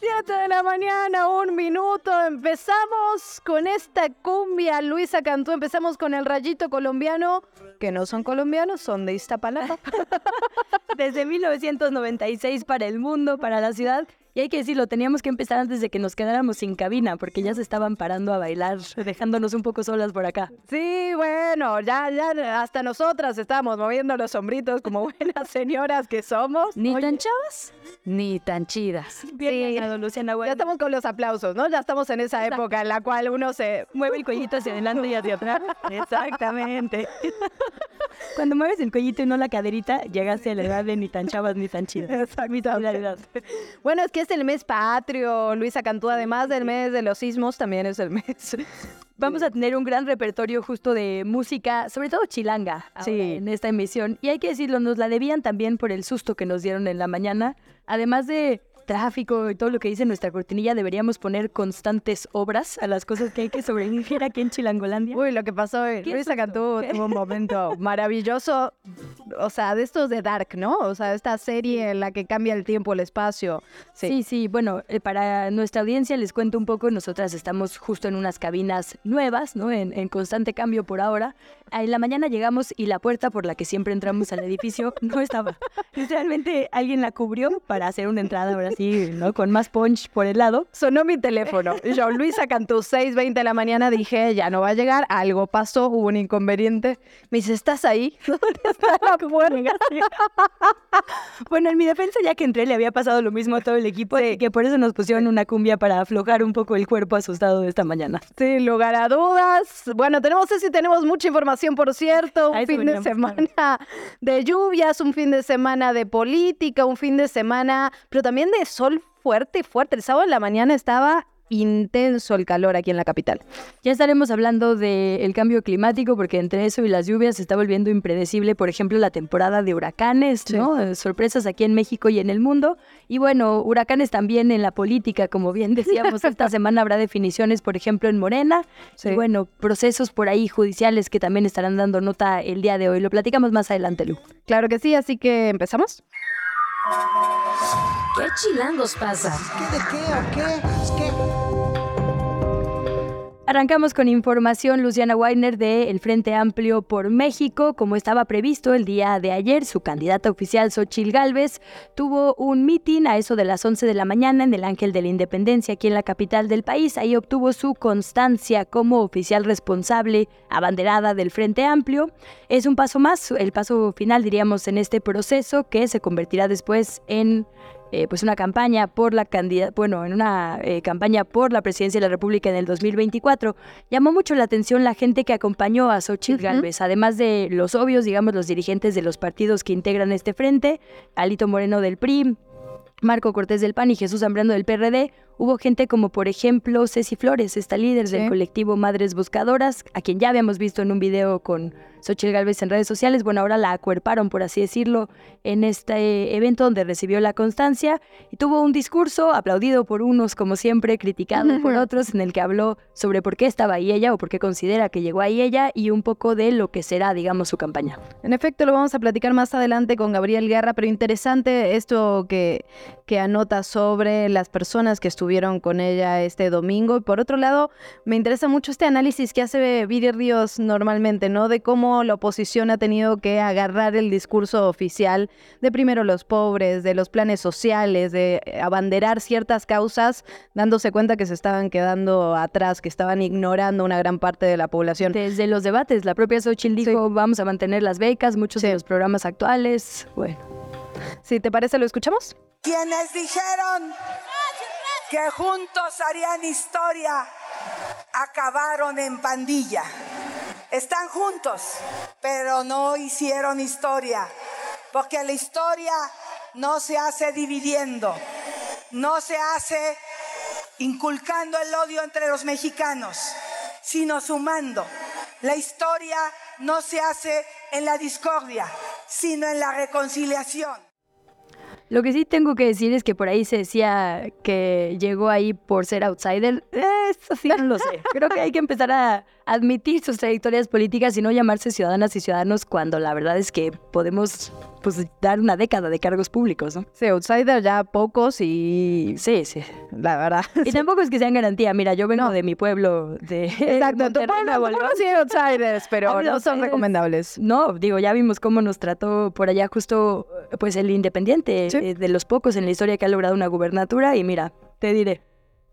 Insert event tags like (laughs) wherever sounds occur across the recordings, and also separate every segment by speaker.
Speaker 1: 7 de la mañana, un minuto. Empezamos con esta cumbia Luisa Cantú. Empezamos con el rayito colombiano, que no son colombianos, son de Iztapalapa. (laughs) Desde 1996 para el mundo, para la ciudad. Y hay que decirlo, teníamos que empezar antes de que nos quedáramos sin cabina, porque ya se estaban parando a bailar, dejándonos un poco solas por acá. Sí, bueno, ya, ya hasta nosotras estamos moviendo los sombritos como (laughs) buenas señoras que somos.
Speaker 2: ¿Ni
Speaker 1: Oye,
Speaker 2: tan chavas?
Speaker 1: Ni tan chidas. (laughs)
Speaker 2: Bien
Speaker 1: ganado, Luciana Ya estamos con los aplausos, ¿no? Ya estamos en esa época en la cual uno se mueve el cuellito hacia adelante y hacia atrás. (laughs) Exactamente. Cuando mueves el cuellito y no la caderita, llegaste a la edad de ni tan chavas ni tan chidas. Exactamente. Bueno, es que es el mes patrio, Luisa Cantú, además del mes de los sismos, también es el mes. (laughs) Vamos a tener un gran repertorio justo de música, sobre todo chilanga, ahora en esta emisión. Y hay que decirlo, nos la debían también por el susto que nos dieron en la mañana. Además de tráfico y todo lo que dice nuestra cortinilla, deberíamos poner constantes obras a las cosas que hay que sobrevivir aquí en Chilangolandia. Uy, lo que pasó hoy.
Speaker 2: ¿Qué
Speaker 1: Luisa? Cantú tuvo un momento (laughs) maravilloso, o sea, de estos de Dark, ¿no? O sea, esta serie en la que cambia el tiempo, el espacio. Sí, sí, bueno, eh, para nuestra audiencia les cuento un poco, nosotras estamos justo en unas cabinas nuevas, ¿no? En, en constante cambio por ahora. Ah, En la mañana llegamos y la puerta por la que siempre entramos al edificio no estaba. (laughs) Literalmente alguien la cubrió para hacer una entrada ahora sí, ¿no? Con más punch por el lado. Sonó mi teléfono. Yo, Luisa Cantú, 6.20 de la mañana, dije, ya no va a llegar, algo pasó, hubo un inconveniente. Me dice, ¿estás ahí? (laughs) ¿Dónde está la puerta? (laughs) bueno, en mi defensa, ya que entré, le había pasado lo mismo a todo el equipo, así que por eso nos pusieron una cumbia para aflojar un poco el cuerpo asustado de esta mañana. Sin lugar a dudas. Bueno, tenemos y tenemos mucha información, por cierto. Un fin de semana de lluvias, un fin de semana de política, un fin de semana, pero también de sol fuerte, fuerte. El sábado en la mañana estaba intenso el calor aquí en la capital. Ya estaremos hablando del cambio climático porque entre eso y las lluvias se está volviendo impredecible, por ejemplo, la temporada de huracanes, ¿no? Sorpresas aquí en México y en el mundo. Y bueno, huracanes también en la política, como bien decíamos, esta (laughs) semana habrá definiciones, por ejemplo, en Morena. Y bueno, procesos por ahí judiciales que también estarán dando nota el día de hoy. Lo platicamos más adelante, Lu. Claro que sí, así que empezamos.
Speaker 2: ¿Qué chilangos pasa?
Speaker 3: ¿Qué de qué o qué? Que
Speaker 1: Arrancamos con información, Luciana Weiner de El Frente Amplio por México. Como estaba previsto el día de ayer, su candidata oficial, Xochil Gálvez, tuvo un mitin a eso de las 11 de la mañana en el Ángel de la Independencia, aquí en la capital del país. Ahí obtuvo su constancia como oficial responsable, abanderada del Frente Amplio. Es un paso más, el paso final, diríamos, en este proceso que se convertirá después en eh, pues una campaña por la candidata, bueno, en una eh, campaña por la presidencia de la República en el 2024. Llamó mucho la atención la gente que acompañó a Xochitl Gálvez, además de los obvios, digamos, los dirigentes de los partidos que integran este frente, Alito Moreno del PRI, Marco Cortés del PAN y Jesús Zambrano del PRD, hubo gente como por ejemplo Ceci Flores, esta líder del colectivo Madres Buscadoras, a quien ya habíamos visto en un video con Xochitl Gálvez en redes sociales. Bueno, ahora la acuerparon, por así decirlo, en este evento donde recibió la constancia y tuvo un discurso aplaudido por unos, como siempre, criticado por otros, en el que habló sobre por qué estaba ahí ella o por qué considera que llegó ahí ella y un poco de lo que será, digamos, su campaña. En efecto, lo vamos a platicar más adelante con Gabriel Guerra, pero interesante esto que, que anota sobre las personas que estuvieron con ella este domingo. Y por otro lado, me interesa mucho este análisis que hace Viri Ríos normalmente, ¿no? De cómo la oposición ha tenido que agarrar el discurso oficial de primero los pobres, de los planes sociales, de eh, abanderar ciertas causas, dándose cuenta que se estaban quedando atrás, que estaban ignorando una gran parte de la población. Desde los debates, la propia Xochitl dijo, vamos a mantener las becas, muchos de los programas actuales. Bueno. Si te parece, lo escuchamos.
Speaker 4: Quienes dijeron que juntos harían historia, acabaron en pandilla. Están juntos, pero no hicieron historia, porque la historia no se hace dividiendo, no se hace inculcando el odio entre los mexicanos, sino sumando. La historia no se hace en la discordia, sino en la reconciliación.
Speaker 1: Lo que sí tengo que decir es que por ahí se decía que llegó ahí por ser outsider. Eso sí no lo sé. (laughs) Creo que hay que empezar a admitir sus trayectorias políticas y no llamarse ciudadanas y ciudadanos cuando la verdad es que podemos pues, dar una década de cargos públicos, ¿no?
Speaker 5: Sí, outsider ya pocos y
Speaker 1: Sí, sí.
Speaker 5: la verdad.
Speaker 1: Y tampoco es que sean garantía. Mira, yo vengo de mi pueblo, de (laughs)
Speaker 5: Exacto,
Speaker 1: Monterrey,
Speaker 5: bueno,
Speaker 1: León.
Speaker 5: sí outsiders, pero no son recomendables.
Speaker 1: No, digo, ya vimos cómo nos trató por allá justo pues el independiente,
Speaker 5: Sí.
Speaker 1: eh, de los pocos en la historia que ha logrado una gubernatura y mira, te diré.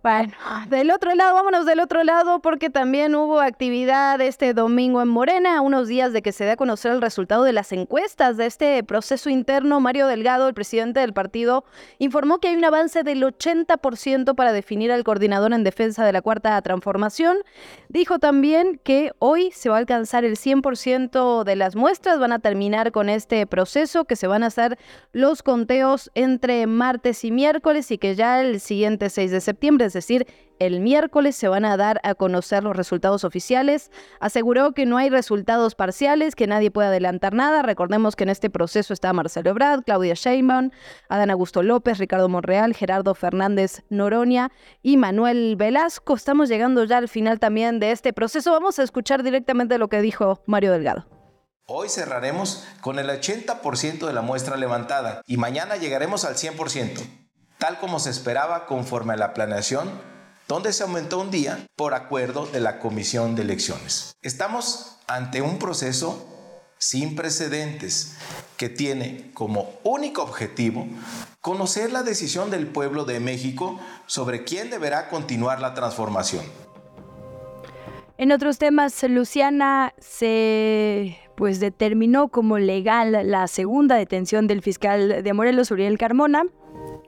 Speaker 5: Bueno, (laughs) del otro lado, vámonos del otro lado porque también hubo actividad este domingo en Morena, unos días de que se dé a conocer el resultado de las encuestas de este proceso interno. Mario Delgado, el presidente del partido, informó que hay un avance del 80% para definir al coordinador en defensa de la cuarta transformación. Dijo también que hoy se va a alcanzar el 100% de las muestras, van a terminar con este proceso, que se van a hacer los conteos entre martes y miércoles y que ya el siguiente 6 de septiembre, es decir, el miércoles se van a dar a conocer los resultados oficiales. Aseguró que no hay resultados parciales, que nadie puede adelantar nada. Recordemos que en este proceso está Marcelo Ebrard, Claudia Sheinbaum, Adán Augusto López, Ricardo Monreal, Gerardo Fernández Noroña y Manuel Velasco. Estamos llegando ya al final también de este proceso. Vamos a escuchar directamente lo que dijo Mario Delgado.
Speaker 6: Hoy cerraremos con el 80% de la muestra levantada y mañana llegaremos al 100%, tal como se esperaba conforme a la planeación, donde se aumentó un día por acuerdo de la Comisión de Elecciones. Estamos ante un proceso sin precedentes que tiene como único objetivo conocer la decisión del pueblo de México sobre quién deberá continuar la transformación.
Speaker 1: En otros temas, Luciana se pues determinó como legal la segunda detención del fiscal de Morelos, Uriel Carmona.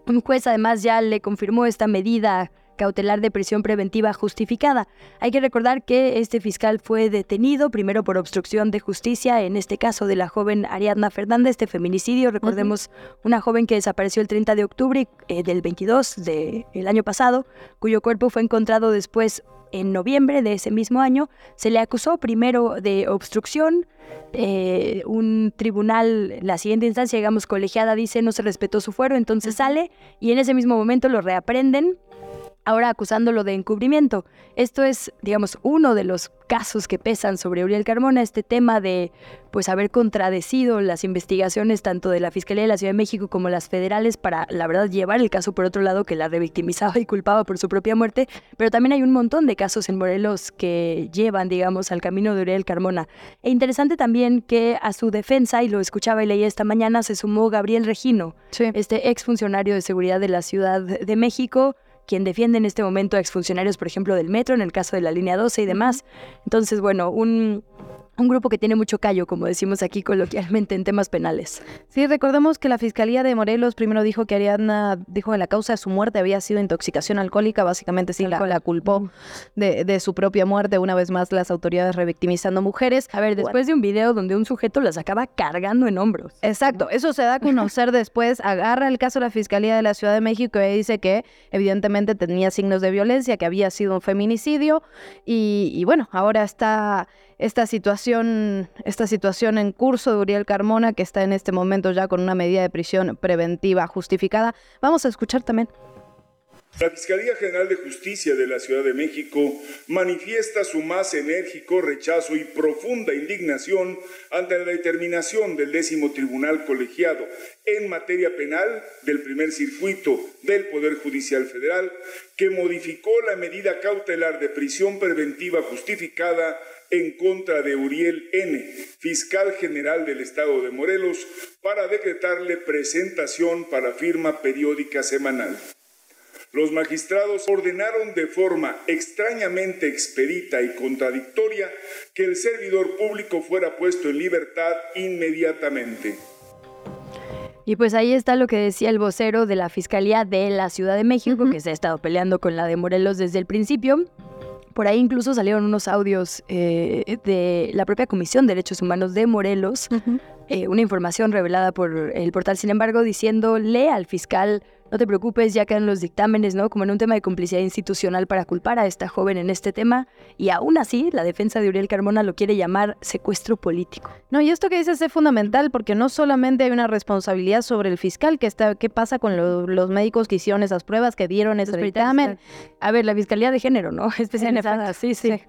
Speaker 1: Un juez además ya le confirmó esta medida cautelar de prisión preventiva justificada. Hay que recordar que este fiscal fue detenido primero por obstrucción de justicia, en este caso de la joven Ariadna Fernández, este feminicidio, recordemos una joven que desapareció el 30 de octubre eh, del 22 del año pasado, cuyo cuerpo fue encontrado después en noviembre de ese mismo año. Se le acusó primero de obstrucción, eh, un tribunal, la siguiente instancia, digamos, colegiada, dice no se respetó su fuero, entonces sale y en ese mismo momento lo reaprenden ahora acusándolo de encubrimiento. Esto es, digamos, uno de los casos que pesan sobre Uriel Carmona, este tema de pues haber contradecido las investigaciones tanto de la Fiscalía de la Ciudad de México como las federales para, la verdad, llevar el caso por otro lado que la revictimizaba y culpaba por su propia muerte, pero también hay un montón de casos en Morelos que llevan, digamos, al camino de Uriel Carmona. E interesante también que a su defensa, y lo escuchaba y leía esta mañana, se sumó Gabriel Regino, este exfuncionario de seguridad de la Ciudad de México, quien defiende en este momento a exfuncionarios, por ejemplo, del metro, en el caso de la línea 12 y demás. Entonces, bueno, un, un grupo que tiene mucho callo, como decimos aquí coloquialmente en temas penales.
Speaker 5: Sí, recordemos que la Fiscalía de Morelos primero dijo que Ariadna dijo que la causa de su muerte había sido intoxicación alcohólica, básicamente sí la, la culpó de, de su propia muerte, una vez más las autoridades revictimizando mujeres.
Speaker 1: A ver, después de un video donde un sujeto las acaba cargando en hombros.
Speaker 5: Exacto, eso se da a conocer (laughs) después, agarra el caso de la Fiscalía de la Ciudad de México y dice que evidentemente tenía signos de violencia, que había sido un feminicidio y, y bueno, ahora está esta situación, esta situación en curso de Uriel Carmona, que está en este momento ya con una medida de prisión preventiva justificada. Vamos a escuchar también.
Speaker 7: La Fiscalía General de Justicia de la Ciudad de México manifiesta su más enérgico rechazo y profunda indignación ante la determinación del décimo tribunal colegiado en materia penal del primer circuito del Poder Judicial Federal que modificó la medida cautelar de prisión preventiva justificada en contra de Uriel N., fiscal general del estado de Morelos, para decretarle presentación para firma periódica semanal. Los magistrados ordenaron de forma extrañamente expedita y contradictoria que el servidor público fuera puesto en libertad inmediatamente.
Speaker 1: Y pues ahí está lo que decía el vocero de la Fiscalía de la Ciudad de México, que se ha estado peleando con la de Morelos desde el principio. Por ahí incluso salieron unos audios eh, de la propia Comisión de Derechos Humanos de Morelos, eh, una información revelada por el portal, sin embargo, diciéndole al fiscal no te preocupes, ya quedan los dictámenes, ¿no? Como en un tema de complicidad institucional para culpar a esta joven en este tema. Y aún así, la defensa de Uriel Carmona lo quiere llamar secuestro político.
Speaker 5: No, y esto que dices es fundamental porque no solamente hay una responsabilidad sobre el fiscal, que está, ¿qué pasa con los médicos que hicieron esas pruebas, que dieron ese dictamen?
Speaker 1: A ver, la Fiscalía de Género, ¿no? (laughs) Especializada, sí, sí.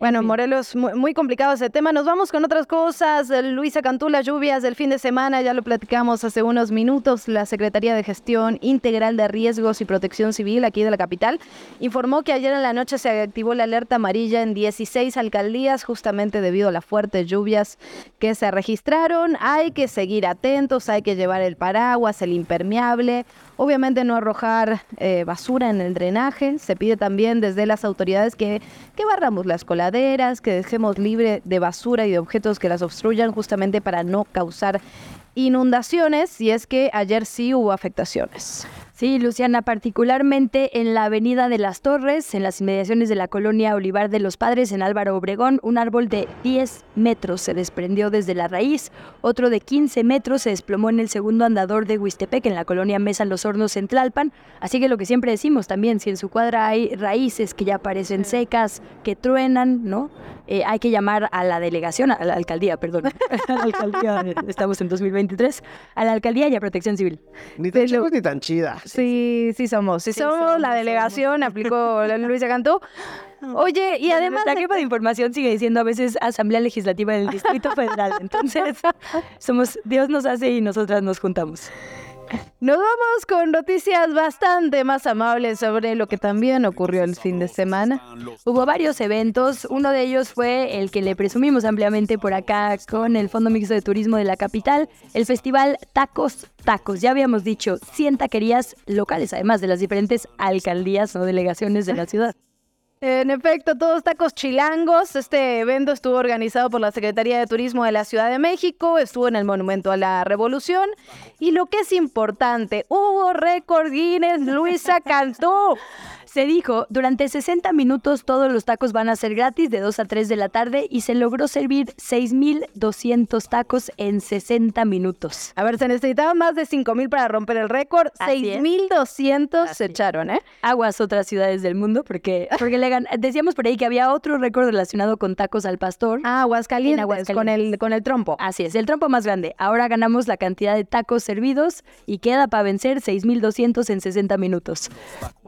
Speaker 5: Bueno, Morelos, muy, complicado ese tema. Nos vamos con otras cosas. Luisa Cantú, las lluvias del fin de semana, ya lo platicamos hace unos minutos. La Secretaría de Gestión Integral de Riesgos y Protección Civil aquí de la capital informó que ayer en la noche se activó la alerta amarilla en 16 alcaldías justamente debido a las fuertes lluvias que se registraron. Hay que seguir atentos, hay que llevar el paraguas, el impermeable. Obviamente no arrojar eh, basura en el drenaje. Se pide también desde las autoridades que, que barramos las coladeras, que dejemos libre de basura y de objetos que las obstruyan justamente para no causar inundaciones. Y es que ayer sí hubo afectaciones.
Speaker 1: Sí, Luciana, particularmente en la Avenida de las Torres, en las inmediaciones de la colonia Olivar de los Padres, en Álvaro Obregón, un árbol de 10 metros se desprendió desde la raíz, otro de 15 metros se desplomó en el segundo andador de Huistepec, en la colonia Mesa Los Hornos, en Tlalpan. Así que lo que siempre decimos también, si en su cuadra hay raíces que ya parecen secas, que truenan, ¿no? Eh, hay que llamar a la delegación, a la alcaldía, perdón, (laughs) a la alcaldía, estamos en 2023, a la alcaldía y a Protección Civil.
Speaker 8: Ni tan chicos ni tan chida.
Speaker 5: Sí, sí somos. Sí, somos, la delegación, aplicó (laughs) Luisa Cantú. Oye, y además...
Speaker 1: La jefa de información sigue diciendo a veces Asamblea Legislativa del Distrito (laughs) Federal. Entonces, somos, Dios nos hace y nosotras nos juntamos.
Speaker 5: Nos vamos con noticias bastante más amables sobre lo que también ocurrió el fin de semana.
Speaker 1: Hubo varios eventos, uno de ellos fue el que le presumimos ampliamente por acá con el Fondo Mixto de Turismo de la capital, el festival Tacos Tacos. Ya habíamos dicho 100 taquerías locales, además de las diferentes alcaldías o delegaciones de la ciudad.
Speaker 5: En efecto, todos tacos chilangos. Este evento estuvo organizado por la Secretaría de Turismo de la Ciudad de México, estuvo en el Monumento a la Revolución. Y lo que es importante, hubo récord Guinness, Luisa cantó.
Speaker 1: Se dijo, durante 60 minutos todos los tacos van a ser gratis de 2 a 3 de la tarde y se logró servir 6.200 tacos en 60 minutos.
Speaker 5: A ver, se necesitaban más de 5.000 para romper el récord. 6.200 se echaron, ¿eh?
Speaker 1: Aguas otras ciudades del mundo porque, (laughs) porque le decíamos por ahí que había otro récord relacionado con tacos al pastor.
Speaker 5: Ah, Aguascalientes, Aguascalientes. Con, el, con el trompo.
Speaker 1: Así es, el trompo más grande. Ahora ganamos la cantidad de tacos servidos y queda para vencer 6.200 en 60 minutos.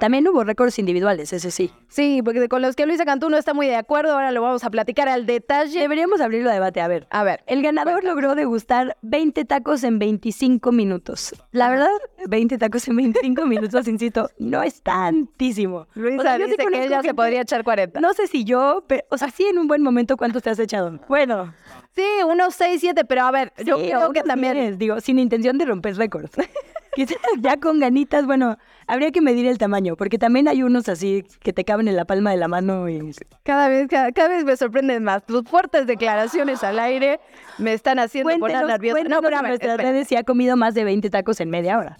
Speaker 1: También hubo récords individuales, ese sí.
Speaker 5: Sí, porque con los que Luisa Cantú no está muy de acuerdo, ahora lo vamos a platicar al detalle.
Speaker 1: Deberíamos abrirlo a debate. A ver, a ver, el ganador logró degustar 20 tacos en 25 minutos. La verdad, 20 tacos en 25 minutos, insisto, no es tantísimo.
Speaker 5: Luisa dice que ella se podría echar 40.
Speaker 1: No sé si yo, pero, o sea, sí en un buen momento, ¿cuántos te has echado?
Speaker 5: Bueno. Sí, unos 6, 7, pero a ver, yo creo que también...
Speaker 1: Es, digo, sin intención de romper récords. (laughs) (laughs) ya con ganitas, bueno, habría que medir el tamaño, porque también hay unos así que te caben en la palma de la mano y...
Speaker 5: Cada vez, cada, vez me sorprenden más. Tus fuertes declaraciones al aire me están haciendo poner nerviosa.
Speaker 1: No, pero nuestras redes sí ha comido más de 20 tacos en media hora.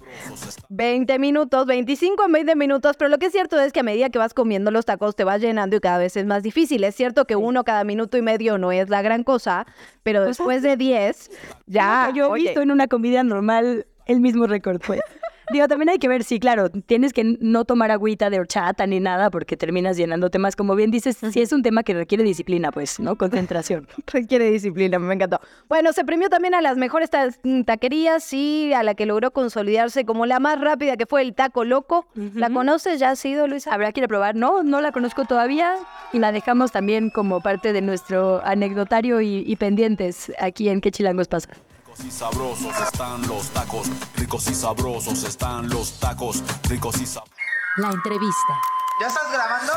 Speaker 5: 20 minutos, 25 en 20 minutos, pero lo que es cierto es que a medida que vas comiendo los tacos te vas llenando y cada vez es más difícil. Es cierto que uno cada minuto y medio no es la gran cosa, pero pues después de 10 ya...
Speaker 1: yo he visto en una comida normal el mismo récord, pues. (laughs) Digo, también hay que ver, sí, claro, tienes que no tomar agüita de horchata ni nada porque terminas llenándote más. Como bien dices, sí es un tema que requiere disciplina, pues, ¿no? Concentración. (laughs)
Speaker 5: requiere disciplina, me encantó. Bueno, se premió también a las mejores taquerías y a la que logró consolidarse como la más rápida, que fue el Taco Loco. ¿La conoces? ¿Ya ha sido, Luisa?
Speaker 1: Habrá que probar. No, no la conozco todavía y la dejamos también como parte de nuestro anecdotario y, y pendientes aquí en ¿Qué Chilangos pasa?
Speaker 9: Ricos y sabrosos están los tacos, ricos y sabrosos están los tacos, ricos y sabrosos.
Speaker 2: La entrevista.
Speaker 3: ¿Ya estás grabando?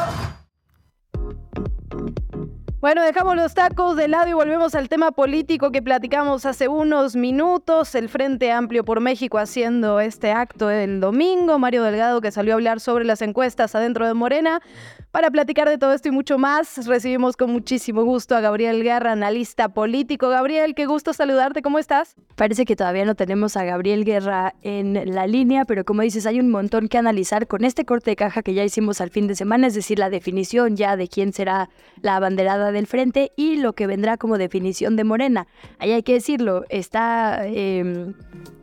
Speaker 5: Bueno, dejamos los tacos de lado y volvemos al tema político que platicamos hace unos minutos. El Frente Amplio por México haciendo este acto el domingo. Mario Delgado que salió a hablar sobre las encuestas adentro de Morena. Para platicar de todo esto y mucho más, recibimos con muchísimo gusto a Gabriel Guerra, analista político. Gabriel, qué gusto saludarte, ¿cómo estás?
Speaker 1: Parece que todavía no tenemos a Gabriel Guerra en la línea, pero como dices, hay un montón que analizar con este corte de caja que ya hicimos al fin de semana, es decir, la definición ya de quién será la abanderada del frente y lo que vendrá como definición de Morena. Ahí hay que decirlo, está... Em,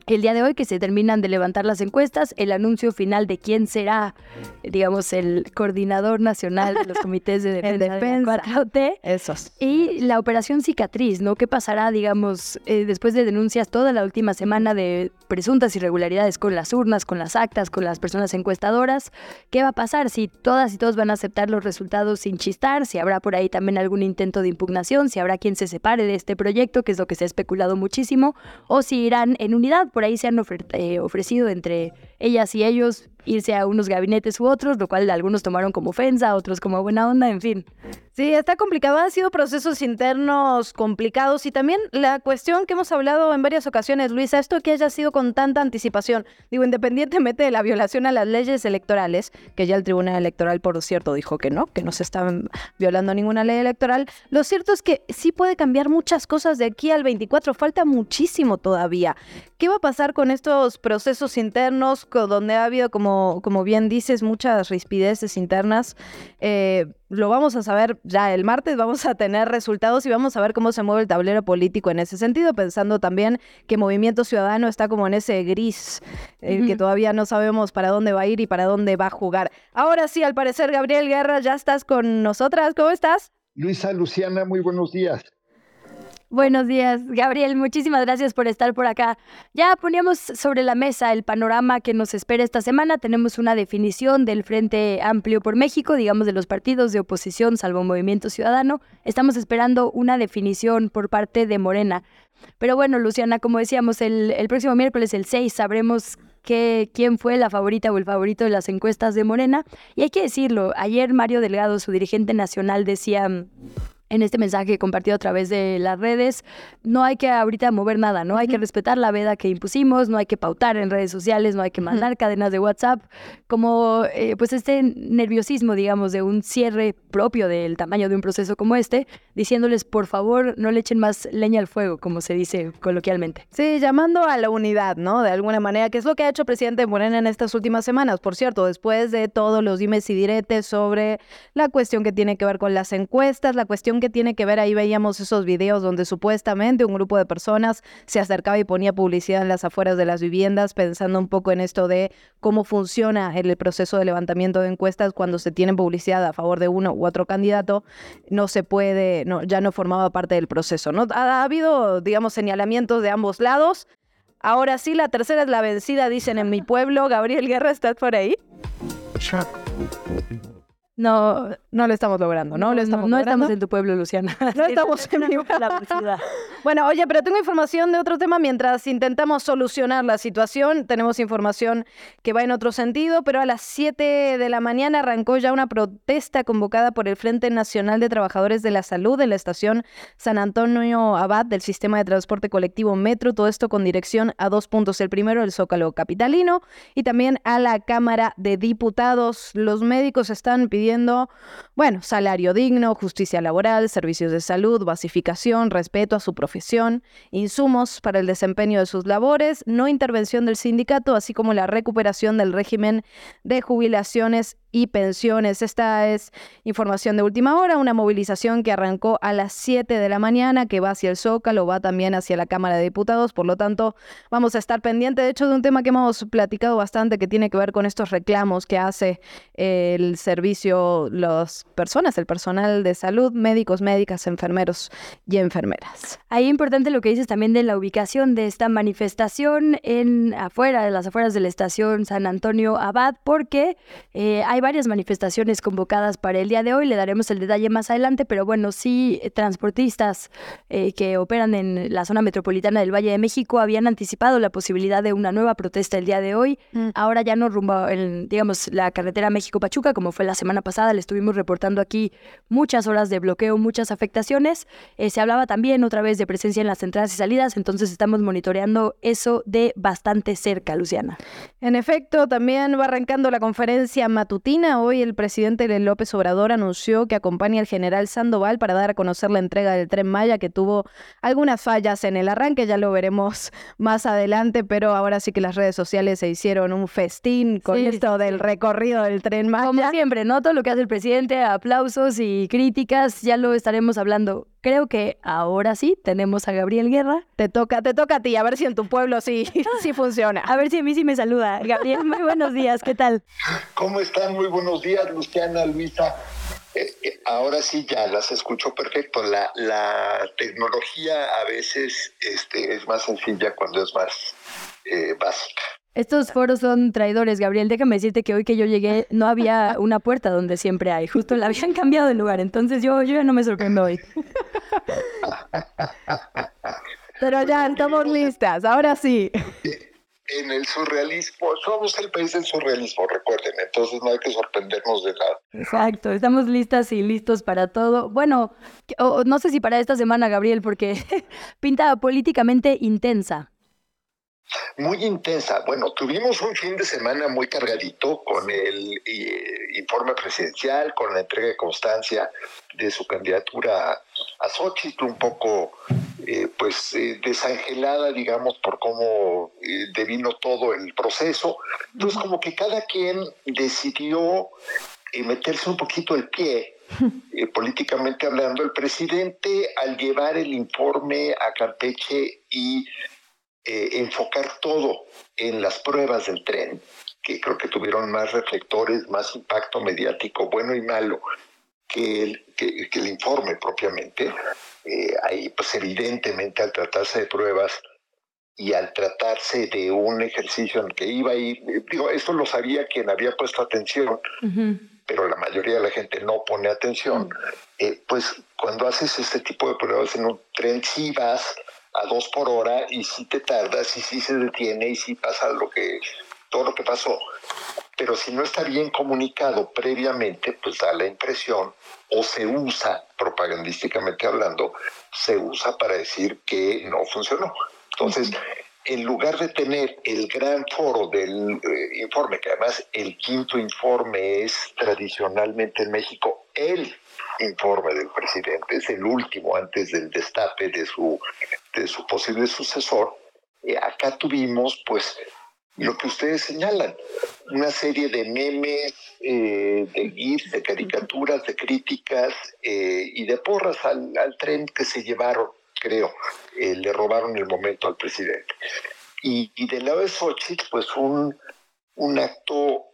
Speaker 1: el día de hoy que se terminan de levantar las encuestas, el anuncio final de quién será, digamos, el coordinador nacional de los (laughs) comités de defensa,
Speaker 5: defensa.
Speaker 1: de
Speaker 5: Esos.
Speaker 1: Y la operación cicatriz, ¿no? ¿Qué pasará, digamos, eh, después de denuncias toda la última semana de presuntas irregularidades con las urnas, con las actas, con las personas encuestadoras? ¿Qué va a pasar si todas y todos van a aceptar los resultados sin chistar? Si habrá por ahí también algún intento de impugnación, si habrá quien se separe de este proyecto, que es lo que se ha especulado muchísimo, o si irán en unidad por ahí se han eh, ofrecido entre ellas y ellos irse a unos gabinetes u otros, lo cual algunos tomaron como ofensa, otros como buena onda, en fin.
Speaker 5: Sí, está complicado. Han sido procesos internos complicados y también la cuestión que hemos hablado en varias ocasiones, Luisa, esto que haya sido con tanta anticipación, digo, independientemente de la violación a las leyes electorales, que ya el Tribunal Electoral, por cierto, dijo que no, que no se está violando ninguna ley electoral, lo cierto es que sí puede cambiar muchas cosas de aquí al 24, falta muchísimo todavía. ¿Qué va a pasar con estos procesos internos donde ha habido, como, como bien dices, muchas rispideces internas? Eh, lo vamos a saber ya el martes, vamos a tener resultados y vamos a ver cómo se mueve el tablero político en ese sentido, pensando también que Movimiento Ciudadano está como en ese gris, eh, que todavía no sabemos para dónde va a ir y para dónde va a jugar. Ahora sí, al parecer, Gabriel Guerra, ya estás con nosotras, ¿cómo estás?
Speaker 10: Luisa, Luciana, muy buenos días.
Speaker 1: Buenos días, Gabriel. Muchísimas gracias por estar por acá. Ya poníamos sobre la mesa el panorama que nos espera esta semana. Tenemos una definición del Frente Amplio por México, digamos de los partidos de oposición, salvo Movimiento Ciudadano. Estamos esperando una definición por parte de Morena. Pero bueno, Luciana, como decíamos, el, próximo miércoles, el 6, sabremos que, quién fue la favorita o el favorito de las encuestas de Morena. Y hay que decirlo, ayer Mario Delgado, su dirigente nacional, decía en este mensaje compartido a través de las redes, no hay que ahorita mover nada, ¿no? Hay que respetar la veda que impusimos, no hay que pautar en redes sociales, no hay que mandar cadenas de WhatsApp, como eh, pues este nerviosismo, digamos, de un cierre propio del tamaño de un proceso como este, diciéndoles, por favor, no le echen más leña al fuego, como se dice coloquialmente.
Speaker 5: Sí, llamando a la unidad, ¿no? De alguna manera, que es lo que ha hecho el presidente Morena en estas últimas semanas. Por cierto, después de todos los dimes y diretes sobre la cuestión que tiene que ver con las encuestas, la cuestión que tiene que ver, ahí veíamos esos videos donde supuestamente un grupo de personas se acercaba y ponía publicidad en las afueras de las viviendas, pensando un poco en esto de cómo funciona el proceso de levantamiento de encuestas cuando se tiene publicidad a favor de uno u otro candidato, no se puede, no, ya no formaba parte del proceso. ¿no? Ha, ha habido, digamos, señalamientos de ambos lados. Ahora sí, la tercera es la vencida, dicen en mi pueblo. Gabriel Guerra, ¿estás por ahí? No, no lo estamos logrando, ¿no? Lo estamos
Speaker 1: no, estamos en tu pueblo, Luciana. (laughs)
Speaker 5: No (laughs) estamos en mi pueblo. Bueno, oye, pero tengo información de otro tema. Mientras intentamos solucionar la situación, tenemos información que va en otro sentido, pero a las 7 de la mañana arrancó ya una protesta convocada por el Frente Nacional de Trabajadores de la Salud en la estación San Antonio Abad del sistema de transporte colectivo Metro. Todo esto con dirección a dos puntos. El primero, el Zócalo Capitalino, y también a la Cámara de Diputados. Los médicos están pidiendo, bueno, salario digno, justicia laboral, servicios de salud, basificación, respeto a su profesión insumos para el desempeño de sus labores, no intervención del sindicato, así como la recuperación del régimen de jubilaciones y pensiones. Esta es información de última hora, una movilización que arrancó a las 7 de la mañana, que va hacia el Zócalo, va también hacia la Cámara de Diputados, por lo tanto vamos a estar pendientes, de hecho, de un tema que hemos platicado bastante que tiene que ver con estos reclamos que hace el servicio, las personas, el personal de salud, médicos, médicas, enfermeros y enfermeras.
Speaker 1: Ahí importante lo que dices también de la ubicación de esta manifestación en afuera, de las afueras de la estación San Antonio Abad, porque eh, hay varias manifestaciones convocadas para el día de hoy, le daremos el detalle más adelante, pero bueno, sí, eh, transportistas eh, que operan en la zona metropolitana del Valle de México habían anticipado la posibilidad de una nueva protesta el día de hoy. Mm. Ahora ya no rumbo, en, digamos, la carretera México-Pachuca, como fue la semana pasada, le estuvimos reportando aquí muchas horas de bloqueo, muchas afectaciones. Eh, se hablaba también otra vez de presencia en las entradas y salidas, entonces estamos monitoreando eso de bastante cerca, Luciana.
Speaker 5: En efecto, también va arrancando la conferencia matutina Hoy el presidente López Obrador anunció que acompaña al general Sandoval para dar a conocer la entrega del tren Maya, que tuvo algunas fallas en el arranque, ya lo veremos (laughs) más adelante, pero ahora sí que las redes sociales se hicieron un festín con esto del recorrido del tren Maya.
Speaker 1: Como siempre, ¿no? Todo lo que hace el presidente, aplausos y críticas, ya lo estaremos hablando creo que ahora sí tenemos a Gabriel Guerra.
Speaker 5: Te toca, te toca a ti, a ver si en tu pueblo sí, (laughs) sí funciona.
Speaker 1: A ver si a mí sí me saluda. Gabriel, muy buenos días, ¿qué tal?
Speaker 11: ¿Cómo están? Muy buenos días, Luciana, Luisa. Eh, eh, ahora sí ya las escucho perfecto. La, la tecnología a veces este, es más sencilla cuando es más eh, básica.
Speaker 1: Estos foros son traidores, Gabriel. Déjame decirte que hoy que yo llegué (laughs) no había una puerta donde siempre hay. Justo la habían cambiado de lugar. Entonces yo, yo ya no me sorprendo hoy.
Speaker 5: Pero ya estamos listas, ahora sí.
Speaker 11: En el surrealismo, somos el país del surrealismo, recuerden, entonces no hay que sorprendernos de nada.
Speaker 1: Exacto, estamos listas y listos para todo. Bueno, no sé si para esta semana, Gabriel, porque (laughs) pinta políticamente intensa
Speaker 11: muy intensa. Bueno, tuvimos un fin de semana muy cargadito con el eh, informe presidencial, con la entrega de constancia de su candidatura a Xochitl, un poco eh, pues eh, desangelada, digamos, por cómo devino todo el proceso. Entonces, como que cada quien decidió meterse un poquito el pie (laughs) políticamente hablando, el presidente al llevar el informe a Campeche y eh, enfocar todo en las pruebas del tren, que creo que tuvieron más reflectores, más impacto mediático, bueno y malo, que el, que, el informe propiamente. Eh, ahí, pues evidentemente, al tratarse de pruebas y al tratarse de un ejercicio en el que iba a ir, digo, esto lo sabía quien había puesto atención, pero la mayoría de la gente no pone atención, eh, pues cuando haces este tipo de pruebas en un tren, sí vas a dos por hora y si te tardas y si se detiene y si pasa lo que todo lo que pasó. Pero si no está bien comunicado previamente, pues da la impresión o se usa, propagandísticamente hablando, se usa para decir que no funcionó. Entonces, en lugar de tener el gran foro del eh, informe, que además el quinto informe es tradicionalmente en México el informe del presidente, es el último antes del destape de su, de su posible sucesor, eh, acá tuvimos pues lo que ustedes señalan, una serie de memes, eh, de GIFs, de caricaturas, de críticas eh, y de porras al, tren que se llevaron, creo, le robaron el momento al presidente. Y, y del lado de Xochitl, pues un, un acto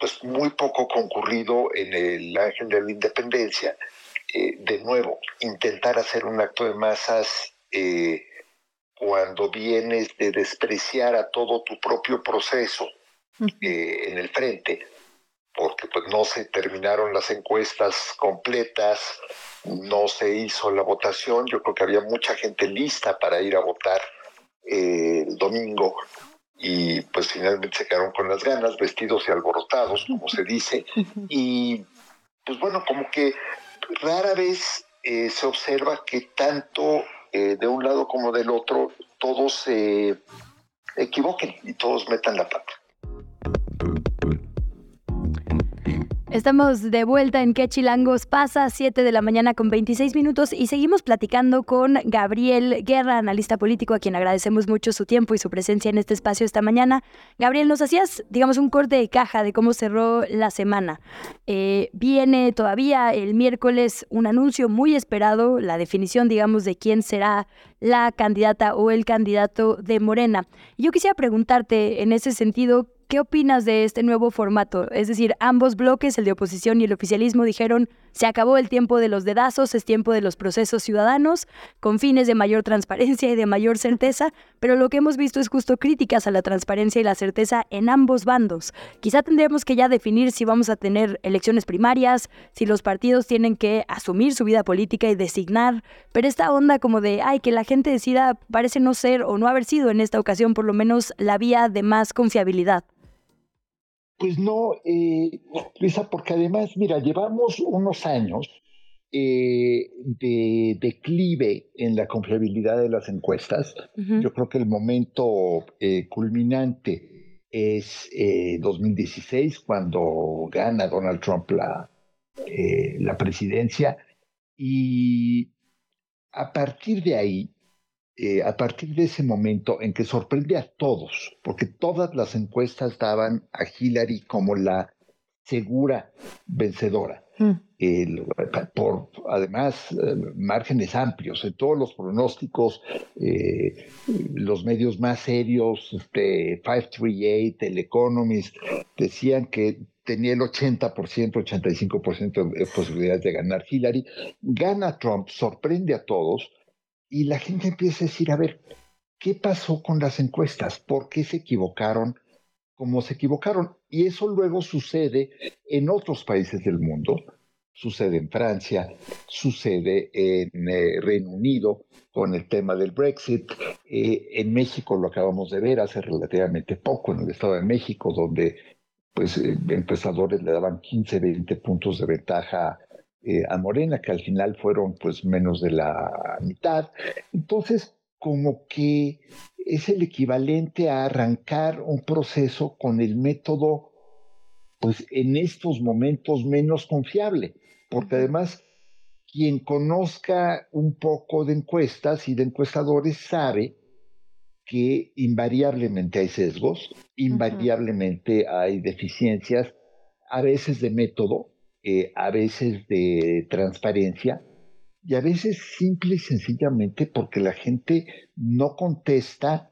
Speaker 11: pues muy poco concurrido en el Ángel de la Independencia, eh, de nuevo, intentar hacer un acto de masas eh, cuando vienes de despreciar a todo tu propio proceso eh, en el frente, porque pues no se terminaron las encuestas completas, no se hizo la votación, yo creo que había mucha gente lista para ir a votar el domingo y pues finalmente se quedaron con las ganas, vestidos y alborotados, como se dice, y pues bueno, como que rara vez eh, se observa que tanto eh, de un lado como del otro todos se equivoquen y todos metan la pata.
Speaker 1: Estamos de vuelta en ¿Qué chilangos pasa? 7 de la mañana con 26 minutos y seguimos platicando con Gabriel Guerra, analista político, a quien agradecemos mucho su tiempo y su presencia en este espacio esta mañana. Gabriel, nos hacías, digamos, un corte de caja de cómo cerró la semana. Eh, viene todavía el miércoles un anuncio muy esperado, la definición, digamos, de quién será la candidata o el candidato de Morena. Yo quisiera preguntarte en ese sentido, ¿Qué opinas de este nuevo formato? Es decir, ambos bloques, el de oposición y el oficialismo, dijeron, se acabó el tiempo de los dedazos, es tiempo de los procesos ciudadanos, con fines de mayor transparencia y de mayor certeza, pero lo que hemos visto es justo críticas a la transparencia y la certeza en ambos bandos. Quizá tendremos que ya definir si vamos a tener elecciones primarias, si los partidos tienen que asumir su vida política y designar, pero esta onda como de, ay, que la gente decida parece no ser o no haber sido en esta ocasión por lo menos la vía de más confiabilidad.
Speaker 11: Pues no, eh, Luisa, porque además, mira, llevamos unos años eh, de declive en la confiabilidad de las encuestas. Yo creo que el momento eh, culminante es 2016, cuando gana Donald Trump la, la presidencia. Y a partir de ahí, eh, a partir de ese momento en que sorprende a todos, porque todas las encuestas daban a Hillary como la segura vencedora. Mm. por además eh, márgenes amplios en todos los pronósticos, eh, los medios más serios, este, 538, El Economist, decían que tenía el 80%, 85% de posibilidades de ganar Hillary. Gana Trump, sorprende a todos y la gente empieza a decir, a ver, ¿qué pasó con las encuestas? ¿Por qué se equivocaron? como se equivocaron. Y eso luego sucede en otros países del mundo. Sucede en Francia, sucede en eh, Reino Unido con el tema del Brexit. Eh, en México lo acabamos de ver hace relativamente poco, en el Estado de México, donde pues eh, le daban 15, 20 puntos de ventaja a Morena, que al final fueron pues menos de la mitad. Entonces, como que es el equivalente a arrancar un proceso con el método, pues en estos momentos menos confiable, porque además quien conozca un poco de encuestas y de encuestadores sabe que invariablemente hay sesgos, invariablemente hay deficiencias, a veces de método, eh, a veces de transparencia, y a veces simple y sencillamente porque la gente no contesta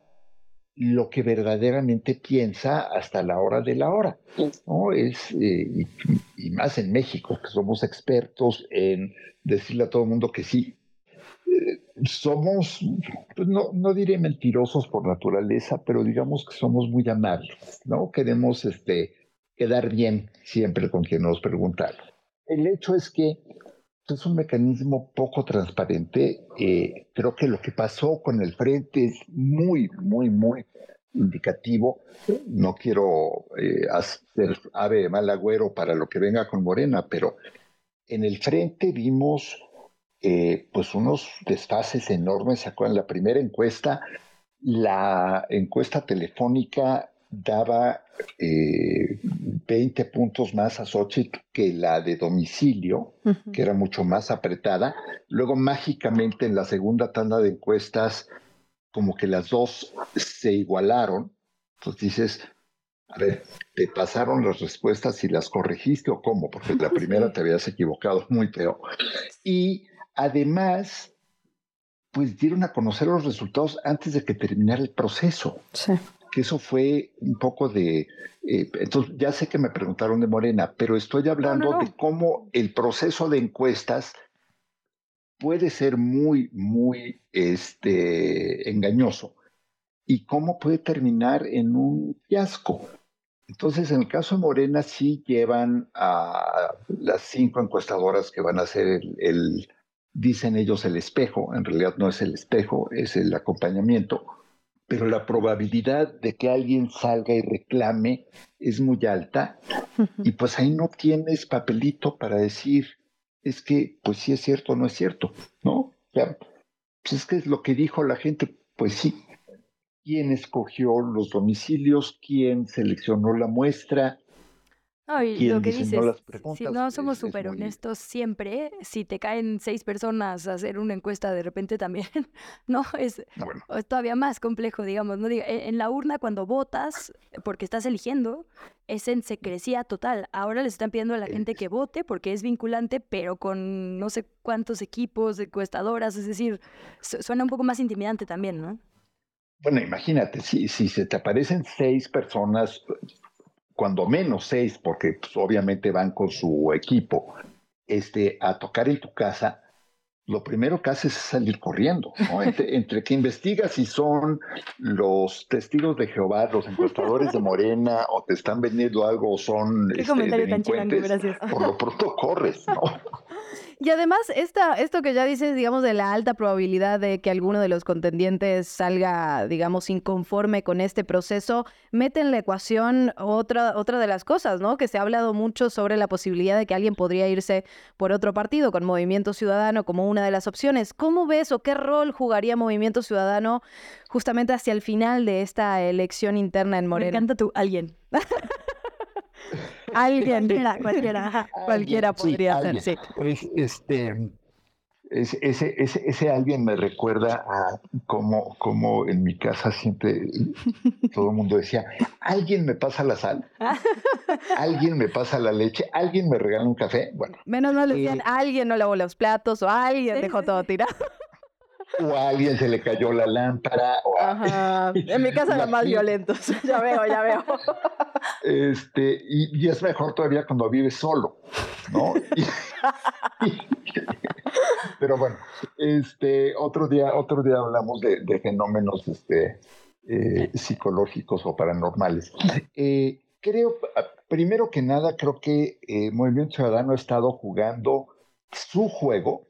Speaker 11: lo que verdaderamente piensa hasta la hora de la hora. ¿no? Es, eh, y, más en México, que somos expertos en decirle a todo el mundo que sí. Eh, somos, pues no, no diré mentirosos por naturaleza, pero digamos que somos muy amables, ¿no? Queremos este, quedar bien siempre con quien nos pregunta. El hecho es que es un mecanismo poco transparente. Eh, creo que lo que pasó con el frente es muy, muy, muy indicativo. No quiero eh, hacer ave mal agüero para lo que venga con Morena, pero en el frente vimos eh, pues unos desfases enormes. ¿Se acuerdan? La primera encuesta, la encuesta telefónica daba 20 eh, puntos más a Xochitl que la de domicilio, que era mucho más apretada. Luego, mágicamente, en la segunda tanda de encuestas, como que las dos se igualaron. Entonces dices, a ver, ¿te pasaron las respuestas y las corregiste o cómo? Porque la (laughs) primera te habías equivocado muy feo. Y además, pues dieron a conocer los resultados antes de que terminara el proceso. Sí que eso fue un poco de... Eh, entonces, ya sé que me preguntaron de Morena, pero estoy hablando de cómo el proceso de encuestas puede ser muy, muy este, engañoso y cómo puede terminar en un fiasco. Entonces, en el caso de Morena, sí llevan a las cinco encuestadoras que van a el, el, dicen ellos, el espejo. En realidad no es el espejo, es el acompañamiento pero la probabilidad de que alguien salga y reclame es muy alta y pues ahí no tienes papelito para decir, es que pues sí es cierto o no es cierto, ¿no? pues es que es lo que dijo la gente, pues sí. ¿Quién escogió los domicilios? ¿Quién seleccionó la muestra?
Speaker 1: Y lo que dices, si no somos súper honestos siempre, si te caen seis personas a hacer una encuesta de repente también, (laughs) no, es, todavía más complejo, digamos, ¿no? E, en la urna cuando votas, porque estás eligiendo, es en secrecía total. Ahora les están pidiendo a la gente que vote porque es vinculante, pero con no sé cuántos equipos, encuestadoras, es decir, suena un poco más intimidante también, ¿no?
Speaker 11: Bueno, imagínate, si, si se te aparecen seis personas cuando menos seis, porque pues, obviamente van con su equipo, este, a tocar en tu casa, lo primero que haces es salir corriendo, (laughs) entre, que investigas si son los testigos de Jehová, los encuestadores de Morena, o te están vendiendo algo, o son
Speaker 1: Qué este, comentario tan gracias.
Speaker 11: por lo pronto corres, ¿no? (laughs)
Speaker 5: Y además, esta, esto que ya dices, digamos, de la alta probabilidad de que alguno de los contendientes salga, digamos, inconforme con este proceso, mete en la ecuación otra, otra de las cosas, ¿no? Que se ha hablado mucho sobre la posibilidad de que alguien podría irse por otro partido, con Movimiento Ciudadano como una de las opciones. ¿Cómo ves o qué rol jugaría Movimiento Ciudadano justamente hacia el final de esta elección interna en Morena?
Speaker 1: Me encanta tú, alguien. (laughs) (laughs)
Speaker 5: Alguien, cualquiera, cualquiera podría ser, sí.
Speaker 11: Pues, este, ese, ese, ese, alguien me recuerda a cómo, cómo en mi casa siempre (laughs) todo el mundo decía, alguien me pasa la sal, alguien me pasa la leche, alguien me regala un café. Bueno.
Speaker 5: Menos mal decían, eh, alguien no lavó los platos o alguien dejó todo tirado.
Speaker 11: O a alguien se le cayó la lámpara.
Speaker 5: Ajá. En mi (laughs) casa eran más violentos. (laughs) ya veo, ya veo.
Speaker 11: Este, y, es mejor todavía cuando vives solo, ¿no? (laughs) pero bueno, este, otro día, otro día hablamos de, fenómenos este, eh, psicológicos o paranormales. Eh, creo, primero que nada, creo que eh, Movimiento Ciudadano ha estado jugando su juego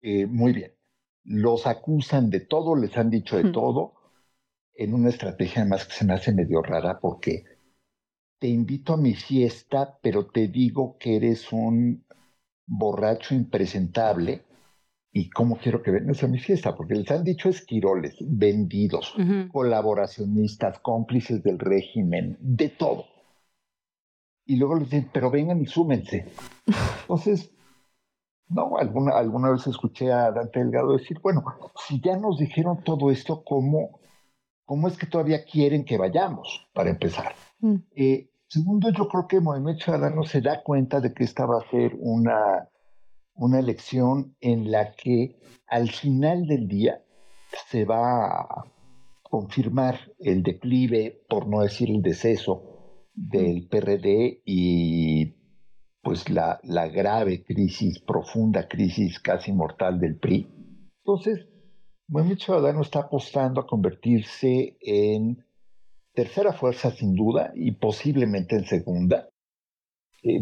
Speaker 11: muy bien. Los acusan de todo, les han dicho de todo, en una estrategia además que se me hace medio rara porque te invito a mi fiesta, pero te digo que eres un borracho impresentable. ¿Y cómo quiero que vengas a mi fiesta? Porque les han dicho esquiroles, vendidos, colaboracionistas, cómplices del régimen, de todo. Y luego les dicen, pero vengan y súmense. (laughs) Entonces, no, alguna, alguna vez escuché a Dante Delgado decir, bueno, si ya nos dijeron todo esto, ¿cómo, cómo es que todavía quieren que vayamos, para empezar? Mm. Eh, segundo, yo creo que Movimiento Ciudadano se da cuenta de que esta va a ser una, una elección en la que al final del día se va a confirmar el declive, por no decir el deceso, del mm. PRD y pues la, la grave crisis, profunda crisis casi mortal del PRI. Entonces, Movimiento Ciudadano está apostando a convertirse en tercera fuerza sin duda y posiblemente en segunda. Eh,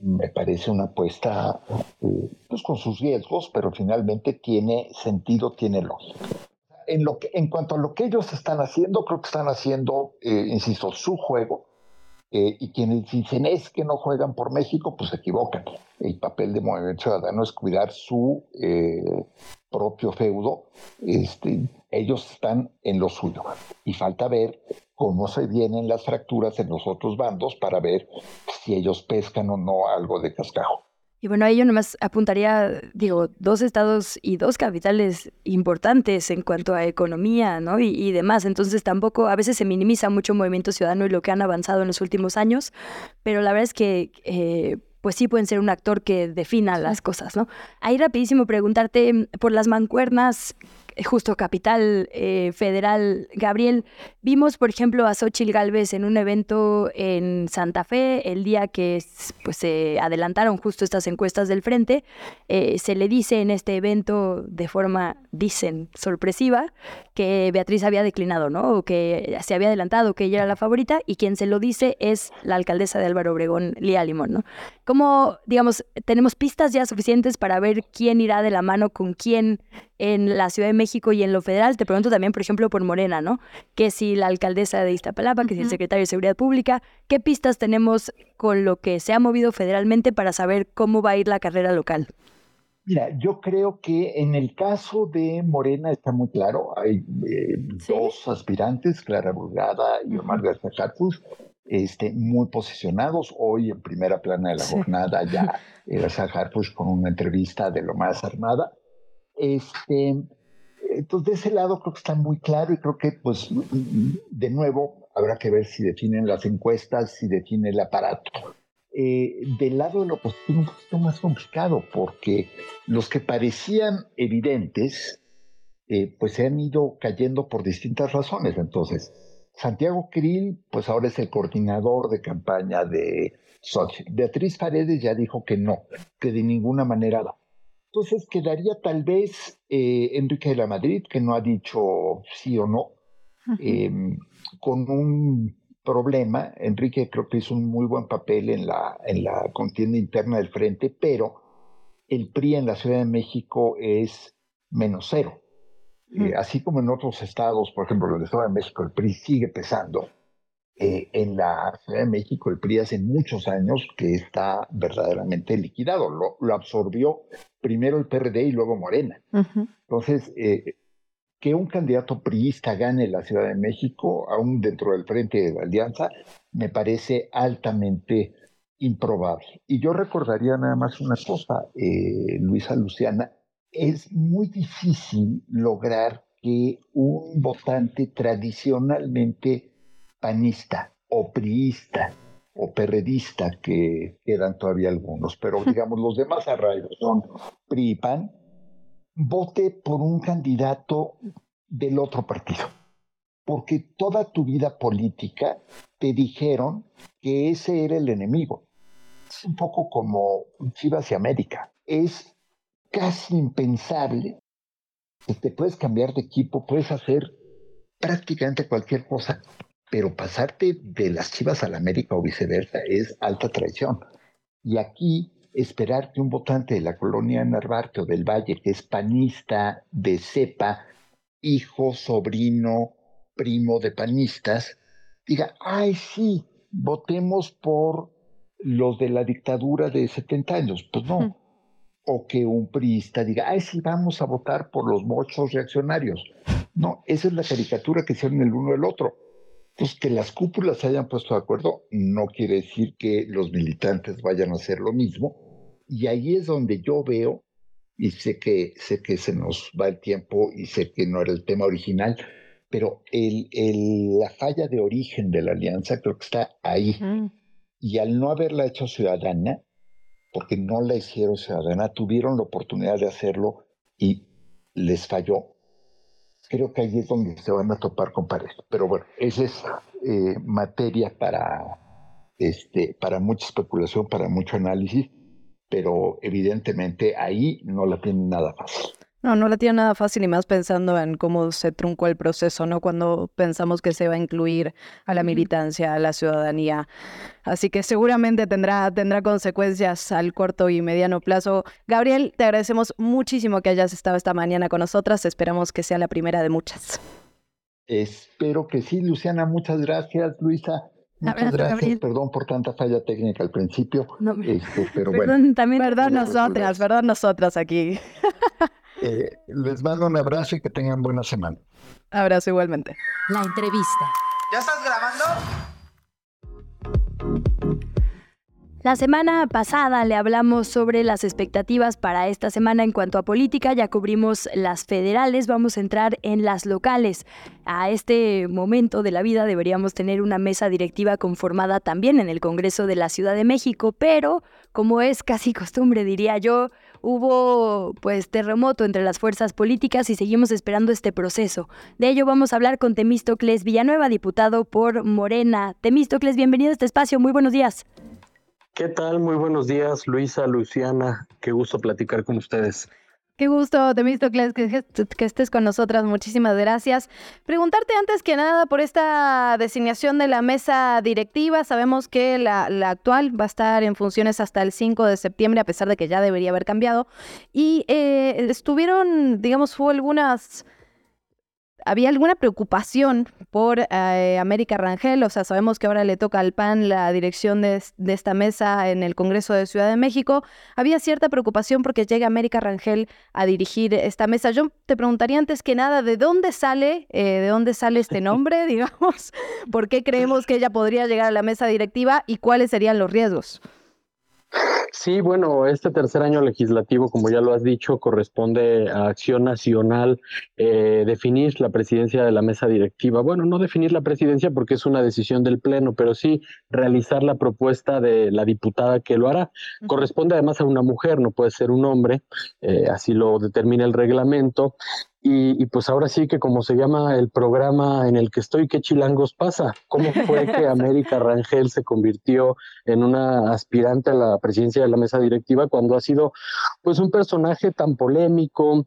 Speaker 11: me parece una apuesta eh, pues con sus riesgos, pero finalmente tiene sentido, tiene lógica. En, lo que, en cuanto a lo que ellos están haciendo, creo que están haciendo, eh, insisto, su juego. Y quienes dicen es que no juegan por México, pues se equivocan. El papel de Movimiento Ciudadano es cuidar su propio feudo. Este, ellos están en lo suyo. Y falta ver cómo se vienen las fracturas en los otros bandos para ver si ellos pescan o no algo de cascajo.
Speaker 1: Y bueno, ahí yo nomás apuntaría, digo, dos estados y dos capitales importantes en cuanto a economía, ¿no? Y, demás. Entonces tampoco, a veces se minimiza mucho Movimiento Ciudadano y lo que han avanzado en los últimos años, pero la verdad es que, eh, pues sí pueden ser un actor que defina las cosas, ¿no? Ahí rapidísimo preguntarte por las mancuernas justo capital eh, federal, Gabriel, vimos, por ejemplo, a Xochil Gálvez en un evento en Santa Fe, el día que pues, se adelantaron justo estas encuestas del frente, eh, se le dice en este evento de forma, dicen, sorpresiva, que Beatriz había declinado, ¿no? O que se había adelantado, que ella era la favorita, y quien se lo dice es la alcaldesa de Álvaro Obregón, Lía Limón, ¿no? ¿Cómo, digamos, tenemos pistas ya suficientes para ver quién irá de la mano con quién en la Ciudad de México y en lo federal. Te pregunto también, por ejemplo, por Morena, ¿no? Que si la alcaldesa de Iztapalapa, que si el secretario de Seguridad Pública, ¿qué pistas tenemos con lo que se ha movido federalmente para saber cómo va a ir la carrera local?
Speaker 11: Mira, yo creo que en el caso de Morena está muy claro. Hay eh, dos aspirantes, Clara Burgada y Omar García Harfus, este, muy posicionados. Hoy en primera plana de la jornada ya (laughs) García Harfus con una entrevista de lo más armada. Este, entonces, de ese lado creo que está muy claro y creo que, pues, de nuevo, habrá que ver si definen las encuestas, si define el aparato. Eh, del lado de la oposición un poquito más complicado, porque los que parecían evidentes, eh, pues se han ido cayendo por distintas razones. Entonces, Santiago Krill, pues ahora es el coordinador de campaña de Sochi. Beatriz Paredes ya dijo que no, que de ninguna manera va. Entonces quedaría tal vez eh, Enrique de la Madrid, que no ha dicho sí o no, em, con un problema. Enrique creo que hizo un muy buen papel en la, en la contienda interna del frente, pero el PRI en la Ciudad de México es menos cero. Eh, así como en otros estados, por ejemplo, en la Ciudad de México, el PRI sigue pesando. Eh, en la Ciudad de México, el PRI hace muchos años que está verdaderamente liquidado. Lo, lo absorbió primero el PRD y luego Morena. Entonces, eh, que un candidato priista gane la Ciudad de México, aún dentro del frente de la alianza, me parece altamente improbable. Y yo recordaría nada más una cosa, eh, Luisa Luciana, es muy difícil lograr que un votante tradicionalmente panista o priista o perredista, que quedan todavía algunos, pero (laughs) digamos los demás arraigos son PRI y PAN, vote por un candidato del otro partido. Porque toda tu vida política te dijeron que ese era el enemigo. Es un poco como Chivas y América. Es casi impensable que te puedes cambiar de equipo, puedes hacer prácticamente cualquier cosa, pero pasarte de las Chivas a la América o viceversa es alta traición. Y aquí esperar que un votante de la colonia Narvarte o del Valle, que es panista de cepa, hijo, sobrino, primo de panistas, diga, ay, sí, votemos por los de la dictadura de 70 años. Pues no. O que un priista diga, ay, sí, vamos a votar por los mochos reaccionarios. No, esa es la caricatura que hicieron el uno el otro. Pues que las cúpulas se hayan puesto de acuerdo no quiere decir que los militantes vayan a hacer lo mismo. Y ahí es donde yo veo, y sé que, sé que se nos va el tiempo y sé que no era el tema original, pero el, el, la falla de origen de la alianza creo que está ahí. Y al no haberla hecho ciudadana, porque no la hicieron ciudadana, tuvieron la oportunidad de hacerlo y les falló creo que ahí es donde se van a topar con pared. Pero bueno, esa es eh, materia para, este, para mucha especulación, para mucho análisis, pero evidentemente ahí no la tienen nada fácil.
Speaker 5: No, no la tiene nada fácil y más pensando en cómo se truncó el proceso, ¿no? Cuando pensamos que se va a incluir a la militancia, a la ciudadanía. Así que seguramente tendrá, tendrá consecuencias al corto y mediano plazo. Gabriel, te agradecemos muchísimo que hayas estado esta mañana con nosotras. Esperamos que sea la primera de muchas.
Speaker 11: Espero que sí, Luciana. Muchas gracias, Luisa. Muchas gracias, perdón por tanta falla técnica al principio. Este, pero (laughs) bueno.
Speaker 5: También, perdón nosotras, perdón nosotras aquí. (laughs)
Speaker 11: Eh, les mando un abrazo y que tengan buena semana.
Speaker 5: Abrazo igualmente.
Speaker 2: La entrevista.
Speaker 3: ¿Ya estás grabando?
Speaker 1: La semana pasada le hablamos sobre las expectativas para esta semana en cuanto a política, ya cubrimos las federales, vamos a entrar en las locales. A este momento de la vida deberíamos tener una mesa directiva conformada también en el Congreso de la Ciudad de México, pero como es casi costumbre, diría yo, hubo pues terremoto entre las fuerzas políticas y seguimos esperando este proceso. De ello vamos a hablar con Temístocles Villanueva, diputado por Morena. Temístocles, bienvenido a este espacio, muy buenos días.
Speaker 12: ¿Qué tal? Muy buenos días, Luisa, Luciana. Qué gusto platicar con ustedes.
Speaker 5: Qué gusto, Temístocles, que, que estés con nosotras. Muchísimas gracias. Preguntarte antes que nada por esta designación de la mesa directiva. Sabemos que la, actual va a estar en funciones hasta el 5 de septiembre, a pesar de que ya debería haber cambiado. Y eh, estuvieron, digamos, hubo algunas había alguna preocupación por eh, América Rangel, o sea, sabemos que ahora le toca al PAN la dirección de, esta mesa en el Congreso de Ciudad de México. Había cierta preocupación porque llega América Rangel a dirigir esta mesa. Yo te preguntaría antes que nada, ¿de dónde sale, eh, de dónde sale este nombre, (laughs) digamos? ¿Por qué creemos que ella podría llegar a la mesa directiva y cuáles serían los riesgos?
Speaker 12: Sí, bueno, este tercer año legislativo, como ya lo has dicho, corresponde a Acción Nacional eh, definir la presidencia de la mesa directiva. Bueno, no definir la presidencia porque es una decisión del Pleno, pero sí realizar la propuesta de la diputada que lo hará. Corresponde además a una mujer, no puede ser un hombre, eh, así lo determina el reglamento. Y, pues ahora sí que como se llama el programa en el que estoy, ¿qué chilangos pasa? ¿Cómo fue que (laughs) América Rangel se convirtió en una aspirante a la presidencia de la mesa directiva cuando ha sido pues un personaje tan polémico,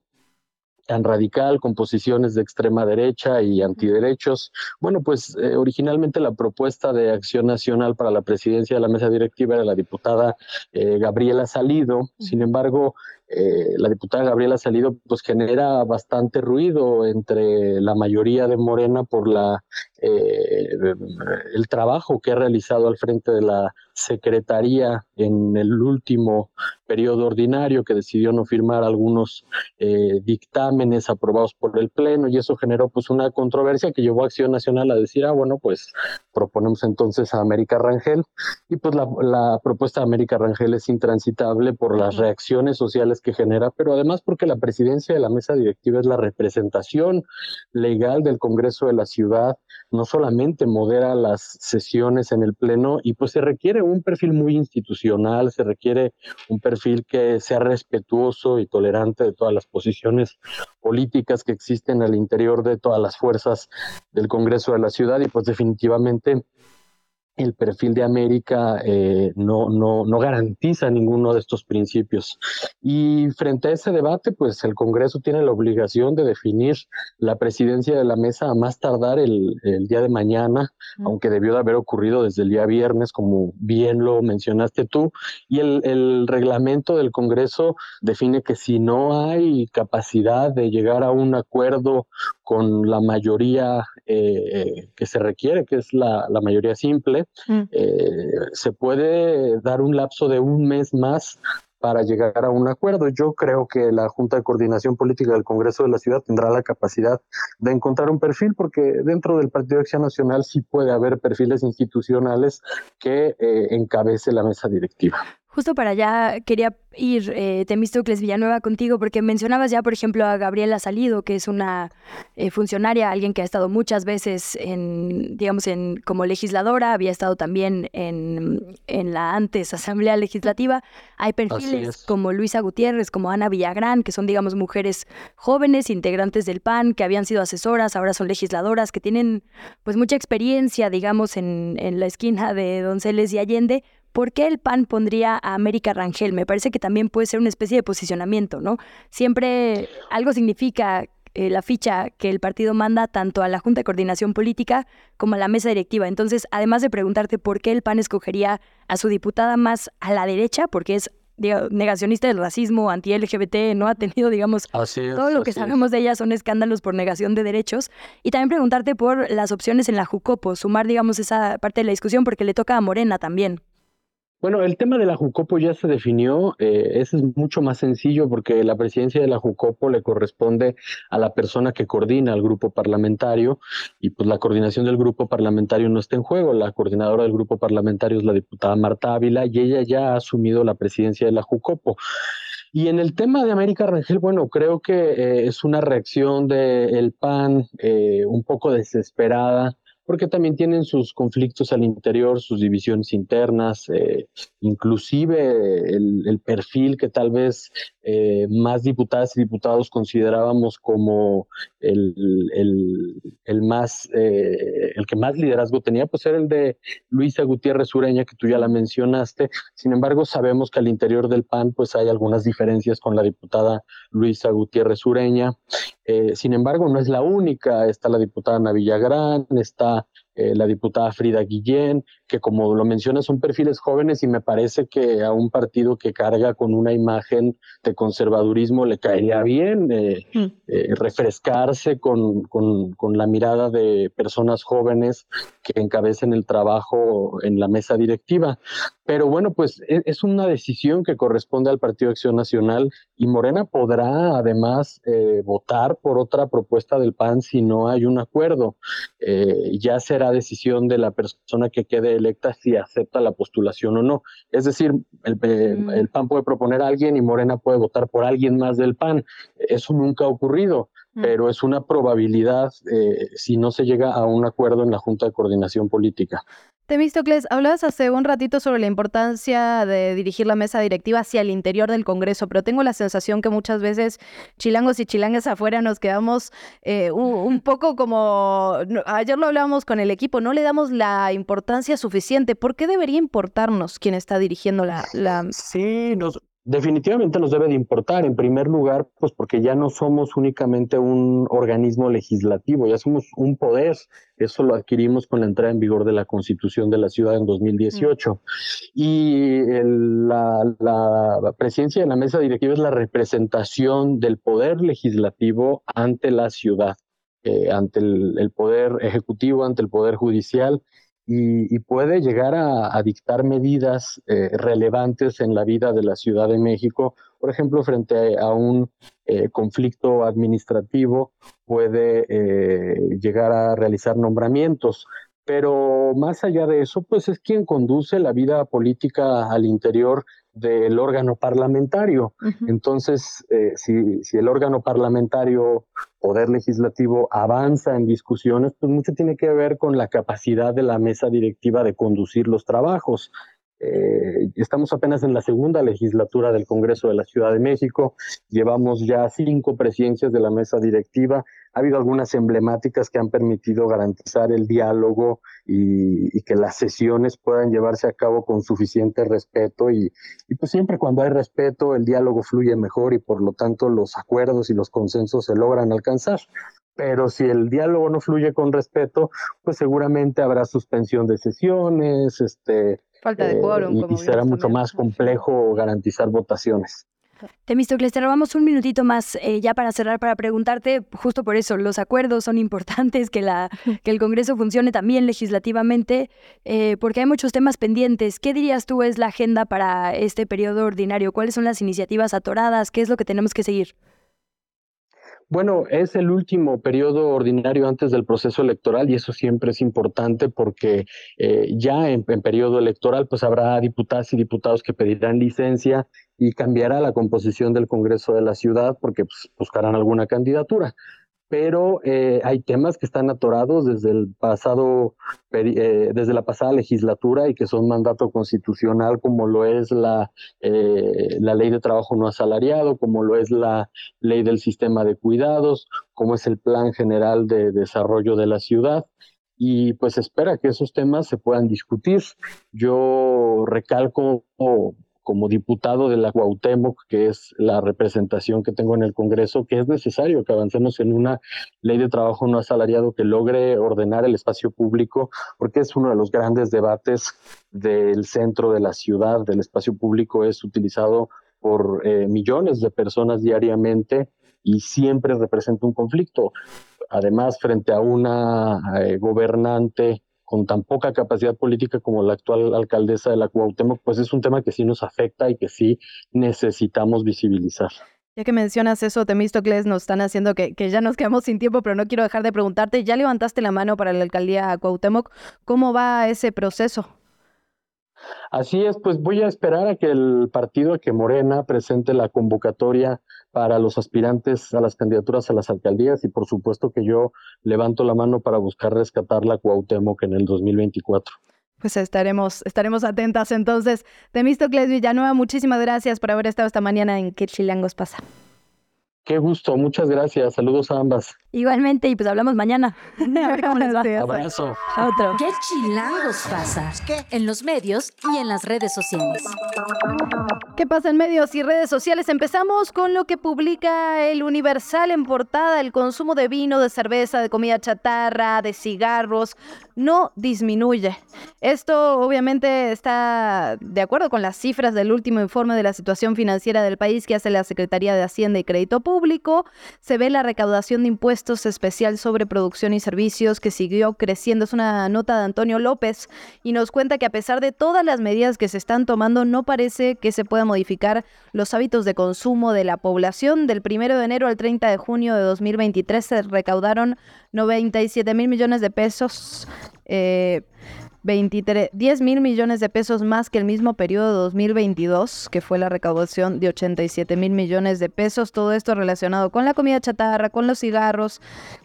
Speaker 12: tan radical, con posiciones de extrema derecha y antiderechos. Bueno, pues eh, originalmente la propuesta de Acción Nacional para la presidencia de la mesa directiva era la diputada eh, Gabriela Salido. Sin embargo, eh, la diputada Gabriela Salido pues genera bastante ruido entre la mayoría de Morena por la eh, el trabajo que ha realizado al frente de la Secretaría en el último periodo ordinario, que decidió no firmar algunos eh, dictámenes aprobados por el Pleno, y eso generó pues una controversia que llevó a Acción Nacional a decir, ah, bueno, pues proponemos entonces a América Rangel, y pues la, la propuesta de América Rangel es intransitable por las reacciones sociales que genera, pero además porque la presidencia de la mesa directiva es la representación legal del Congreso de la ciudad, no solamente modera las sesiones en el Pleno y pues se requiere un perfil muy institucional, se requiere un perfil que sea respetuoso y tolerante de todas las posiciones políticas que existen al interior de todas las fuerzas del Congreso de la ciudad y pues definitivamente el perfil de América eh, no, no, no, garantiza ninguno de estos principios. Y frente a ese debate, pues el Congreso tiene la obligación de definir la presidencia de la mesa a más tardar el, el día de mañana, aunque debió de haber ocurrido desde el día viernes, como bien lo mencionaste tú. Y el, el reglamento del Congreso define que si no hay capacidad de llegar a un acuerdo con la mayoría eh, que se requiere, que es la, la mayoría simple, Mm. Eh, se puede dar un lapso de un mes más para llegar a un acuerdo. Yo creo que la Junta de Coordinación Política del Congreso de la Ciudad tendrá la capacidad de encontrar un perfil, porque dentro del Partido de Acción Nacional sí puede haber perfiles institucionales que eh, encabece la mesa directiva.
Speaker 1: Justo para allá quería ir, eh, Temístocles Villanueva, contigo, porque mencionabas ya, por ejemplo, a Gabriela Salido, que es una eh, funcionaria, alguien que ha estado muchas veces en, digamos, en, como legisladora, había estado también en, en la antes Asamblea Legislativa. Hay perfiles como Luisa Gutiérrez, como Ana Villagrán, que son, digamos, mujeres jóvenes, integrantes del PAN, que habían sido asesoras, ahora son legisladoras, que tienen, pues, mucha experiencia, digamos, en, en la esquina de Donceles y Allende, ¿por qué el PAN pondría a América Rangel? Me parece que también puede ser una especie de posicionamiento, ¿no? Siempre algo significa eh, la ficha que el partido manda tanto a la Junta de Coordinación Política como a la mesa directiva. Entonces, además de preguntarte por qué el PAN escogería a su diputada más a la derecha, porque es negacionista del racismo, anti-LGBT, no ha tenido, digamos, todo lo que sabemos de ella son escándalos por negación de derechos. Y también preguntarte por las opciones en la Jucopo, sumar, digamos, esa parte de la discusión, porque le toca a Morena también.
Speaker 12: Bueno, el tema de la Jucopo ya se definió, eh, es mucho más sencillo porque la presidencia de la Jucopo le corresponde a la persona que coordina el grupo parlamentario y pues la coordinación del grupo parlamentario no está en juego, la coordinadora del grupo parlamentario es la diputada Marta Ávila y ella ya ha asumido la presidencia de la Jucopo. Y en el tema de América Rangel, bueno, creo que eh, es una reacción del PAN eh, un poco desesperada porque también tienen sus conflictos al interior, sus divisiones internas, eh, inclusive el, perfil que tal vez eh, más diputadas y diputados considerábamos como el, el, más, eh, el que más liderazgo tenía, pues era el de Luisa Gutiérrez Ureña, que tú ya la mencionaste. Sin embargo, sabemos que al interior del PAN pues hay algunas diferencias con la diputada Luisa Gutiérrez Ureña. Sin embargo, no es la única, está la diputada Ana Villagrán, está eh, la diputada Frida Guillén, que como lo menciona son perfiles jóvenes y me parece que a un partido que carga con una imagen de conservadurismo le caería bien eh, mm. eh, refrescarse con, con, la mirada de personas jóvenes que encabecen el trabajo en la mesa directiva. Pero bueno, pues e, es, una decisión que corresponde al Partido Acción Nacional y Morena podrá además votar por otra propuesta del PAN si no hay un acuerdo. ya será decisión de la persona que quede electa si acepta la postulación o no. Es decir, el, mm. PAN puede proponer a alguien y Morena puede votar por alguien más del PAN. Eso nunca ha ocurrido. Pero es una probabilidad eh, si no se llega a un acuerdo en la Junta de Coordinación Política.
Speaker 5: Temístocles, hablabas hace un ratito sobre la importancia de dirigir la mesa directiva hacia el interior del Congreso, pero tengo la sensación que muchas veces chilangos y chilangas afuera nos quedamos eh, un, poco como, ayer lo hablábamos con el equipo, no le damos la importancia suficiente. ¿Por qué debería importarnos quién está dirigiendo la... la...
Speaker 12: Sí, nos, Definitivamente nos debe de importar, en primer lugar, pues porque ya no somos únicamente un organismo legislativo, ya somos un poder. Eso lo adquirimos con la entrada en vigor de la Constitución de la ciudad en 2018. Y la, la, presidencia de la mesa directiva es la representación del poder legislativo ante la ciudad, eh, ante el poder ejecutivo, ante el poder judicial y, puede llegar a, dictar medidas eh, relevantes en la vida de la Ciudad de México. Por ejemplo, frente a un eh, conflicto administrativo, puede eh, llegar a realizar nombramientos. Pero más allá de eso, pues es quien conduce la vida política al interior del órgano parlamentario. Entonces, eh, si, si, el órgano parlamentario, poder legislativo, avanza en discusiones, pues mucho tiene que ver con la capacidad de la mesa directiva de conducir los trabajos. Eh, estamos apenas en la segunda legislatura del Congreso de la Ciudad de México, llevamos ya cinco presidencias de la mesa directiva, ha habido algunas emblemáticas que han permitido garantizar el diálogo y, que las sesiones puedan llevarse a cabo con suficiente respeto y, y, pues siempre cuando hay respeto el diálogo fluye mejor y por lo tanto los acuerdos y los consensos se logran alcanzar. Pero si el diálogo no fluye con respeto, pues seguramente habrá suspensión de sesiones, este,
Speaker 5: Falta de quórum.
Speaker 12: Eh, y, será mucho más complejo garantizar votaciones.
Speaker 1: Temístocles, te robamos un minutito más eh, ya para cerrar, para preguntarte, justo por eso, los acuerdos son (laughs) importantes, que, la, que el Congreso funcione también legislativamente, eh, porque hay muchos temas pendientes. ¿Qué dirías tú es la agenda para este periodo ordinario? ¿Cuáles son las iniciativas atoradas? ¿Qué es lo que tenemos que seguir?
Speaker 12: Bueno, es el último periodo ordinario antes del proceso electoral y eso siempre es importante porque eh, ya en, periodo electoral pues habrá diputadas y diputados que pedirán licencia y cambiará la composición del Congreso de la ciudad porque pues, buscarán alguna candidatura pero eh, hay temas que están atorados desde el pasado, eh, desde la pasada legislatura y que son mandato constitucional, como lo es la, eh, la ley de trabajo no asalariado, como lo es la ley del sistema de cuidados, como es el plan general de desarrollo de la ciudad y pues espera que esos temas se puedan discutir. Yo recalco como diputado de la Cuauhtémoc, que es la representación que tengo en el Congreso, que es necesario que avancemos en una ley de trabajo no asalariado que logre ordenar el espacio público, porque es uno de los grandes debates del centro de la ciudad, del espacio público es utilizado por eh, millones de personas diariamente y siempre representa un conflicto. Además, frente a una eh, gobernante con tan poca capacidad política como la actual alcaldesa de la Cuauhtémoc, pues es un tema que sí nos afecta y que sí necesitamos visibilizar.
Speaker 5: Ya que mencionas eso, Temístocles, nos están haciendo que, que, ya nos quedamos sin tiempo, pero no quiero dejar de preguntarte, ya levantaste la mano para la alcaldía Cuauhtémoc, ¿cómo va ese proceso?
Speaker 12: Así es, pues voy a esperar a que el partido, a que Morena presente la convocatoria para los aspirantes a las candidaturas a las alcaldías y por supuesto que yo levanto la mano para buscar rescatar la Cuauhtémoc en el 2024.
Speaker 5: Pues estaremos, estaremos atentas entonces. Temístocles Villanueva, muchísimas gracias por haber estado esta mañana en ¿Qué pasa?
Speaker 12: Qué gusto, muchas gracias. Saludos a ambas.
Speaker 1: Igualmente, y pues hablamos mañana. (laughs)
Speaker 5: A ver cómo les va. (laughs)
Speaker 12: Abrazo.
Speaker 1: Otro.
Speaker 2: ¿Qué chilangos pasa? En los medios y en las redes sociales.
Speaker 5: ¿Qué pasa en medios y redes sociales? Empezamos con lo que publica el Universal en portada. El consumo de vino, de cerveza, de comida chatarra, de cigarros, no disminuye. Esto obviamente está de acuerdo con las cifras del último informe de la situación financiera del país que hace la Secretaría de Hacienda y Crédito Público. Se ve la recaudación de impuestos especial sobre producción y servicios que siguió creciendo. Es una nota de Antonio López y nos cuenta que a pesar de todas las medidas que se están tomando, no parece que se pueda modificar los hábitos de consumo de la población. Del 1 de enero al 30 de junio de 2023 se recaudaron 97 mil millones de pesos. Eh, 10 mil millones de pesos más que el mismo periodo de 2022, que fue la recaudación de 87 mil millones de pesos. Todo esto relacionado con la comida chatarra, con los cigarros.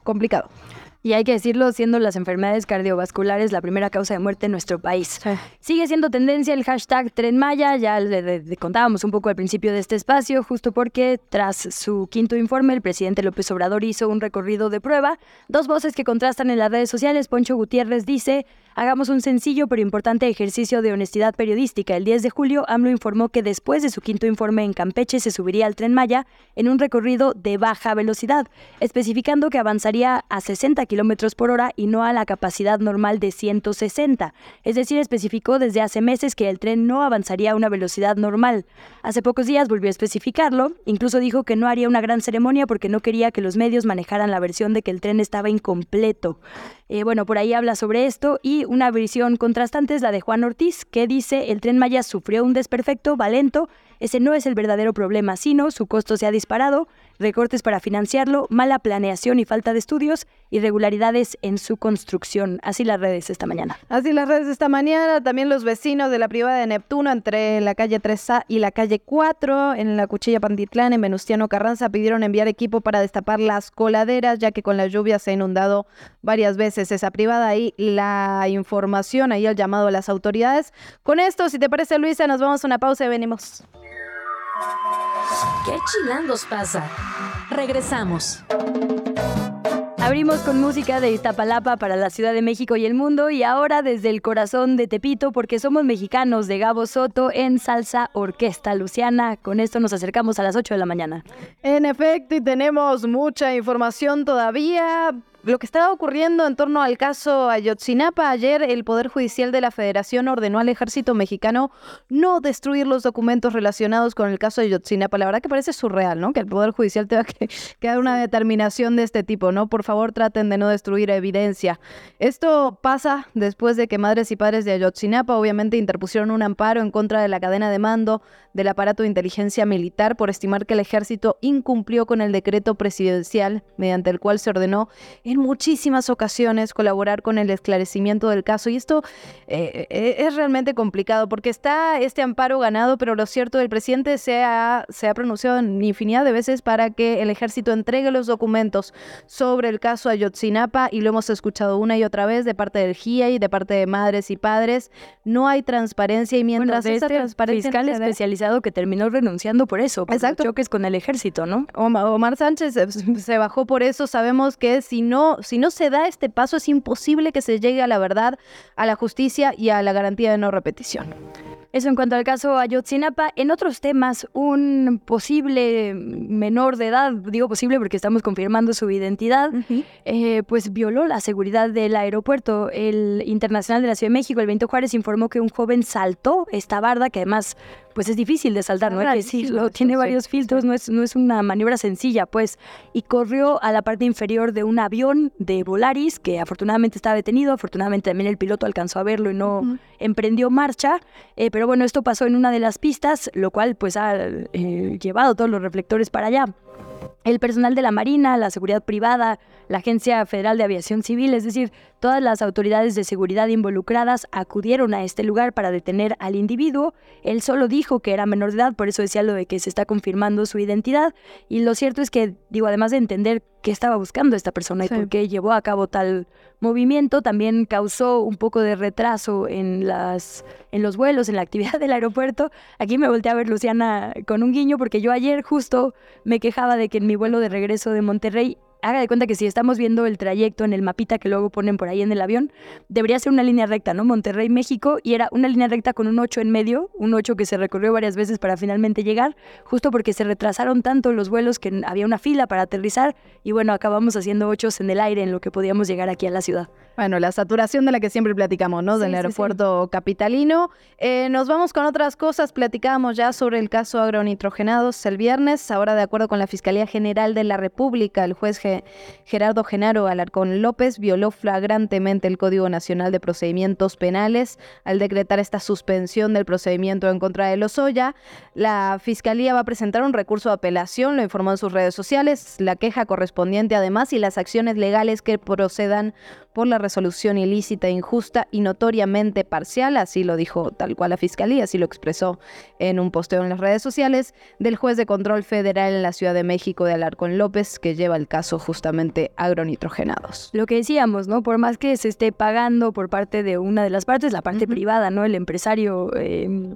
Speaker 5: Complicado.
Speaker 1: Y hay que decirlo, siendo las enfermedades cardiovasculares la primera causa de muerte en nuestro país. Sigue siendo tendencia el hashtag Tren Maya, ya le, contábamos un poco al principio de este espacio, justo porque tras su quinto informe, el presidente López Obrador hizo un recorrido de prueba. Dos voces que contrastan en las redes sociales. Poncho Gutiérrez dice, hagamos un sencillo pero importante ejercicio de honestidad periodística. El 10 de julio, AMLO informó que después de su quinto informe en Campeche se subiría al Tren Maya en un recorrido de baja velocidad, especificando que avanzaría a 60 kilómetros kilómetros por hora y no a la capacidad normal de 160. Es decir, especificó desde hace meses que el tren no avanzaría a una velocidad normal. Hace pocos días volvió a especificarlo, incluso dijo que no haría una gran ceremonia porque no quería que los medios manejaran la versión de que el tren estaba incompleto. Eh, bueno, por ahí habla sobre esto y una visión contrastante es la de Juan Ortiz, que dice el tren Maya sufrió un desperfecto, va lento, ese no es el verdadero problema, sino su costo se ha disparado, recortes para financiarlo, mala planeación y falta de estudios, irregularidades en su construcción. Así las redes esta mañana.
Speaker 5: Así las redes esta mañana, también los vecinos de la privada de Neptuno entre la calle 3A y la calle 4 en la Cuchilla Pantitlán en Venustiano Carranza pidieron enviar equipo para destapar las coladeras ya que con la lluvia se ha inundado varias veces esa privada y la información, ahí el llamado a las autoridades. Con esto, si te parece Luisa, nos vamos a una pausa y venimos.
Speaker 2: ¿Qué chilangos pasa? Regresamos.
Speaker 1: Abrimos con música de Iztapalapa para la Ciudad de México y el mundo y ahora desde el corazón de Tepito porque somos mexicanos de Gabo Soto en Salsa Orquesta Luciana. Con esto nos acercamos a las 8 de la mañana.
Speaker 5: En efecto, y tenemos mucha información todavía lo que estaba ocurriendo en torno al caso Ayotzinapa, ayer el Poder Judicial de la Federación ordenó al ejército mexicano no destruir los documentos relacionados con el caso Ayotzinapa. La verdad que parece surreal, ¿no? Que el Poder Judicial tenga que, (laughs) que dar una determinación de este tipo, ¿no? Por favor, traten de no destruir evidencia. Esto pasa después de que madres y padres de Ayotzinapa obviamente interpusieron un amparo en contra de la cadena de mando del aparato de inteligencia militar por estimar que el ejército incumplió con el decreto presidencial mediante el cual se ordenó muchísimas ocasiones colaborar con el esclarecimiento del caso y esto eh, eh, es realmente complicado porque está este amparo ganado, pero lo cierto, el presidente se ha, se ha pronunciado en infinidad de veces para que el ejército entregue los documentos sobre el caso Ayotzinapa y lo hemos escuchado una y otra vez de parte del GIA y de parte de madres y padres. No hay transparencia y mientras
Speaker 1: bueno, este transparencia fiscal especializado que terminó renunciando por eso, por Exacto. choques con el ejército, ¿no?
Speaker 5: Omar Sánchez se bajó por eso. Sabemos que si no si no se da este paso, es imposible que se llegue a la verdad, a la justicia y a la garantía de no repetición.
Speaker 1: Eso en cuanto al caso Ayotzinapa. En otros temas, un posible menor de edad, digo posible porque estamos confirmando su identidad, eh, pues violó la seguridad del aeropuerto. El Internacional de la Ciudad de México, el Benito Juárez, informó que un joven saltó esta barda, que además pues es difícil de saltar, ¿no? Es decirlo, tiene varios filtros, no es, no es una maniobra sencilla, pues, y corrió a la parte inferior de un avión de Volaris, que afortunadamente estaba detenido, afortunadamente también el piloto alcanzó a verlo y no emprendió marcha, eh, pero bueno, esto pasó en una de las pistas, lo cual pues ha eh, llevado todos los reflectores para allá. El personal de la Marina, la seguridad privada, la Agencia Federal de Aviación Civil, es decir, todas las autoridades de seguridad involucradas acudieron a este lugar para detener al individuo. Él solo dijo que era menor de edad, por eso decía lo de que se está confirmando su identidad. Y lo cierto es que, digo, además de entender qué estaba buscando esta persona y por qué llevó a cabo tal movimiento, también causó un poco de retraso en, las, en los vuelos, en la actividad del aeropuerto. Aquí me volteé a ver Luciana con un guiño porque yo ayer justo me quejaba de que en mi vuelo de regreso de Monterrey haga de cuenta que si estamos viendo el trayecto en el mapita que luego ponen por ahí en el avión, debería ser una línea recta, ¿no? Monterrey, México, y era una línea recta con un 8 en medio, un 8 que se recorrió varias veces para finalmente llegar, justo porque se retrasaron tanto los vuelos que había una fila para aterrizar, y bueno, acabamos haciendo 8 en el aire en lo que podíamos llegar aquí a la ciudad.
Speaker 5: Bueno, la saturación de la que siempre platicamos, ¿no? Del aeropuerto capitalino. Eh, nos vamos con otras cosas. Platicábamos ya sobre el caso agronitrogenados el viernes. Ahora, de acuerdo con la Fiscalía General de la República, el juez Gerardo Genaro Alarcón López violó flagrantemente el Código Nacional de Procedimientos Penales al decretar esta suspensión del procedimiento en contra de Lozoya. La Fiscalía va a presentar un recurso de apelación, lo informó en sus redes sociales. La queja correspondiente, además, y las acciones legales que procedan por la resolución ilícita, injusta y notoriamente parcial, así lo dijo tal cual la Fiscalía, así lo expresó en un posteo en las redes sociales, del juez de control federal en la Ciudad de México de Alarcón López, que lleva el caso justamente agronitrogenados.
Speaker 1: Lo que decíamos, ¿no? Por más que se esté pagando por parte de una de las partes, la parte privada, ¿no? El empresario... Eh,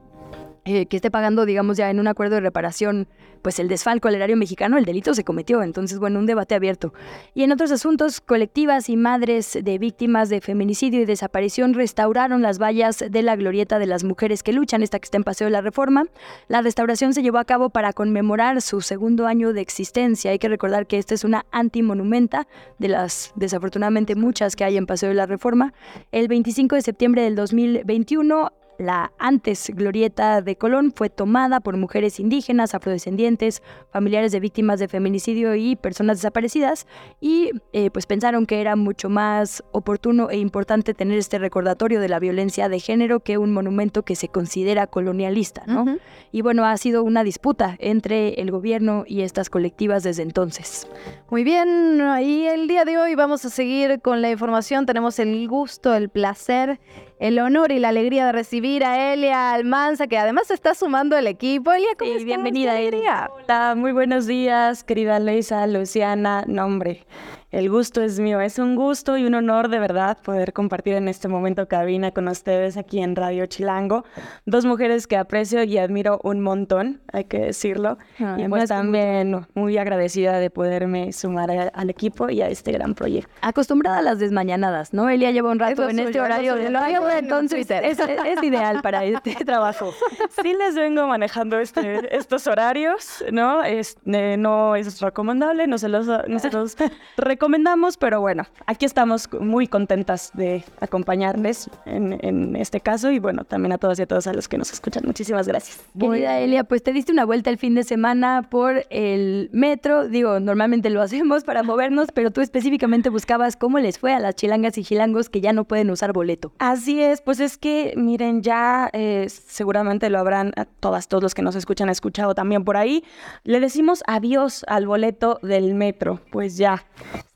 Speaker 1: eh, que esté pagando, digamos, ya en un acuerdo de reparación, pues el desfalco al erario mexicano, el delito se cometió. Entonces, bueno, un debate abierto. Y en otros asuntos, colectivas y madres de víctimas de feminicidio y desaparición restauraron las vallas de la glorieta de las mujeres que luchan, esta que está en Paseo de la Reforma. La restauración se llevó a cabo para conmemorar su segundo año de existencia. Hay que recordar que esta es una antimonumenta de las desafortunadamente muchas que hay en Paseo de la Reforma. El 25 de septiembre del 2021 la antes glorieta de Colón fue tomada por mujeres indígenas, afrodescendientes, familiares de víctimas de feminicidio y personas desaparecidas y eh, pues pensaron que era mucho más oportuno e importante tener este recordatorio de la violencia de género que un monumento que se considera colonialista, ¿no? Y bueno, ha sido una disputa entre el gobierno y estas colectivas desde entonces.
Speaker 5: Muy bien, y el día de hoy vamos a seguir con la información. Tenemos el gusto, el placer, el honor y la alegría de recibir a Elia Almanza, que además se está sumando al equipo. Elia, ¿cómo estás?
Speaker 1: Bienvenida,
Speaker 5: Elia.
Speaker 13: Hola, muy buenos días, querida Leisa, Luciana, nombre. El gusto es mío, es un gusto y un honor de verdad poder compartir en este momento cabina con ustedes aquí en Radio Chilango. Dos mujeres que aprecio y admiro un montón, hay que decirlo. y pues también muy agradecida de poderme sumar al equipo y a este gran proyecto.
Speaker 1: Acostumbrada a las desmañanadas, ¿no? Elia lleva un rato en este horario de entonces es, es, ideal para este (laughs) trabajo.
Speaker 13: Sí les vengo manejando este, estos horarios, ¿no? Es, eh, no es recomendable, no se los, no se los (laughs) recomendamos, pero bueno, aquí estamos muy contentas de acompañarles en, en, este caso y bueno, también a todas y a todos a los que nos escuchan. Muchísimas gracias.
Speaker 1: Querida Elia, pues te diste una vuelta el fin de semana por el metro. Digo, normalmente lo (laughs) hacemos para movernos, pero tú específicamente buscabas cómo les fue a las chilangas y chilangos que ya no pueden usar boleto.
Speaker 13: Así es, pues es que miren, ya eh, seguramente lo habrán todas, todos los que nos escuchan escuchado también por ahí. Le decimos adiós al boleto del metro. Pues ya,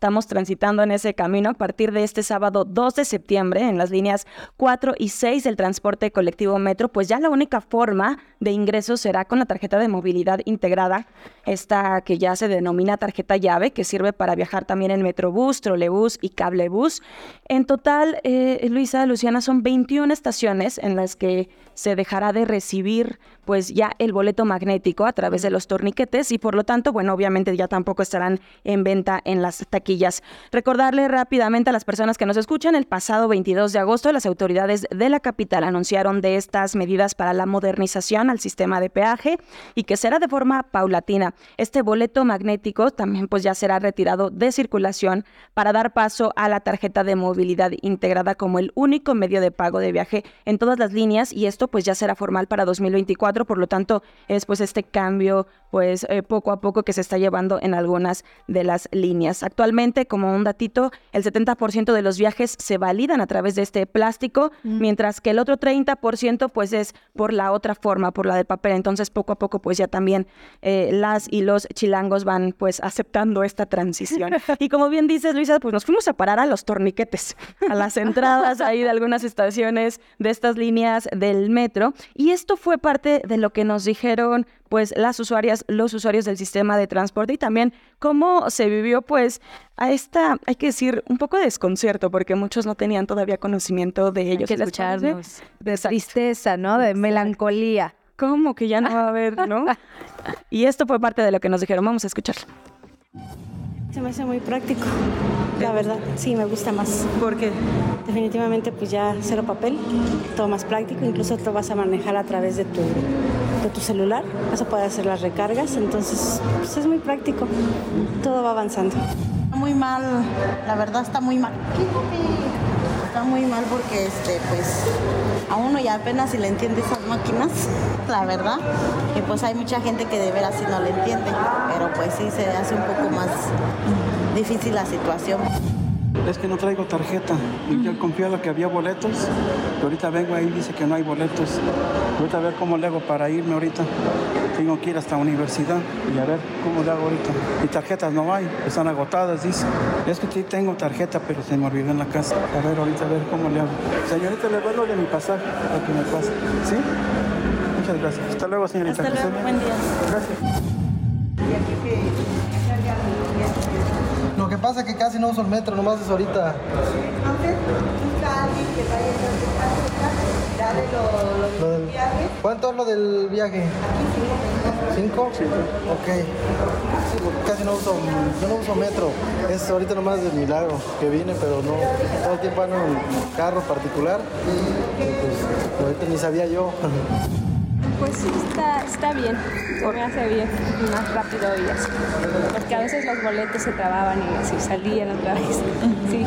Speaker 13: Estamos transitando en ese camino a partir de este sábado 2 de septiembre en las líneas 4 y 6 del transporte colectivo Metro, pues ya la única forma de ingreso será con la tarjeta de movilidad integrada, esta que ya se denomina tarjeta llave, que sirve para viajar también en Metrobús, Trolebús y Cablebús. En total, eh, Luisa, Luciana, son 21 estaciones en las que se dejará de recibir pues ya el boleto magnético a través de los torniquetes y por lo tanto, bueno, obviamente ya tampoco estarán en venta en las taquillas. Recordarle rápidamente a las personas que nos escuchan, el pasado 22 de agosto las autoridades de la capital anunciaron de estas medidas para la modernización al sistema de peaje y que será de forma paulatina. Este boleto magnético también pues ya será retirado de circulación para dar paso a la tarjeta de movilidad integrada como el único medio de pago de viaje en todas las líneas y esto pues ya será formal para 2024, por lo tanto es pues este cambio pues eh, poco a poco que se está llevando en algunas de las líneas. Actualmente, como un datito, el 70% de los viajes se validan a través de este plástico, mientras que el otro 30% pues es por la otra forma, por la del papel. Entonces, poco a poco pues ya también eh, las y los chilangos van pues aceptando esta transición. (laughs) y como bien dices, Luisa, pues nos fuimos a parar a los torniquetes, a las entradas ahí de algunas estaciones de estas líneas del metro. Y esto fue parte de lo que nos dijeron pues las usuarias, los usuarios del sistema de transporte y también cómo se vivió pues a esta, hay que decir, un poco de desconcierto porque muchos no tenían todavía conocimiento de ellos.
Speaker 5: Hay que escucharnos. De tristeza, ¿no? De melancolía.
Speaker 13: ¿Cómo que ya no va a haber, (laughs) no? y esto fue parte de lo que nos dijeron. Vamos a escuchar.
Speaker 14: Se me hace muy práctico, la verdad. Sí, me gusta más.
Speaker 13: ¿Por qué?
Speaker 14: Definitivamente, pues ya cero papel, todo más práctico. Incluso te vas a manejar a través de tu, de tu celular. Vas a poder hacer las recargas. Entonces, pues es muy práctico. Todo va avanzando.
Speaker 15: Muy mal, la verdad está muy mal está muy mal porque este pues a uno ya apenas si le entiende esas máquinas, la verdad. Y pues hay mucha gente que de veras sí no le entiende, pero pues sí se hace un poco más difícil la situación.
Speaker 16: Es que no traigo tarjeta. Y yo confiaba que había boletos. Pero ahorita vengo ahí y dice que no hay boletos. Ahorita a ver cómo le hago para irme ahorita. Tengo que ir hasta la universidad y a ver cómo le hago ahorita. Y tarjetas no hay, están agotadas, dice. Es que sí tengo tarjeta, pero se me olvidó en la casa. A ver ahorita a ver cómo le hago. Señorita, le lo de mi pasaje para que me pase. ¿Sí? Muchas gracias. Hasta luego, señorita.
Speaker 15: Hasta luego, buen día.
Speaker 16: Gracias.
Speaker 17: Pasa es que casi no uso el metro, nomás es ahorita. Lo del, ¿Cuánto es lo del viaje? ¿Cinco? Sí. Ok. casi no uso, yo no uso metro. Es ahorita nomás de milagro que viene, pero no. Todo el tiempo ando en carro particular. pues ahorita ni sabía yo. (laughs)
Speaker 18: Pues sí, está, está bien, se me hace bien, más rápido y así. Porque a veces los boletos se trababan y así salían otra vez. Sí.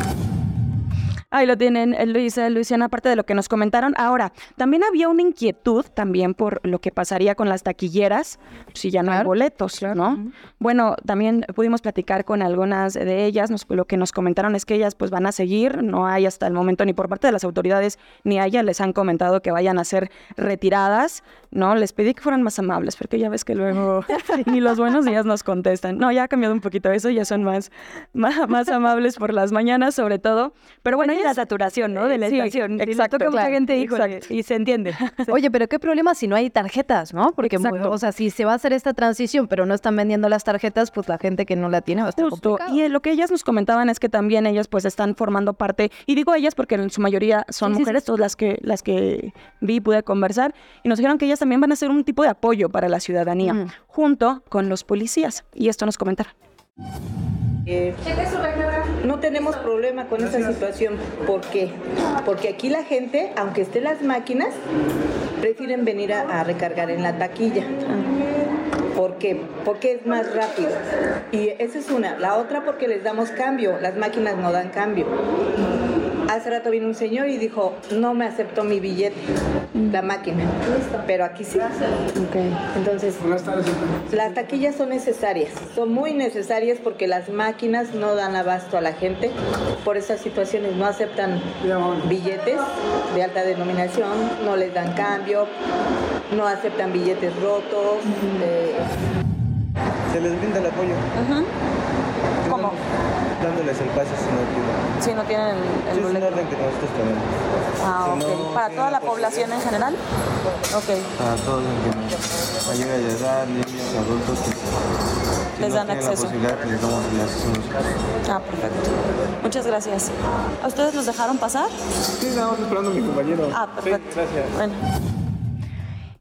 Speaker 13: Ahí lo tienen, eh, Luisa, Luisiana, aparte de lo que nos comentaron. Ahora, también había una inquietud también por lo que pasaría con las taquilleras si ya no hay boletos, ¿no? Bueno, también pudimos platicar con algunas de ellas. lo que nos comentaron es que ellas pues van a seguir. No hay hasta el momento ni por parte de las autoridades ni a ellas les han comentado que vayan a ser retiradas. No, les pedí que fueran más amables porque ya ves que luego (laughs) ni los buenos días nos contestan. No, ya ha cambiado un poquito eso, ya son más, (laughs) más, amables por las mañanas sobre todo. Pero bueno,
Speaker 1: hay la saturación, ¿no? De la estación.
Speaker 13: Exacto.
Speaker 1: que mucha gente dijo y se entiende. (laughs)
Speaker 5: Oye, pero qué problema si no hay tarjetas, ¿no? Porque, o sea, si se va a hacer esta transición, pero no están vendiendo las tarjetas, pues la gente que no la tiene va a estar Justo.
Speaker 13: Y lo que ellas nos comentaban es que también ellas pues están formando parte, y digo ellas porque en su mayoría son mujeres, todas las que, las que vi y pude conversar, y nos dijeron que ellas también van a ser un tipo de apoyo para la ciudadanía, junto con los policías. Y esto nos comentaron.
Speaker 19: Eh, no tenemos problema con esa situación. ¿Por qué? Porque aquí la gente, aunque estén las máquinas, prefieren venir a, recargar en la taquilla. ¿Por qué? Porque es más rápido. Y esa es una. La otra porque les damos cambio. Las máquinas no dan cambio. Hace rato vino un señor y dijo, no me aceptó mi billete, la máquina. Pero aquí sí. Entonces, las taquillas son necesarias. Son muy necesarias porque las máquinas no dan abasto a la gente. Por esas situaciones no aceptan billetes de alta denominación, no les dan cambio, no aceptan billetes rotos. Eh,
Speaker 20: Se les brinda el apoyo.
Speaker 13: ¿Cómo?
Speaker 20: Dándoles el pase si no tienen.
Speaker 13: Si no tienen el,
Speaker 20: sí, boleto. orden que nosotros tenemos.
Speaker 13: Ah, ok. ¿Para toda la población en general? Ok.
Speaker 20: Para todos en general. Mayores de edad, niños, adultos que
Speaker 13: les dan acceso.
Speaker 20: La posibilidad que les damos el acceso.
Speaker 13: Ah, perfecto. Muchas gracias. ¿A ustedes los dejaron pasar?
Speaker 20: Sí, estábamos esperando a mi compañero.
Speaker 13: Ah, perfecto.
Speaker 20: Sí, gracias.
Speaker 13: Bueno.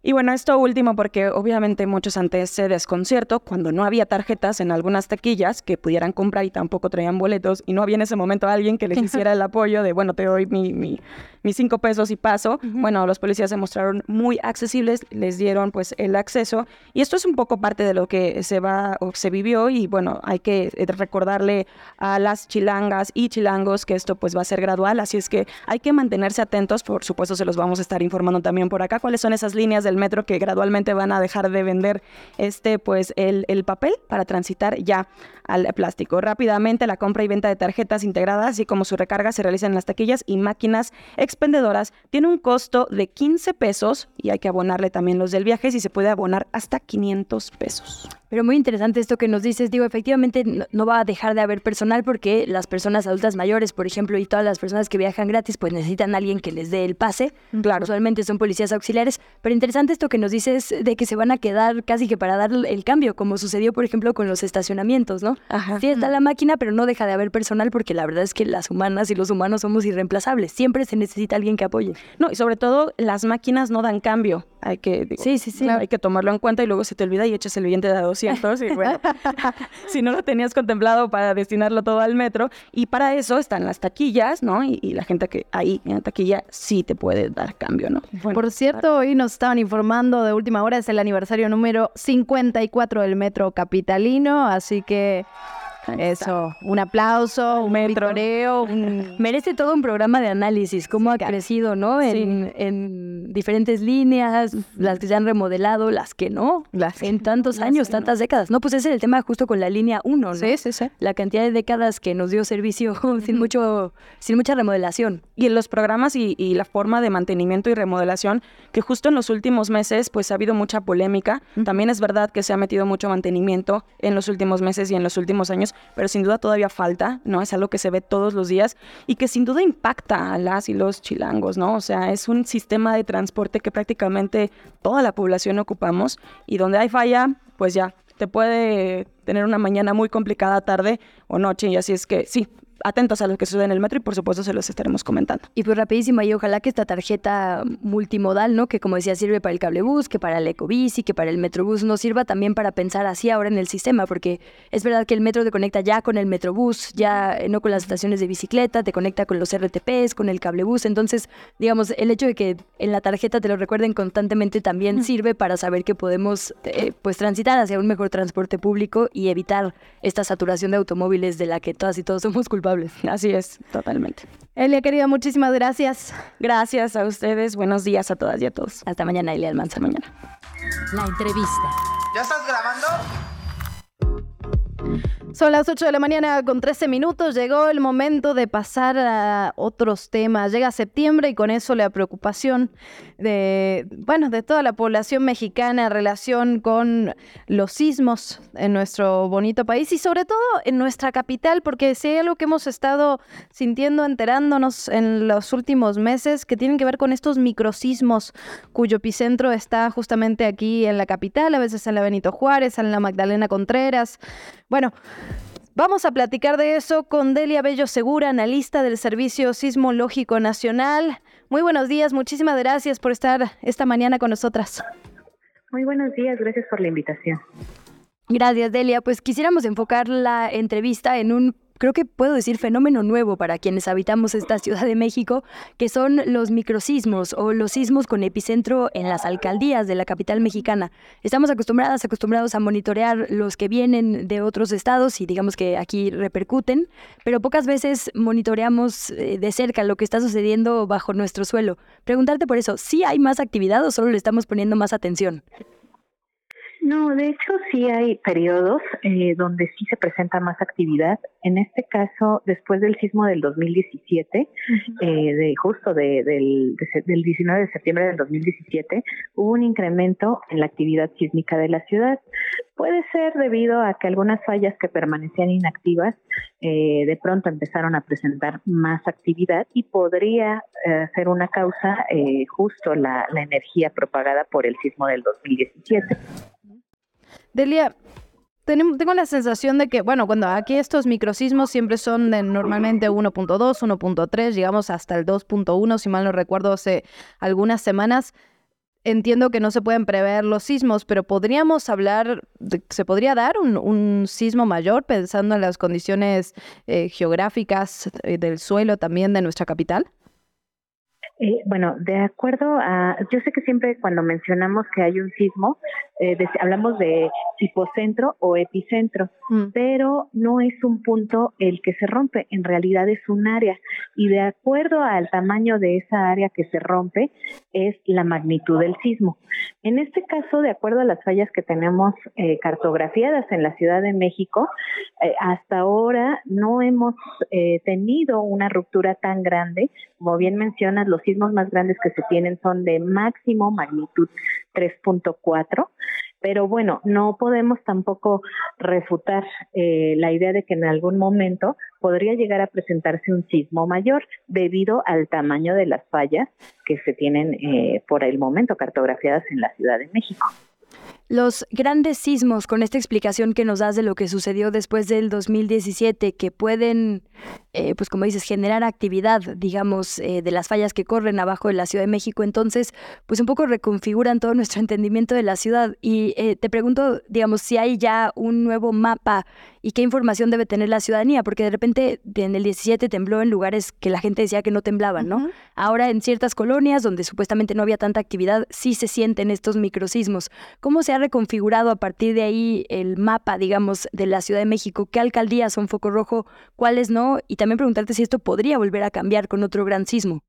Speaker 13: Y bueno, esto último porque obviamente muchos ante ese desconcierto, cuando no había tarjetas en algunas taquillas que pudieran comprar y tampoco traían boletos y no había en ese momento alguien que les hiciera el apoyo de, bueno, te doy mi, mi, mis cinco pesos y paso. Bueno, los policías se mostraron muy accesibles, les dieron pues el acceso. Y esto es un poco parte de lo que se va o se vivió y bueno, hay que eh, recordarle a las chilangas y chilangos que esto pues va a ser gradual, así es que hay que mantenerse atentos, por supuesto se los vamos a estar informando también por acá, cuáles son esas líneas del metro que gradualmente van a dejar de vender este, pues, el, el papel para transitar ya al plástico. Rápidamente, la compra y venta de tarjetas integradas, así como su recarga, se realizan en las taquillas y máquinas expendedoras. Tiene un costo de 15 pesos y hay que abonarle también los del viaje si se puede abonar hasta 500 pesos.
Speaker 1: Pero muy interesante esto que nos dices, digo, efectivamente no, va a dejar de haber personal porque las personas adultas mayores, por ejemplo, y todas las personas que viajan gratis, pues necesitan a alguien que les dé el pase. Claro. Usualmente son policías auxiliares, pero interesante esto que nos dices de que se van a quedar casi que para dar el cambio, como sucedió, por ejemplo, con los estacionamientos, ¿no? Ajá. Sí está la máquina, pero no deja de haber personal porque la verdad es que las humanas y los humanos somos irreemplazables. Siempre se necesita alguien que apoye.
Speaker 13: No, y sobre todo las máquinas no dan cambio. Hay que, sí, sí, sí. hay que tomarlo en cuenta y luego se te olvida y echas el billete de 200 y bueno, (laughs) (laughs) si no lo tenías contemplado para destinarlo todo al metro. Y para eso están las taquillas, ¿no? Y, la gente que ahí en la taquilla sí te puede dar cambio, ¿no?
Speaker 5: Por cierto, hoy nos estaban informando de última hora, es el aniversario número 54 del metro capitalino, así que eso, un aplauso, un metroreo. (laughs)
Speaker 1: Merece todo un programa de análisis, cómo ha crecido, ¿no? En, diferentes líneas, las que se han remodelado, las que no, las en tantos años, tantas décadas. No, pues ese es el tema justo con la línea 1, ¿no?
Speaker 5: Sí, sí, sí.
Speaker 1: La cantidad de décadas que nos dio servicio (laughs) sin, mucho, sin mucha remodelación.
Speaker 13: Y en los programas y, la forma de mantenimiento y remodelación, que justo en los últimos meses, pues ha habido mucha polémica. También es verdad que se ha metido mucho mantenimiento en los últimos meses y en los últimos años, pero sin duda todavía falta, ¿no? Es algo que se ve todos los días y que sin duda impacta a las y los chilangos, ¿no? O sea, es un sistema de transporte que prácticamente toda la población ocupamos y donde hay falla, pues ya te puede tener una mañana muy complicada tarde o noche y así es que sí, atentos a lo que sucede en el metro y por supuesto se los estaremos comentando.
Speaker 1: Y pues rapidísimo, y ojalá que esta tarjeta multimodal, ¿no? Que como decía, sirve para el cablebús, que para el ecobici, que para el metrobús, nos sirva también para pensar así ahora en el sistema, porque es verdad que el metro te conecta ya con el metrobús, ya no con las estaciones de bicicleta, te conecta con los RTPs, con el cablebús, entonces, digamos, el hecho de que en la tarjeta te lo recuerden constantemente también sirve para saber que podemos, eh, pues, transitar hacia un mejor transporte público y evitar esta saturación de automóviles de la que todas y todos somos culpables culpables.
Speaker 13: Así es, totalmente.
Speaker 5: Elia, querida, muchísimas gracias.
Speaker 13: Gracias a ustedes. Buenos días a todas y a todos.
Speaker 1: Hasta mañana, Elia Almanza.
Speaker 13: mañana.
Speaker 2: La entrevista.
Speaker 3: ¿Ya estás grabando?
Speaker 5: Son las 8 de la mañana con 13 minutos. Llegó el momento de pasar a otros temas. Llega septiembre y con eso la preocupación de, bueno, de toda la población mexicana en relación con los sismos en nuestro bonito país y sobre todo en nuestra capital, porque si hay algo que hemos estado sintiendo, enterándonos en los últimos meses, que tienen que ver con estos microsismos cuyo epicentro está justamente aquí en la capital, a veces en la Benito Juárez, en la Magdalena Contreras. Bueno, Vamos a platicar de eso con Delia Bello Segura, analista del Servicio Sismológico Nacional. Muy buenos días, muchísimas gracias por estar esta mañana con nosotras.
Speaker 21: Muy buenos días, gracias por la invitación.
Speaker 1: Gracias, Delia. Pues quisiéramos enfocar la entrevista en un creo que puedo decir fenómeno nuevo para quienes habitamos esta Ciudad de México, que son los microsismos o los sismos con epicentro en las alcaldías de la capital mexicana. Estamos acostumbradas, acostumbrados a monitorear los que vienen de otros estados y digamos que aquí repercuten, pero pocas veces monitoreamos eh, de cerca lo que está sucediendo bajo nuestro suelo. Preguntarte por eso, ¿sí hay más actividad o solo le estamos poniendo más atención?
Speaker 21: No, de hecho sí hay periodos eh, donde sí se presenta más actividad. En este caso, después del sismo del 2017, eh, de justo del, del 19 de septiembre del 2017, hubo un incremento en la actividad sísmica de la ciudad. Puede ser debido a que algunas fallas que permanecían inactivas eh, de pronto empezaron a presentar más actividad y podría ser una causa justo la, la energía propagada por el sismo del 2017.
Speaker 5: Delia, tengo la sensación de que, bueno, cuando aquí estos microsismos siempre son de normalmente 1.2, 1.3, llegamos hasta el 2.1, si mal no recuerdo, hace algunas semanas. Entiendo que no se pueden prever los sismos, pero podríamos hablar, ¿se podría dar un, sismo mayor pensando en las condiciones eh, geográficas eh, del suelo también de nuestra capital?
Speaker 21: Eh, bueno, de acuerdo a, yo sé que siempre cuando mencionamos que hay un sismo, eh, hablamos de hipocentro o epicentro, mm. pero no es un punto el que se rompe, en realidad es un área y de acuerdo al tamaño de esa área que se rompe es la magnitud del sismo. En este caso, de acuerdo a las fallas que tenemos eh, cartografiadas en la Ciudad de México, hasta ahora no hemos tenido una ruptura tan grande, como bien mencionas, los sismos más grandes que se tienen son de máximo magnitud 3.4, pero bueno, no podemos tampoco refutar eh, la idea de que en algún momento podría llegar a presentarse un sismo mayor debido al tamaño de las fallas que se tienen eh, por el momento cartografiadas en la Ciudad de México.
Speaker 1: Los grandes sismos, con esta explicación que nos das de lo que sucedió después del 2017, que pueden, eh, pues como dices, generar actividad, digamos, eh, de las fallas que corren abajo de la Ciudad de México, entonces, pues un poco reconfiguran todo nuestro entendimiento de la ciudad. Y eh, te pregunto, digamos, si hay ya un nuevo mapa y qué información debe tener la ciudadanía, porque de repente en el 17 tembló en lugares que la gente decía que no temblaban, ¿no? Ahora en ciertas colonias donde supuestamente no había tanta actividad, sí se sienten estos microsismos. ¿Cómo se ha reconfigurado a partir de ahí el mapa, digamos, de la Ciudad de México? ¿Qué alcaldías son foco rojo, cuáles no? Y también preguntarte si esto podría volver a cambiar con otro gran sismo.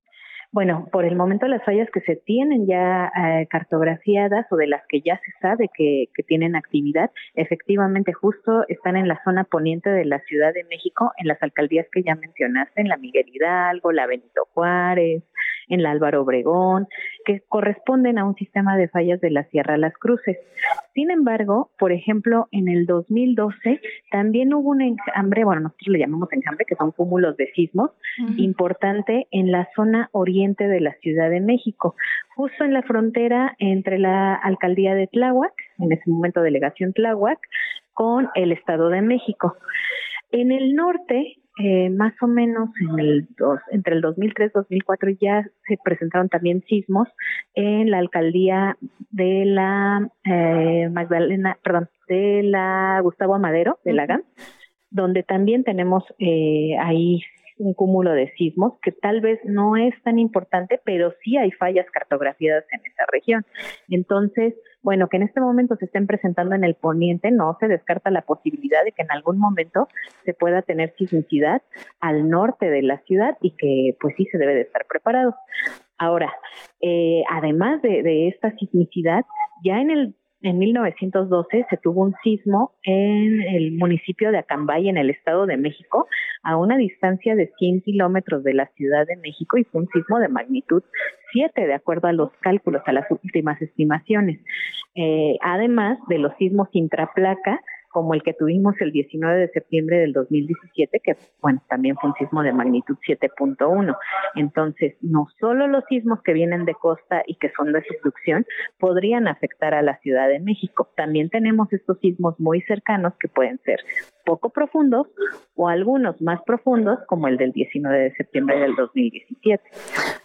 Speaker 21: Bueno, por el momento las fallas que se tienen ya eh, cartografiadas o de las que ya se sabe que, que, tienen actividad, efectivamente justo están en la zona poniente de la Ciudad de México, en las alcaldías que ya mencionaste, en la Miguel Hidalgo, la Benito Juárez, en la Álvaro Obregón, que corresponden a un sistema de fallas de la Sierra Las Cruces. Sin embargo, por ejemplo, en el 2012 también hubo un enjambre, bueno, nosotros le llamamos enjambre, que son cúmulos de sismos, importante en la zona oriente de la Ciudad de México, justo en la frontera entre la alcaldía de Tláhuac, en ese momento delegación Tláhuac, con el Estado de México. En el norte eh, más o menos en el dos, entre el 2003 y 2004 ya se presentaron también sismos en la alcaldía de la eh, Magdalena, perdón, de la Gustavo Amadero de la GAM, donde también tenemos eh, ahí un cúmulo de sismos que tal vez no es tan importante, pero sí hay fallas cartografiadas en esa región. Entonces, bueno, que en este momento se estén presentando en el poniente, no se descarta la posibilidad de que en algún momento se pueda tener sismicidad al norte de la ciudad y que pues sí se debe de estar preparado. Ahora, eh, además de, de esta sismicidad, ya en el en 1912 se tuvo un sismo en el municipio de Acambay, en el Estado de México, a una distancia de 100 kilómetros de la Ciudad de México y fue un sismo de magnitud 7, de acuerdo a los cálculos, a las últimas estimaciones. Eh, además de los sismos intraplaca, como el que tuvimos el 19 de septiembre del 2017, que bueno, también fue un sismo de magnitud 7.1. Entonces, no solo los sismos que vienen de costa y que son de subducción podrían afectar a la Ciudad de México, también tenemos estos sismos muy cercanos que pueden ser poco profundos o algunos más profundos, como el del 19 de septiembre del 2017.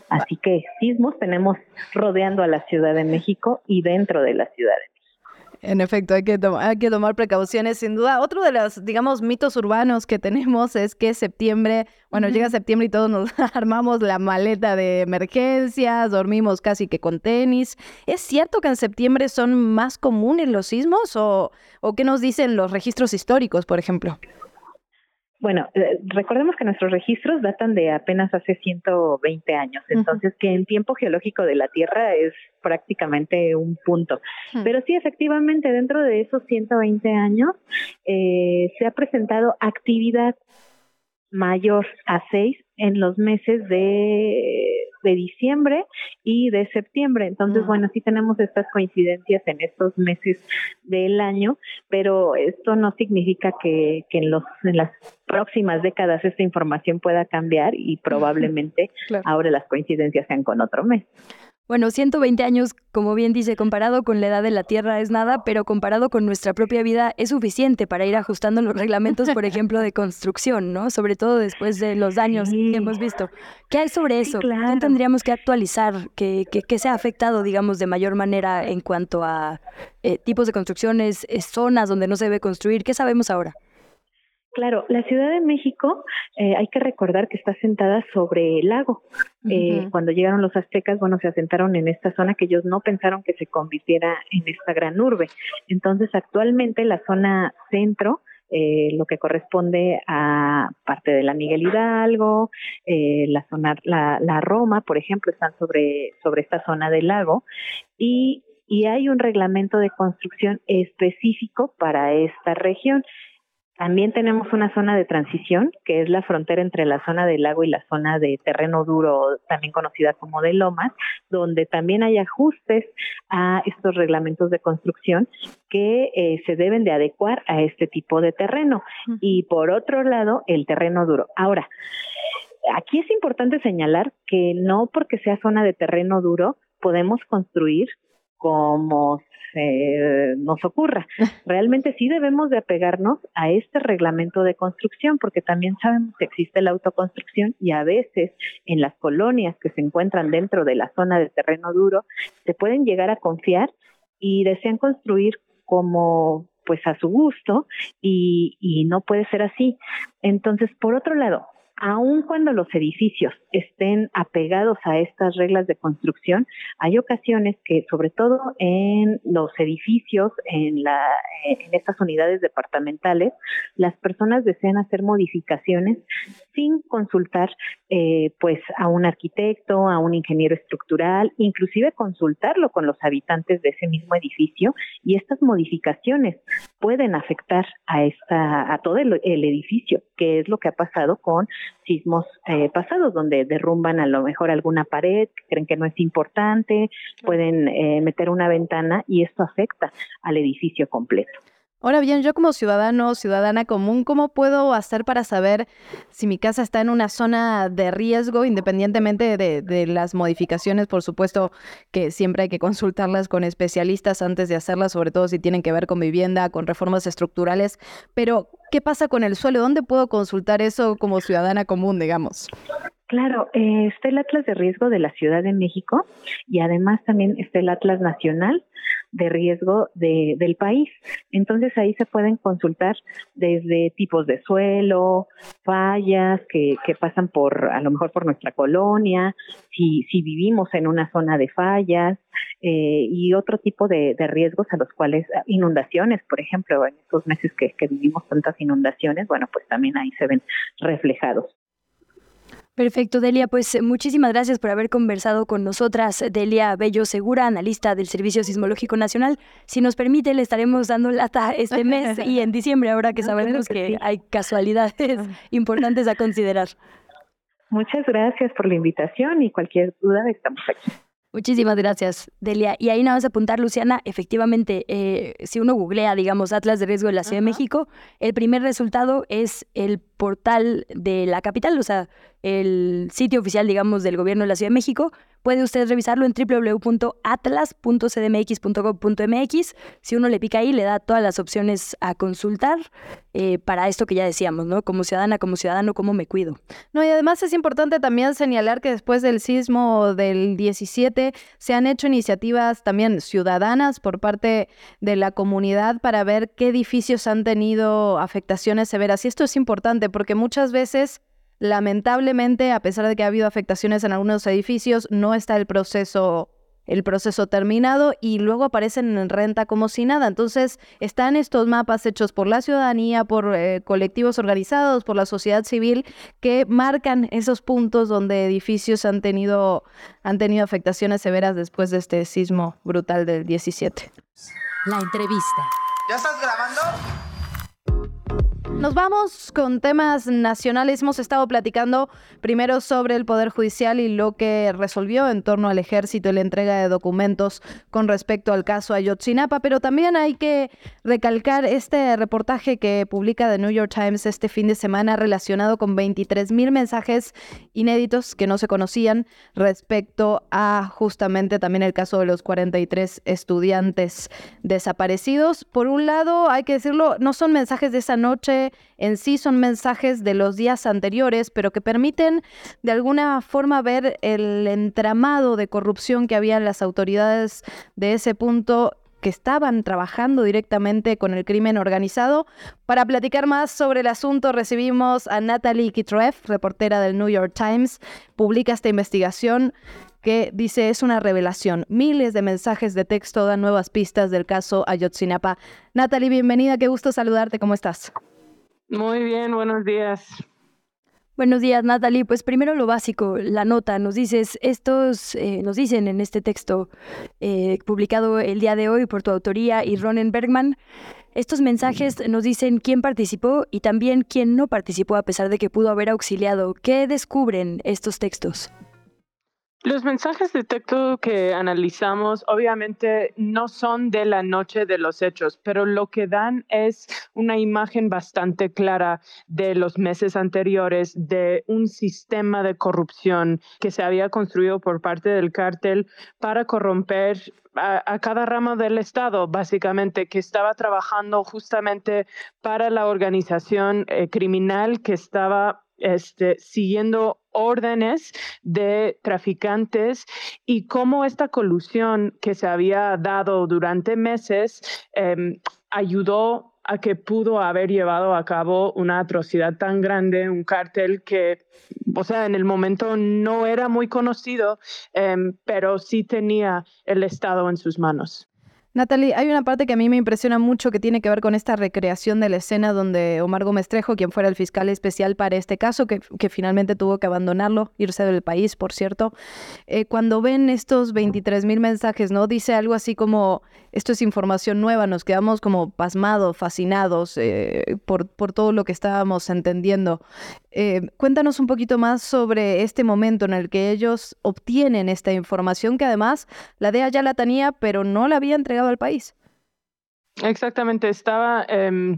Speaker 21: Así que sismos tenemos rodeando a la Ciudad de México y dentro de la Ciudad de
Speaker 5: en efecto, hay que, hay que tomar precauciones, sin duda. Otro de los, digamos, mitos urbanos que tenemos es que septiembre, bueno, llega septiembre y todos nos (laughs) armamos la maleta de emergencias, dormimos casi que con tenis. ¿Es cierto que en septiembre son más comunes los sismos o, o qué nos dicen los registros históricos, por ejemplo?
Speaker 21: Bueno, eh, recordemos que nuestros registros datan de apenas hace 120 años, entonces que en tiempo geológico de la Tierra es prácticamente un punto. Pero sí, efectivamente, dentro de esos 120 años eh, se ha presentado actividad mayor a 6 en los meses de de diciembre y de septiembre. Entonces, bueno, sí tenemos estas coincidencias en estos meses del año, pero esto no significa que, que en, los, en las próximas décadas esta información pueda cambiar y probablemente (laughs) ahora las coincidencias sean con otro mes.
Speaker 1: Bueno, 120 años, como bien dice, comparado con la edad de la Tierra es nada, pero comparado con nuestra propia vida es suficiente para ir ajustando los reglamentos, por (laughs) ejemplo, de construcción, ¿no? Sobre todo después de los daños que hemos visto. ¿Qué hay sobre eso? ¿Qué tendríamos que actualizar? ¿Qué, se ha afectado, digamos, de mayor manera en cuanto a eh, tipos de construcciones, eh, zonas donde no se debe construir? ¿Qué sabemos ahora?
Speaker 21: Claro, la Ciudad de México eh, hay que recordar que está sentada sobre el lago. Eh, cuando llegaron los aztecas, bueno, se asentaron en esta zona que ellos no pensaron que se convirtiera en esta gran urbe. Entonces, actualmente la zona centro, eh, lo que corresponde a parte de la Miguel Hidalgo, la zona, la, la, Roma, por ejemplo, están sobre, sobre esta zona del lago y, y hay un reglamento de construcción específico para esta región. También tenemos una zona de transición, que es la frontera entre la zona del lago y la zona de terreno duro, también conocida como de lomas, donde también hay ajustes a estos reglamentos de construcción que eh, se deben de adecuar a este tipo de terreno. Y por otro lado, el terreno duro. Ahora, aquí es importante señalar que no porque sea zona de terreno duro podemos construir como se nos ocurra. (laughs) Realmente sí debemos de apegarnos a este reglamento de construcción porque también sabemos que existe la autoconstrucción y a veces en las colonias que se encuentran dentro de la zona de terreno duro se pueden llegar a confiar y desean construir como pues a su gusto y, y no puede ser así. Entonces, por otro lado, aun cuando los edificios estén apegados a estas reglas de construcción, hay ocasiones que, sobre todo en los edificios, en, la, en estas unidades departamentales, las personas desean hacer modificaciones sin consultar eh, pues a un arquitecto, a un ingeniero estructural, inclusive consultarlo con los habitantes de ese mismo edificio y estas modificaciones pueden afectar a esta a todo el edificio, que es lo que ha pasado con sismos eh, pasados, donde derrumban a lo mejor alguna pared, creen que no es importante, pueden eh, meter una ventana y esto afecta al edificio completo.
Speaker 5: Ahora bien, yo como ciudadano, ciudadana común, ¿cómo puedo hacer para saber si mi casa está en una zona de riesgo, independientemente de, de, las modificaciones? Por supuesto que siempre hay que consultarlas con especialistas antes de hacerlas, sobre todo si tienen que ver con vivienda, con reformas estructurales. Pero, ¿qué pasa con el suelo? ¿Dónde puedo consultar eso como ciudadana común, digamos?
Speaker 21: Claro, eh, está el Atlas de Riesgo de la Ciudad de México y además también está el Atlas Nacional de riesgo de, del país. Entonces ahí se pueden consultar desde tipos de suelo, fallas que, que pasan por, a lo mejor por nuestra colonia, si, si vivimos en una zona de fallas eh, y otro tipo de, de, riesgos a los cuales, inundaciones, por ejemplo, en estos meses que, que vivimos tantas inundaciones, bueno, pues también ahí se ven reflejados.
Speaker 1: Perfecto, Delia. Pues muchísimas gracias por haber conversado con nosotras. Delia Bello Segura, analista del Servicio Sismológico Nacional. Si nos permite, le estaremos dando lata este mes y en (laughs) diciembre, ahora que sabemos que, hay casualidades importantes a (laughs) considerar.
Speaker 21: Muchas gracias por la invitación y cualquier duda estamos aquí.
Speaker 1: Muchísimas gracias, Delia. Y ahí nada más apuntar, Luciana, efectivamente, eh, si uno googlea, digamos, Atlas de Riesgo de la Ciudad de México, el primer resultado es el portal de la capital, o sea, el sitio oficial, digamos, del gobierno de la Ciudad de México. Puede usted revisarlo en www.atlas.cdmx.gov.mx. Si uno le pica ahí, le da todas las opciones a consultar eh, para esto que ya decíamos, ¿no? Como ciudadana, como ciudadano, cómo me cuido.
Speaker 5: No, y además es importante también señalar que después del sismo del 17 se han hecho iniciativas también ciudadanas por parte de la comunidad para ver qué edificios han tenido afectaciones severas. Y esto es importante porque muchas veces Lamentablemente, a pesar de que ha habido afectaciones en algunos edificios, no está el proceso el proceso terminado y luego aparecen en renta como si nada. Entonces, están estos mapas hechos por la ciudadanía, por eh, colectivos organizados, por la sociedad civil, que marcan esos puntos donde edificios han tenido, han tenido afectaciones severas después de este sismo brutal del 17.
Speaker 2: La entrevista.
Speaker 3: ¿Ya estás grabando?
Speaker 5: Nos vamos con temas nacionales. Hemos estado platicando primero sobre el Poder Judicial y lo que resolvió en torno al ejército y la entrega de documentos con respecto al caso Ayotzinapa, pero también hay que recalcar este reportaje que publica The New York Times este fin de semana relacionado con 23 mil mensajes inéditos que no se conocían respecto a justamente también el caso de los 43 estudiantes desaparecidos. Por un lado, hay que decirlo, no son mensajes de esa noche en sí son mensajes de los días anteriores, pero que permiten de alguna forma ver el entramado de corrupción que había en las autoridades de ese punto que estaban trabajando directamente con el crimen organizado. Para platicar más sobre el asunto recibimos a Natalie Kitreff, reportera del New York Times. Publica esta investigación que dice es una revelación. Miles de mensajes de texto dan nuevas pistas del caso Ayotzinapa. Natalie, bienvenida, qué gusto saludarte, ¿cómo estás?
Speaker 22: Muy bien, buenos días.
Speaker 1: Buenos días, Natalie. Pues primero lo básico, la nota. Nos dices, estos, eh, nos dicen en este texto eh, publicado el día de hoy por tu autoría y Ronen Bergman, estos mensajes nos dicen quién participó y también quién no participó a pesar de que pudo haber auxiliado. ¿Qué descubren estos textos?
Speaker 22: Los mensajes de texto que analizamos obviamente no son de la noche de los hechos, pero lo que dan es una imagen bastante clara de los meses anteriores de un sistema de corrupción que se había construido por parte del cártel para corromper a, cada rama del Estado, básicamente, que estaba trabajando justamente para la organización eh, criminal que estaba este, siguiendo órdenes de traficantes y cómo esta colusión que se había dado durante meses em, ayudó a que pudo haber llevado a cabo una atrocidad tan grande, un cártel que, o sea, en el momento no era muy conocido, em, pero sí tenía el Estado en sus manos.
Speaker 5: Natalie, hay una parte que a mí me impresiona mucho que tiene que ver con esta recreación de la escena donde Omar Gómez Trejo, quien fuera el fiscal especial para este caso, que, finalmente tuvo que abandonarlo, irse del país, por cierto, eh, cuando ven estos 23 mil mensajes, ¿no? Dice algo así como, esto es información nueva, nos quedamos como pasmados, fascinados eh, por, por todo lo que estábamos entendiendo. Eh, cuéntanos un poquito más sobre este momento en el que ellos obtienen esta información que además la DEA ya la tenía, pero no la había entregado al país.
Speaker 22: Exactamente, estaba em,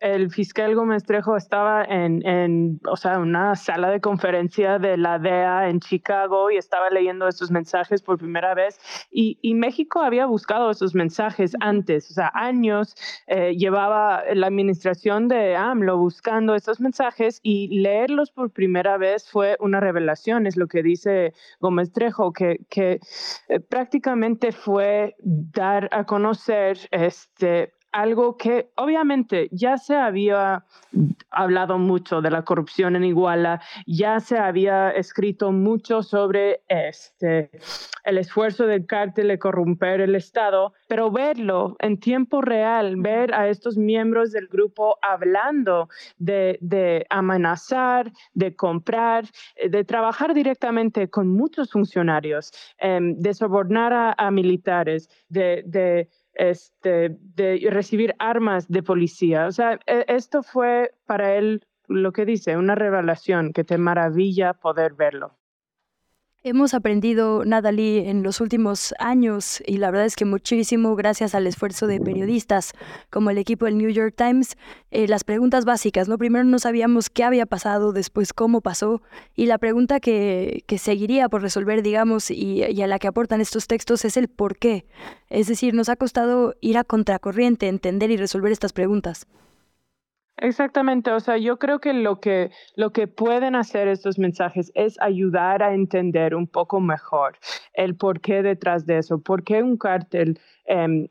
Speaker 22: el fiscal Gómez Trejo estaba en, en, o sea, una sala de conferencia de la DEA en Chicago y estaba leyendo esos mensajes por primera vez y, y México había buscado esos mensajes antes, o sea, años eh, llevaba la administración de AMLO buscando esos mensajes y leerlos por primera vez fue una revelación, es lo que dice Gómez Trejo, que, que eh, prácticamente fue dar a conocer este algo que obviamente ya se había hablado mucho de la corrupción en Iguala, ya se había escrito mucho sobre este, el esfuerzo del cártel de corromper el Estado, pero verlo en tiempo real, ver a estos miembros del grupo hablando de, amenazar, de comprar, eh, de trabajar directamente con muchos funcionarios, em, de sobornar a, militares, de este, de recibir armas de policía. O sea, e, esto fue para él lo que dice, una revelación que te maravilla poder verlo.
Speaker 1: Hemos aprendido, Natalie, en los últimos años, y la verdad es que muchísimo gracias al esfuerzo de periodistas como el equipo del New York Times, eh, las preguntas básicas, ¿no? Primero no sabíamos qué había pasado, después cómo pasó, y la pregunta que, que seguiría por resolver, digamos, y, y, a la que aportan estos textos es el por qué. Es decir, nos ha costado ir a contracorriente, entender y resolver estas preguntas.
Speaker 22: Exactamente, o sea, yo creo que lo que lo que pueden hacer estos mensajes es ayudar a entender un poco mejor el porqué detrás de eso, por qué un cártel, eh,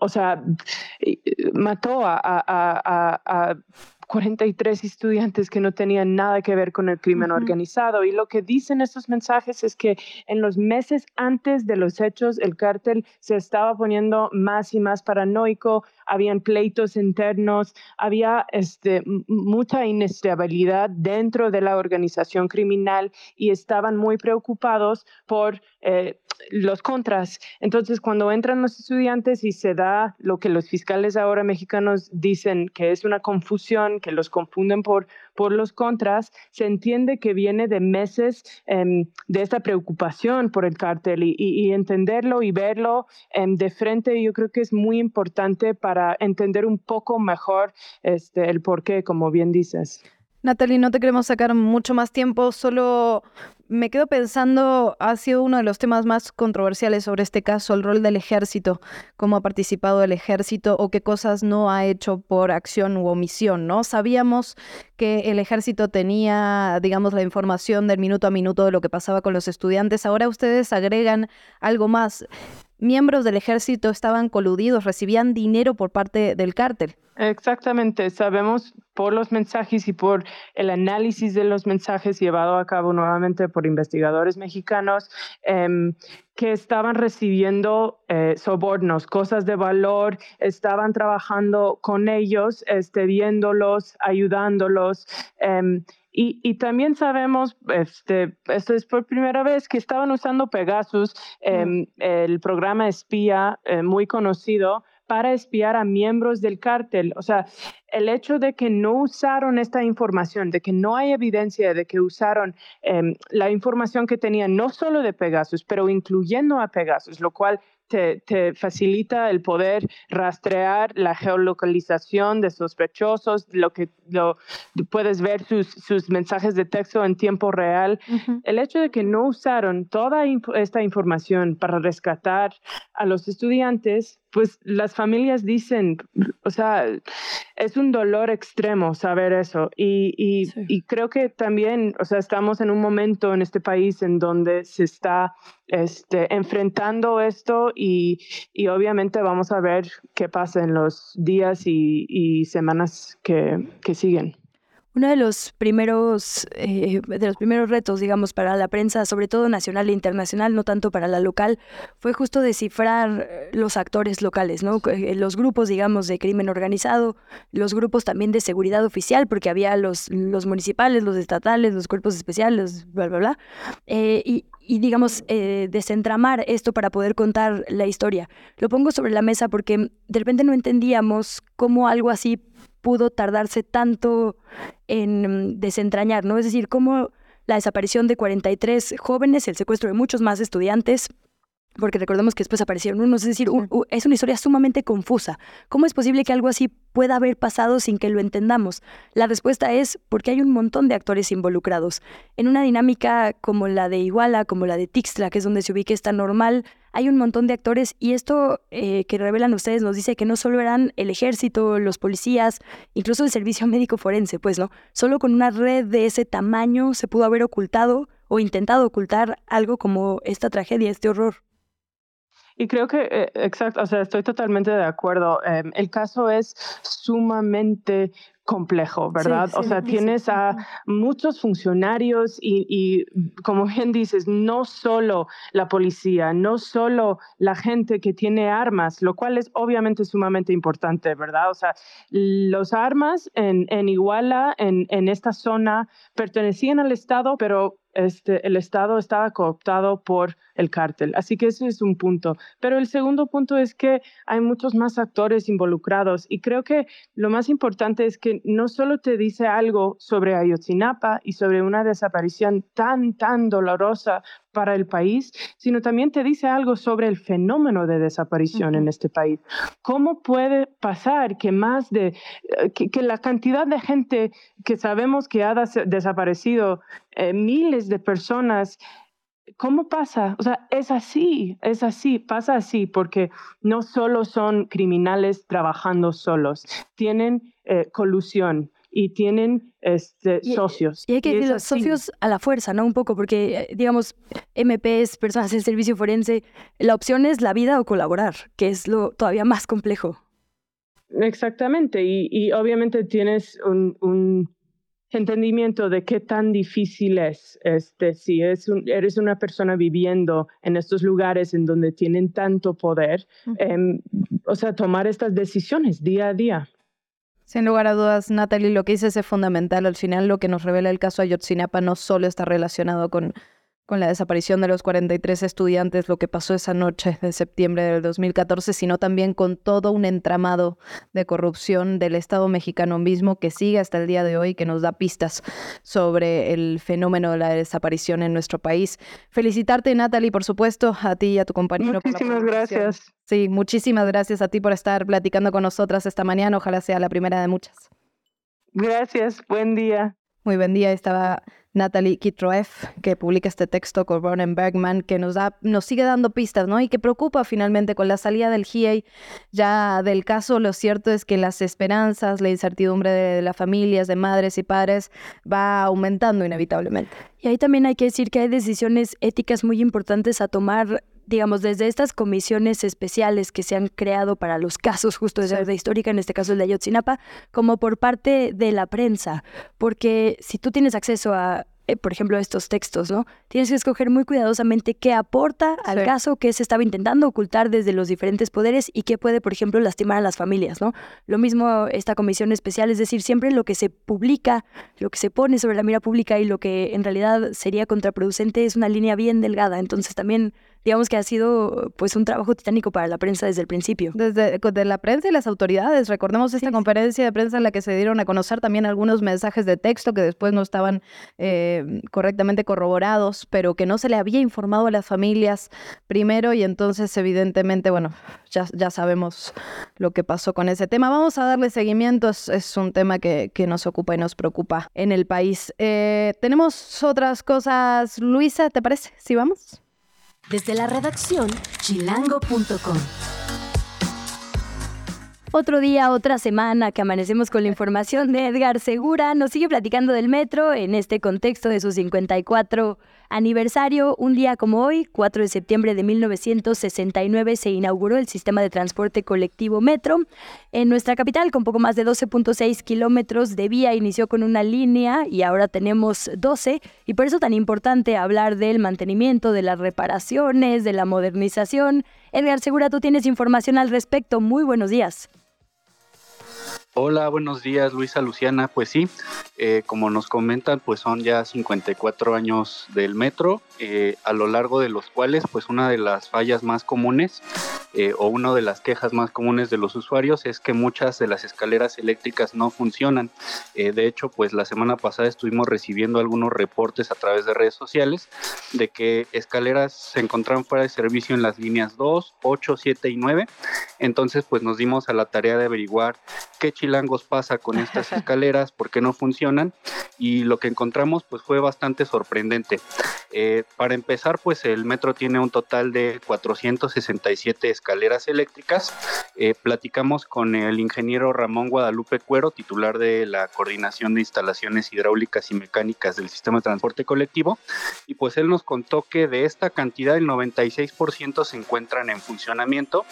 Speaker 22: o sea, mató a, a, a 43 estudiantes que no tenían nada que ver con el crimen uh -huh. organizado. Y lo que dicen estos mensajes es que en los meses antes de los hechos, el cártel se estaba poniendo más y más paranoico, habían pleitos internos, había este, mucha inestabilidad dentro de la organización criminal y estaban muy preocupados por eh, los contras. Entonces, cuando entran los estudiantes y se da lo que los fiscales ahora mexicanos dicen que es una confusión, que los confunden por, por los contras, se entiende que viene de meses eh, de esta preocupación por el cártel y, entenderlo y verlo eh, de frente, yo creo que es muy importante para entender un poco mejor este, el porqué, como bien dices.
Speaker 5: Natalie, no te queremos sacar mucho más tiempo, solo me quedo pensando, ha sido uno de los temas más controversiales sobre este caso, el rol del ejército, cómo ha participado el ejército o qué cosas no ha hecho por acción u omisión, ¿no? Sabíamos que el ejército tenía, digamos, la información del minuto a minuto de lo que pasaba con los estudiantes, ahora ustedes agregan algo más. Miembros del ejército estaban coludidos, recibían dinero por parte del cártel.
Speaker 22: Exactamente, sabemos por los mensajes y por el análisis de los mensajes llevado a cabo nuevamente por investigadores mexicanos eh, que estaban recibiendo eh, sobornos, cosas de valor, estaban trabajando con ellos, este, viéndolos, ayudándolos. Eh, y, y, también sabemos, este, esto es por primera vez, que estaban usando Pegasus, eh, mm. el programa espía eh, muy conocido, para espiar a miembros del cártel. O sea, el hecho de que no usaron esta información, de que no hay evidencia de que usaron eh, la información que tenían, no solo de Pegasus, pero incluyendo a Pegasus, lo cual te, te, facilita el poder rastrear la geolocalización de sospechosos, lo que lo, puedes ver sus, sus mensajes de texto en tiempo real. Uh -huh. El hecho de que no usaron toda esta información para rescatar a los estudiantes, pues las familias dicen, o sea, es un dolor extremo saber eso. Y, y, sí. y creo que también, o sea, estamos en un momento en este país en donde se está este, enfrentando esto y, y, obviamente vamos a ver qué pasa en los días y, y semanas que, que, siguen.
Speaker 1: Uno de los primeros eh, de los primeros retos, digamos, para la prensa, sobre todo nacional e internacional, no tanto para la local, fue justo descifrar los actores locales, ¿no? Eh, los grupos, digamos, de crimen organizado, los grupos también de seguridad oficial, porque había los, los municipales, los estatales, los cuerpos especiales, bla, bla, bla. Eh, y, y digamos, eh, desentramar esto para poder contar la historia. Lo pongo sobre la mesa porque de repente no entendíamos cómo algo así pudo tardarse tanto en desentrañar, ¿no? Es decir, cómo la desaparición de 43 jóvenes, el secuestro de muchos más estudiantes, porque recordemos que después aparecieron unos, es decir, es una historia sumamente confusa. ¿Cómo es posible que algo así pueda haber pasado sin que lo entendamos? La respuesta es porque hay un montón de actores involucrados. En una dinámica como la de Iguala, como la de Tixla, que es donde se ubica esta normal, hay un montón de actores y esto eh, que revelan ustedes nos dice que no solo eran el ejército, los policías, incluso el servicio (laughs) médico forense, pues no, solo con una red de ese tamaño se pudo haber ocultado o intentado ocultar algo como esta tragedia, este horror.
Speaker 22: Y creo que, eh, exacto, o sea, estoy totalmente de acuerdo. Em, el caso es sumamente complejo, ¿verdad? o sea, tienes a muchos funcionarios y, y, como bien dices, no solo la policía, no solo la gente que tiene armas, lo cual es obviamente sumamente importante, ¿verdad? O sea, los armas en, en Iguala, en, en esta zona, pertenecían al Estado, pero este, el Estado estaba cooptado por el cártel. Así que ese es un punto. Pero el segundo punto es que hay muchos más actores involucrados y creo que lo más importante es que no solo te dice algo sobre Ayotzinapa y sobre una desaparición tan, tan dolorosa para el país, sino también te dice algo sobre el fenómeno de desaparición en este país. ¿Cómo puede pasar que más de, eh, que, la cantidad de gente que sabemos que ha desaparecido, eh, miles de personas, ¿Cómo pasa? O sea, es así, es así, pasa así, porque no solo son criminales trabajando solos, tienen eh, colusión y tienen este, socios.
Speaker 1: Y hay que decir, socios a la fuerza, ¿no? Un poco, porque, eh, digamos, MPs, personas del servicio forense, la opción es la vida o colaborar, que es lo todavía más complejo.
Speaker 22: Exactamente, y, obviamente tienes un entendimiento de qué tan difícil es, este, si es eres una persona viviendo en estos lugares en donde tienen tanto poder, em, o sea, tomar estas decisiones día a día.
Speaker 5: Sin lugar a dudas, Natalie, lo que dices es fundamental. Al final, lo que nos revela el caso Ayotzinapa no solo está relacionado con con la desaparición de los 43 estudiantes, lo que pasó esa noche de septiembre del 2014, sino también con todo un entramado de corrupción del Estado mexicano mismo que sigue hasta el día de hoy, que nos da pistas sobre el fenómeno de la desaparición en nuestro país. Felicitarte, Natalie, por supuesto, a ti y a tu compañero.
Speaker 22: Muchísimas gracias.
Speaker 5: Sí, muchísimas gracias a ti por estar platicando con nosotras esta mañana. Ojalá sea la primera de muchas.
Speaker 22: Gracias, buen día.
Speaker 5: Muy buen día. Estaba Natalie Kitroef, que publica este texto con Ronen Bergman, que nos, da, nos sigue dando pistas, ¿no? Y que preocupa finalmente con la salida del GIEI ya del caso. Lo cierto es que las esperanzas, la incertidumbre de las familias, de madres y padres, va aumentando inevitablemente.
Speaker 1: Y ahí también hay que decir que hay decisiones éticas muy importantes a tomar digamos, desde estas comisiones especiales que se han creado para los casos justo de la histórica, en este caso el de Ayotzinapa, como por parte de la prensa, porque si tú tienes acceso a eh, por ejemplo, estos textos, ¿no? Tienes que escoger muy cuidadosamente qué aporta al caso, qué se estaba intentando ocultar desde los diferentes poderes y qué puede, por ejemplo, lastimar a las familias, ¿no? Lo mismo esta comisión especial, es decir, siempre lo que se publica, lo que se pone sobre la mira pública y lo que en realidad sería contraproducente es una línea bien delgada. Entonces también digamos que ha sido pues un trabajo titánico para la prensa desde el principio.
Speaker 5: Desde de la prensa y las autoridades. Recordemos esta conferencia de prensa en la que se dieron a conocer también algunos mensajes de texto que después no estaban eh, correctamente corroborados, pero que no se le había informado a las familias primero y entonces evidentemente, bueno, ya, ya sabemos lo que pasó con ese tema. Vamos a darle seguimiento, es, un tema que, que, nos ocupa y nos preocupa en el país. Eh, tenemos otras cosas, Luisa, ¿te parece? ¿Sí vamos?
Speaker 2: Desde la redacción chilango.com.
Speaker 1: Otro día, otra semana que amanecemos con la información de Edgar Segura. Nos sigue platicando del metro en este contexto de su 54 aniversario. Un día como hoy, 4 de septiembre de 1969, se inauguró el sistema de transporte colectivo Metro. En nuestra capital, con poco más de 12.6 kilómetros de vía, inició con una línea y ahora tenemos 12. Y por eso tan importante hablar del mantenimiento, de las reparaciones, de la modernización. Edgar Segura, tú tienes información al respecto. Muy buenos días.
Speaker 23: Hola, buenos días Luisa Luciana. Pues sí, eh, como nos comentan, pues son ya 54 años del metro, eh, a lo largo de los cuales pues una de las fallas más comunes eh, o una de las quejas más comunes de los usuarios es que muchas de las escaleras eléctricas no funcionan. De hecho, pues la semana pasada estuvimos recibiendo algunos reportes a través de redes sociales de que escaleras se encontraron fuera de servicio en las líneas 2, 8, 7 y 9. Entonces, pues nos dimos a la tarea de averiguar qué chilangos pasa con estas escaleras, por qué no funcionan y lo que encontramos pues fue bastante sorprendente. Eh, para empezar, pues el metro tiene un total de 467 escaleras eléctricas. Eh, platicamos con el ingeniero Ramón Guadalupe Cuero, titular de la Coordinación de Instalaciones Hidráulicas y Mecánicas del Sistema de Transporte Colectivo, y pues él nos contó que de esta cantidad el 96% se encuentran en funcionamiento,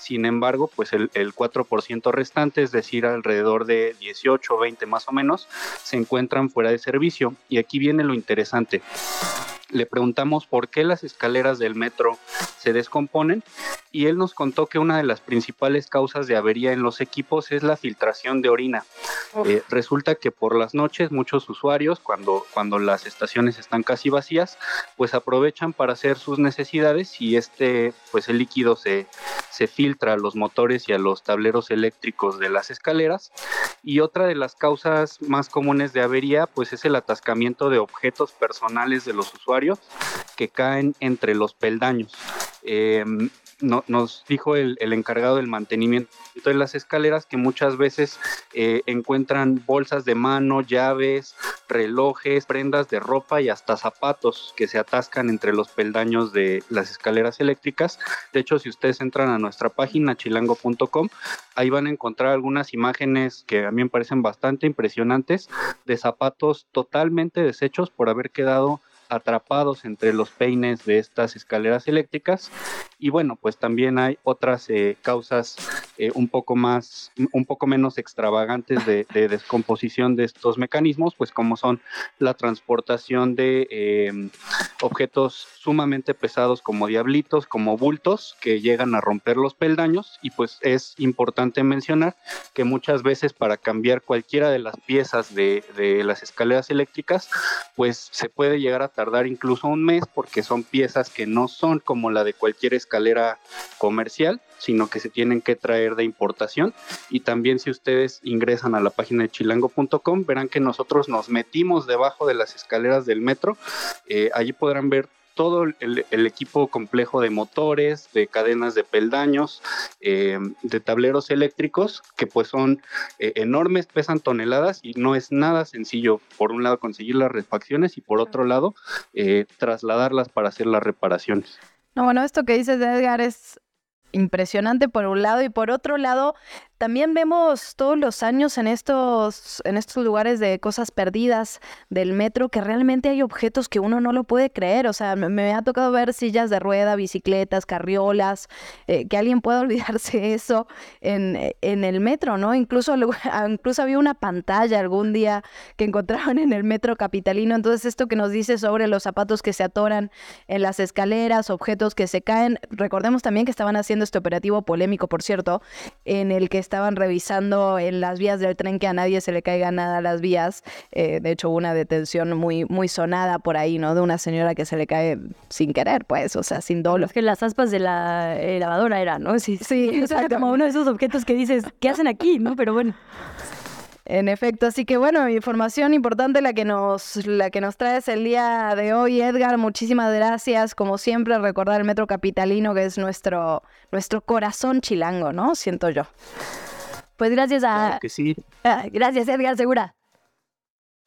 Speaker 23: sin embargo, pues el, el 4% restante, es decir, alrededor de 18 o 20 más o menos, se encuentran fuera de servicio. Y aquí viene lo interesante le preguntamos por qué las escaleras del metro se descomponen y él nos contó que una de las principales causas de avería en los equipos es la filtración de orina. Eh, resulta que por las noches muchos usuarios, cuando, cuando las estaciones están casi vacías, pues aprovechan para hacer sus necesidades y este, pues el líquido se, se filtra a los motores y a los tableros eléctricos de las escaleras. Y otra de las causas más comunes de avería, pues es el atascamiento de objetos personales de los usuarios que caen entre los peldaños. Em, nos dijo el, encargado del mantenimiento de las escaleras que muchas veces eh, encuentran bolsas de mano, llaves, relojes, prendas de ropa y hasta zapatos que se atascan entre los peldaños de las escaleras eléctricas. De hecho, si ustedes entran a nuestra página chilango.com, ahí van a encontrar algunas imágenes que a mí me parecen bastante impresionantes de zapatos totalmente deshechos por haber quedado atrapados entre los peines de estas escaleras eléctricas. Y bueno pues también hay otras eh, causas eh, un poco más un poco menos extravagantes de, descomposición de estos mecanismos pues como son la transportación de em, objetos sumamente pesados como diablitos como bultos que llegan a romper los peldaños. Y pues es importante mencionar que muchas veces para cambiar cualquiera de las piezas de, de las escaleras eléctricas pues se puede llegar a tardar incluso un mes porque son piezas que no son como la de cualquier escalera comercial, sino que se tienen que traer de importación. Y también si ustedes ingresan a la página de chilango.com, verán que nosotros nos metimos debajo de las escaleras del metro. Eh, allí podrán ver todo el, equipo complejo de motores, de cadenas de peldaños, eh, de tableros eléctricos, que pues son eh, enormes, pesan toneladas y no es nada sencillo, por un lado, conseguir las refacciones y por otro lado, eh, trasladarlas para hacer las reparaciones.
Speaker 5: No, bueno, esto que dices Edgar es impresionante por un lado y por otro lado también vemos todos los años en estos, en estos lugares de cosas perdidas del metro que realmente hay objetos que uno no lo puede creer. O sea, me, ha tocado ver sillas de rueda, bicicletas, carriolas, eh, que alguien pueda (laughs) olvidarse eso en, en, el metro, ¿no? Incluso, (laughs) incluso había una pantalla algún día que encontraron en el metro capitalino. Entonces, esto que nos dice sobre los zapatos que se atoran en las escaleras, objetos que se caen. Recordemos también que estaban haciendo este operativo polémico, por cierto, en el que estaban revisando en las vías del tren que a nadie se le caiga nada a las vías. Eh, de hecho, hubo una detención muy, muy sonada por ahí, ¿no? De una señora que se le cae sin querer, pues, o sea, sin dolo.
Speaker 1: Es que las aspas de la eh, lavadora eran, ¿no? Sí, sí. (laughs) O sea, como uno de esos objetos que dices, ¿qué hacen aquí? ¿No? Pero bueno.
Speaker 5: En efecto, así que bueno, información importante la que nos la que nos traes el día de hoy, Edgar. Muchísimas gracias, como siempre, recordar el Metro Capitalino que es nuestro nuestro corazón chilango, ¿no? Siento yo.
Speaker 1: Pues gracias a
Speaker 23: claro que sí.
Speaker 1: Ah, gracias, Edgar Segura.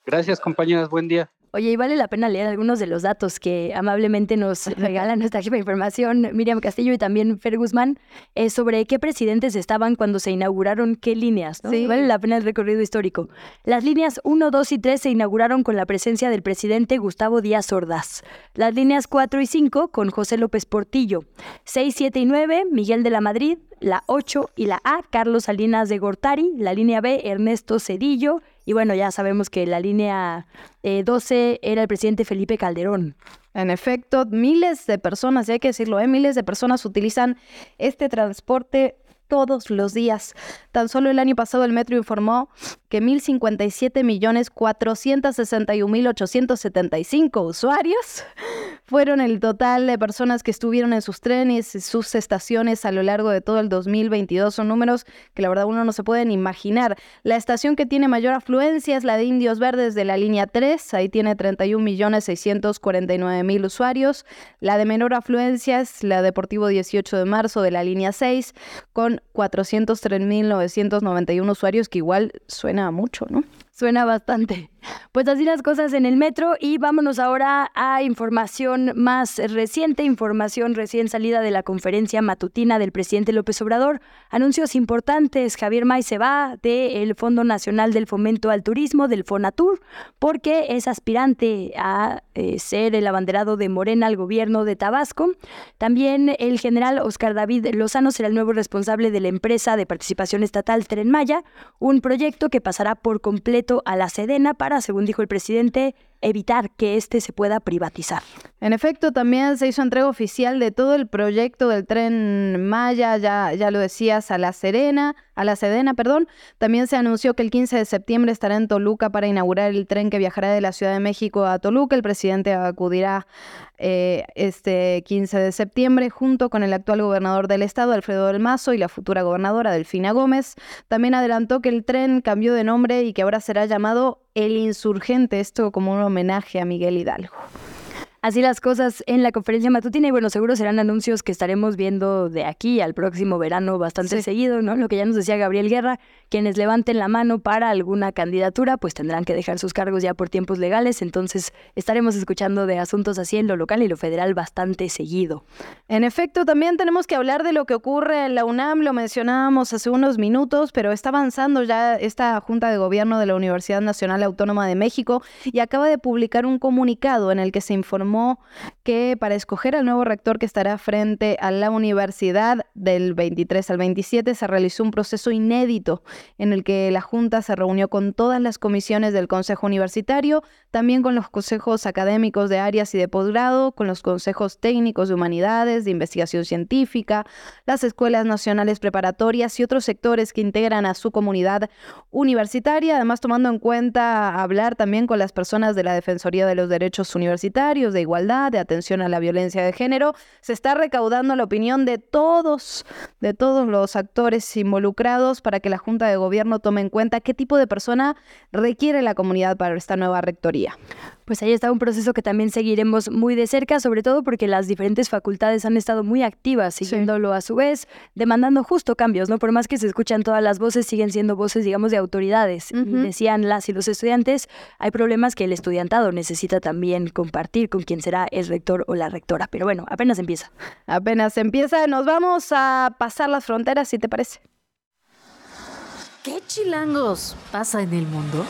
Speaker 23: Gracias, compañeras, buen día.
Speaker 1: Oye, y vale la pena leer algunos de los datos que amablemente nos (laughs) regala nuestra jefa de información, Miriam Castillo, y también Fer Guzmán, eh, sobre qué presidentes estaban cuando se inauguraron qué líneas. ¿no? Vale la pena el recorrido histórico. Las líneas 1, 2 y 3 se inauguraron con la presencia del presidente Gustavo Díaz Ordaz. Las líneas 4 y 5 con José López Portillo. 6, 7 y 9, Miguel de la Madrid. La 8 y la A, Carlos Salinas de Gortari. La línea B, Ernesto Cedillo y bueno, ya sabemos que la línea 12 eh, era el presidente Felipe Calderón.
Speaker 5: En efecto, miles de personas, y hay que decirlo, ¿eh? miles de personas utilizan este transporte todos los días. Tan solo el año pasado el metro informó que 1.057 millones 461 mil 875 usuarios (laughs) fueron el total de personas que estuvieron en sus trenes y sus estaciones a lo largo de todo el 2022. Son números que la verdad uno no se puede ni imaginar. La estación que tiene mayor afluencia es la de Indios Verdes de la línea 3. Ahí tiene 31 millones 649 mil usuarios. La de menor afluencia es la Deportivo 18 de marzo de la línea 6 con 403 mil 991 usuarios, que igual suena mucho, ¿no?
Speaker 1: Suena bastante. Pues así las cosas en el metro y vámonos ahora a información más reciente, información recién salida de la conferencia matutina del presidente López Obrador. Anuncios importantes, Javier May se va del Fondo Nacional del Fomento al Turismo, del FONATUR, porque es aspirante a eh, ser el abanderado de Morena al gobierno de Tabasco. También el general Oscar David Lozano será el nuevo responsable de la empresa de participación estatal Tren Maya, un proyecto que pasará por completo a la Sedena para, según dijo el presidente, evitar que éste se pueda privatizar.
Speaker 5: En efecto, también se hizo entrega oficial de todo el proyecto del tren Maya, ya, ya lo decías, a la Serena, a la Sedena, perdón. También se anunció que el 15 de septiembre estará en Toluca para inaugurar el tren que viajará de la Ciudad de México a Toluca. El presidente acudirá eh, este 15 de septiembre junto con el actual gobernador del estado, Alfredo del Mazo, y la futura gobernadora, Delfina Gómez. También adelantó que el tren cambió de nombre y que ahora será llamado El Insurgente, esto como un homenaje a Miguel Hidalgo.
Speaker 1: Así las cosas en la conferencia matutina y bueno, seguro serán anuncios que estaremos viendo de aquí al próximo verano bastante seguido, ¿no? Lo que ya nos decía Gabriel Guerra, quienes levanten la mano para alguna candidatura, pues tendrán que dejar sus cargos ya por tiempos legales, entonces estaremos escuchando de asuntos así en lo local y lo federal bastante seguido.
Speaker 5: En efecto, también tenemos que hablar de lo que ocurre en la UNAM, lo mencionábamos hace unos minutos, pero está avanzando ya esta Junta de Gobierno de la Universidad Nacional Autónoma de México y acaba de publicar un comunicado en el que se informó que para escoger al nuevo rector que estará frente a la universidad del 23 al 27 se realizó un proceso inédito en el que la Junta se reunió con todas las comisiones del Consejo Universitario, también con los consejos académicos de áreas y de posgrado, con los consejos técnicos de humanidades, de investigación científica, las escuelas nacionales preparatorias y otros sectores que integran a su comunidad universitaria, además tomando en cuenta hablar también con las personas de la Defensoría de los Derechos Universitarios, de igualdad, de atención a la violencia de género. Se está recaudando la opinión de todos, de todos los actores involucrados para que la Junta de Gobierno tome en cuenta qué tipo de persona requiere la comunidad para esta nueva rectoría.
Speaker 1: Pues ahí está un proceso que también seguiremos muy de cerca, sobre todo porque las diferentes facultades han estado muy activas, siguiéndolo a su vez, demandando justo cambios, ¿no? Por más que se escuchan todas las voces, siguen siendo voces, digamos, de autoridades. Decían las y los estudiantes, hay problemas que el estudiantado necesita también compartir con quien será el rector o la rectora. Pero bueno, apenas empieza.
Speaker 5: Apenas empieza, nos vamos a pasar las fronteras, si te parece.
Speaker 2: ¿Qué chilangos pasa en el mundo?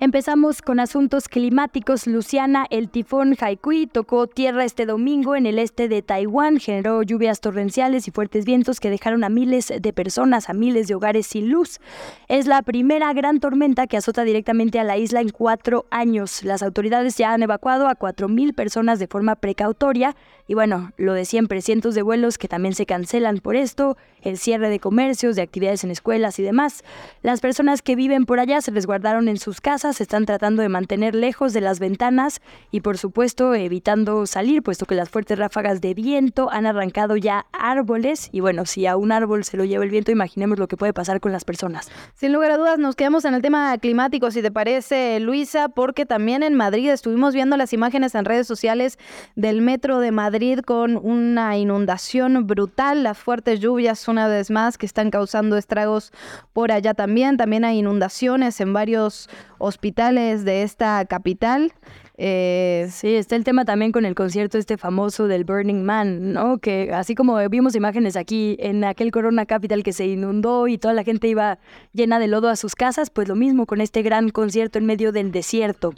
Speaker 1: Empezamos con asuntos climáticos. Luciana, el tifón Haikui tocó tierra este domingo en el este de Taiwán, generó lluvias torrenciales y fuertes vientos que dejaron a miles de personas, a miles de hogares sin luz. Es la primera gran tormenta que azota directamente a la isla en cuatro años. Las autoridades ya han evacuado a cuatro mil personas de forma precautoria y bueno, lo de siempre, cientos de vuelos que también se cancelan por esto, el cierre de comercios, de actividades en escuelas y demás. Las personas que viven por allá se resguardaron en sus casas, están tratando de mantener lejos de las ventanas y por supuesto evitando salir, puesto que las fuertes ráfagas de viento han arrancado ya árboles y bueno, si a un árbol se lo lleva el viento, imaginemos lo que puede pasar con las personas.
Speaker 5: Sin lugar a dudas, nos quedamos en el tema climático, si te parece, Luisa, porque también en Madrid estuvimos viendo las imágenes en redes sociales del metro de Madrid con una inundación brutal, las fuertes lluvias una vez más que están causando estragos por allá también, también hay inundaciones en varios hospitales de esta capital.
Speaker 1: Eh, sí, está el tema también con el concierto este famoso del Burning Man, ¿no? Que así como vimos imágenes aquí en aquel Corona Capital que se inundó y toda la gente iba llena de lodo a sus casas, pues lo mismo con este gran concierto en medio del desierto.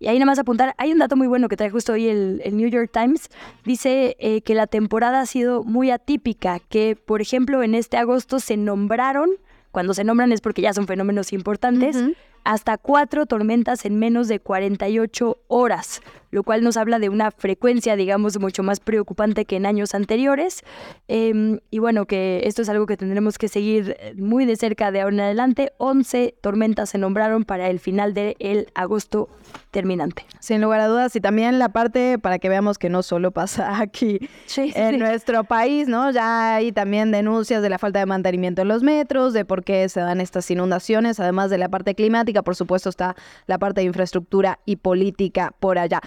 Speaker 1: Y ahí nada más apuntar, hay un dato muy bueno que trae justo hoy el, New York Times. Dice eh, que la temporada ha sido muy atípica, que por ejemplo en este agosto se nombraron cuando se nombran es porque ya son fenómenos importantes, hasta cuatro tormentas en menos de 48 horas lo cual nos habla de una frecuencia, digamos, mucho más preocupante que en años anteriores. Em, y bueno, que esto es algo que tendremos que seguir eh, muy de cerca de ahora en adelante. 11 tormentas se nombraron para el final del el agosto terminante.
Speaker 5: Sin lugar a dudas, y también la parte para que veamos que no solo pasa (laughs) aquí en nuestro país, ¿no? Ya hay también denuncias de la falta de mantenimiento en los metros, de por qué se dan estas inundaciones, además de la parte climática, por supuesto está la parte de infraestructura y política por allá.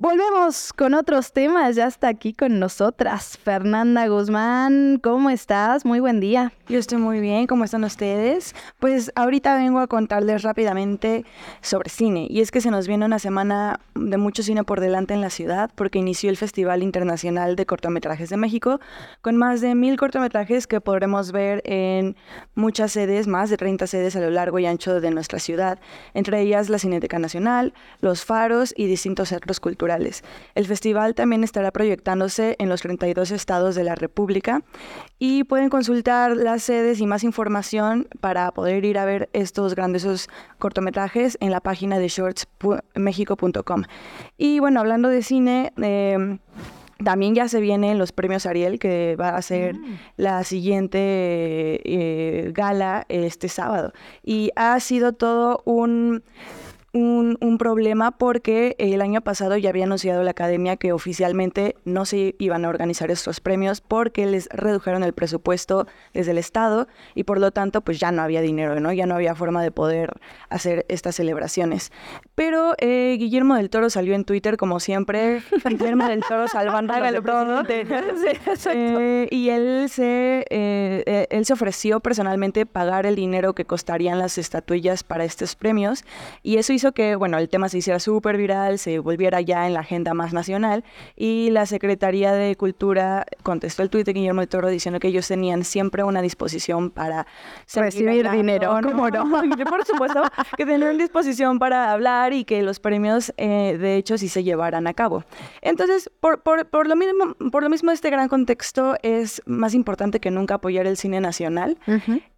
Speaker 5: Volvemos con otros temas. Ya está aquí con nosotras Fernanda Guzmán. ¿Cómo estás? Muy buen día.
Speaker 13: Yo estoy muy bien. ¿Cómo están ustedes? Pues ahorita vengo a contarles rápidamente sobre cine. Y es que se nos viene una semana de mucho cine por delante en la ciudad porque inició el Festival Internacional de Cortometrajes de México con más de mil cortometrajes que podremos ver en muchas sedes, más de 30 sedes a lo largo y ancho de nuestra ciudad. Entre ellas la Cineteca Nacional, Los Faros y distintos centros culturales el festival también estará proyectándose en los 32 estados de la República y pueden consultar las sedes y más información para poder ir a ver estos grandiosos cortometrajes en la página de shortsmexico.com. Y bueno, hablando de cine, em, también ya se vienen los premios Ariel, que va a ser mm. la siguiente eh, gala este sábado. Y ha sido todo un un, problema porque el año pasado ya había anunciado la academia que oficialmente no se iban a organizar estos premios porque les redujeron el presupuesto desde el Estado y por lo tanto pues ya no había dinero, ¿no? Ya no había forma de poder hacer estas celebraciones. Pero eh, Guillermo del Toro salió en Twitter como siempre, (laughs) Guillermo del Toro salvando (laughs) todo. Eh, y él se, eh, él se ofreció personalmente pagar el dinero que costarían las estatuillas para estos premios y eso hizo que, bueno, el tema se hiciera súper viral, se volviera ya en la agenda más nacional y la Secretaría de Cultura contestó el tuit de Guillermo del Toro diciendo que ellos tenían siempre una disposición para
Speaker 5: recibir dinero, (laughs)
Speaker 13: ¿cómo no? (laughs) Por supuesto, que tenían disposición para hablar y que los premios, eh, de hecho, sí se llevaran a cabo. Entonces, por, por, por, lo mismo, por lo mismo, este gran contexto es más importante que nunca apoyar el cine nacional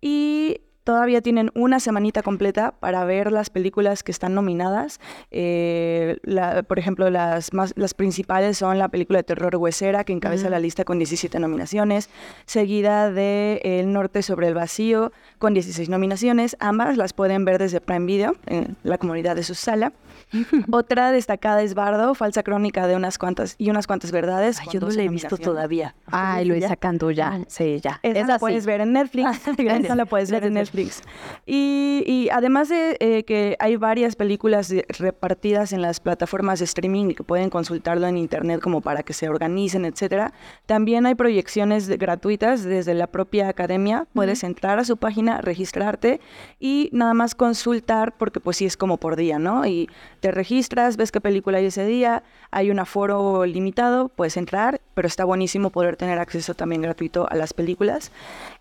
Speaker 13: y Todavía tienen una semanita completa para ver las películas que están nominadas. Eh, por ejemplo, las, más, las principales son la película de terror Huesera, que encabeza la lista con 17 nominaciones, seguida de El Norte sobre el Vacío, con 16 nominaciones. Ambas las pueden ver desde Prime Video, en la comunidad de su sala. (laughs) Otra destacada es Bardo, falsa crónica de unas cuantas y unas cuantas verdades.
Speaker 1: yo no la he visto todavía.
Speaker 5: Ay, Luisa Cantú ya. Sí, ya. (laughs)
Speaker 13: Esa, la puedes ver en Netflix. Esa la puedes ver en Netflix. Y, y además de eh, que hay varias películas repartidas en las plataformas de streaming y que pueden consultarlo en internet como para que se organicen, etcétera, también hay proyecciones gratuitas desde la propia academia. Puedes entrar a su página, registrarte y nada más consultar porque pues sí es como por día, ¿no? Y te registras, ves qué película hay ese día, hay un aforo limitado, puedes entrar, pero está buenísimo poder tener acceso también gratuito a las películas.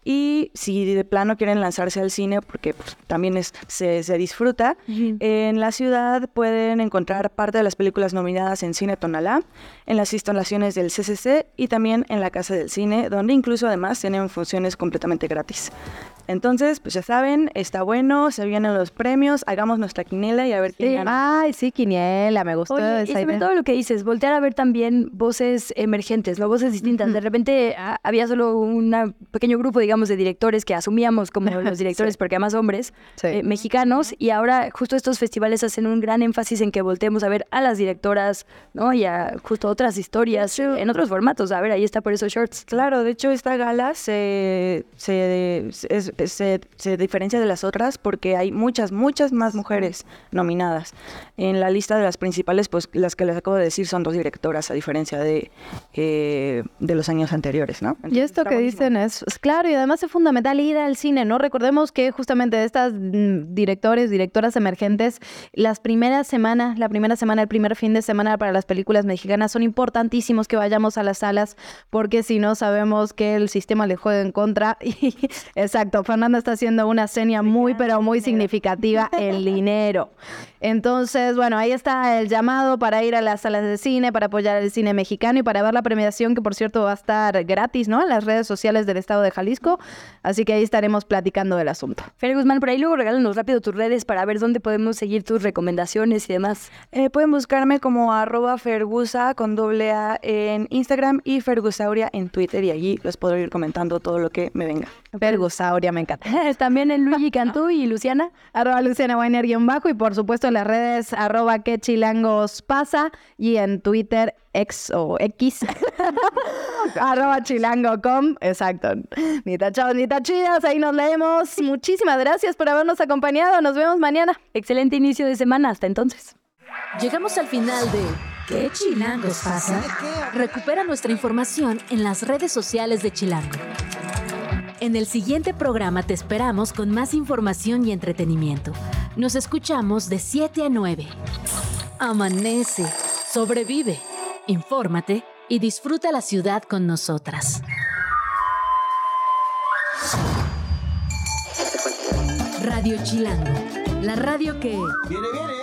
Speaker 13: Y si de plano quieren lanzarse al cine, porque pues, también es, se, disfruta, en la ciudad pueden encontrar parte de las películas nominadas en Cine Tonalá, en las instalaciones del CCC y también en la Casa del Cine, donde incluso además tienen funciones completamente gratis. Entonces, pues ya saben, está bueno, se vienen los premios, hagamos nuestra quinela y a ver quién
Speaker 5: gana. Ay, sí, quiniela, me gustó
Speaker 1: Oye, y sobre todo lo que dices, voltear a ver también voces emergentes, ¿no? Voces distintas. De repente había solo un pequeño grupo, digamos, de directores que asumíamos como (laughs) los directores, porque además hombres, eh, mexicanos, y ahora justo estos festivales hacen un gran énfasis en que volteemos a ver a las directoras, ¿no? Y a justo otras historias en otros formatos. A ver, ahí está por eso Shorts.
Speaker 13: Claro, de hecho esta gala se, se, se, se, diferencia de las otras porque hay muchas, muchas más mujeres nominadas. En la lista de las principales, pues las que les acabo de decir son dos directoras, a diferencia de, eh, de los años anteriores, ¿no?
Speaker 5: y esto que dicen es, claro, y además es fundamental ir al cine, ¿no? Recordemos que justamente de estas mm, directores, directoras emergentes, las primeras semanas, la primera semana, el primer fin de semana para las películas mexicanas son importantísimos que vayamos a las salas, porque si no sabemos que el sistema le juega en contra. (laughs) Y, exacto, Fernanda está haciendo una seña muy, pero muy significativa, el dinero. (laughs) Entonces, bueno, ahí está el llamado para ir a las salas de cine, para apoyar el cine mexicano y para ver la premiación, que por cierto va a estar gratis, ¿no? En las redes sociales del estado de Jalisco. Así que ahí estaremos platicando del asunto.
Speaker 1: Fer Guzmán, por ahí luego regálanos rápido tus redes para ver dónde podemos seguir tus recomendaciones y demás.
Speaker 13: Eh, pueden buscarme como arroba fergusa con doble A en Instagram y fergusauria en Twitter y allí les podré ir comentando todo lo que me venga.
Speaker 5: Fergusauria, me encanta. (laughs)
Speaker 1: También en Luigi Cantú y Luciana.
Speaker 5: Arroba Luciana Weiner guion bajo y por supuesto en las redes arroba que chilangos pasa y en Twitter X o X arroba chilango.com. Exacto. Ni tachados ni tachidas, ahí nos leemos. Muchísimas gracias por habernos acompañado. Nos vemos mañana.
Speaker 1: Excelente inicio de semana. Hasta entonces.
Speaker 2: Llegamos al final de ¿Qué chilangos pasa? Recupera nuestra información en las redes sociales de Chilango. En el siguiente programa te esperamos con más información y entretenimiento. Nos escuchamos de 7 a 9. Amanece, sobrevive, infórmate y disfruta la ciudad con nosotras. Radio Chilango, la radio que...
Speaker 3: Viene, viene.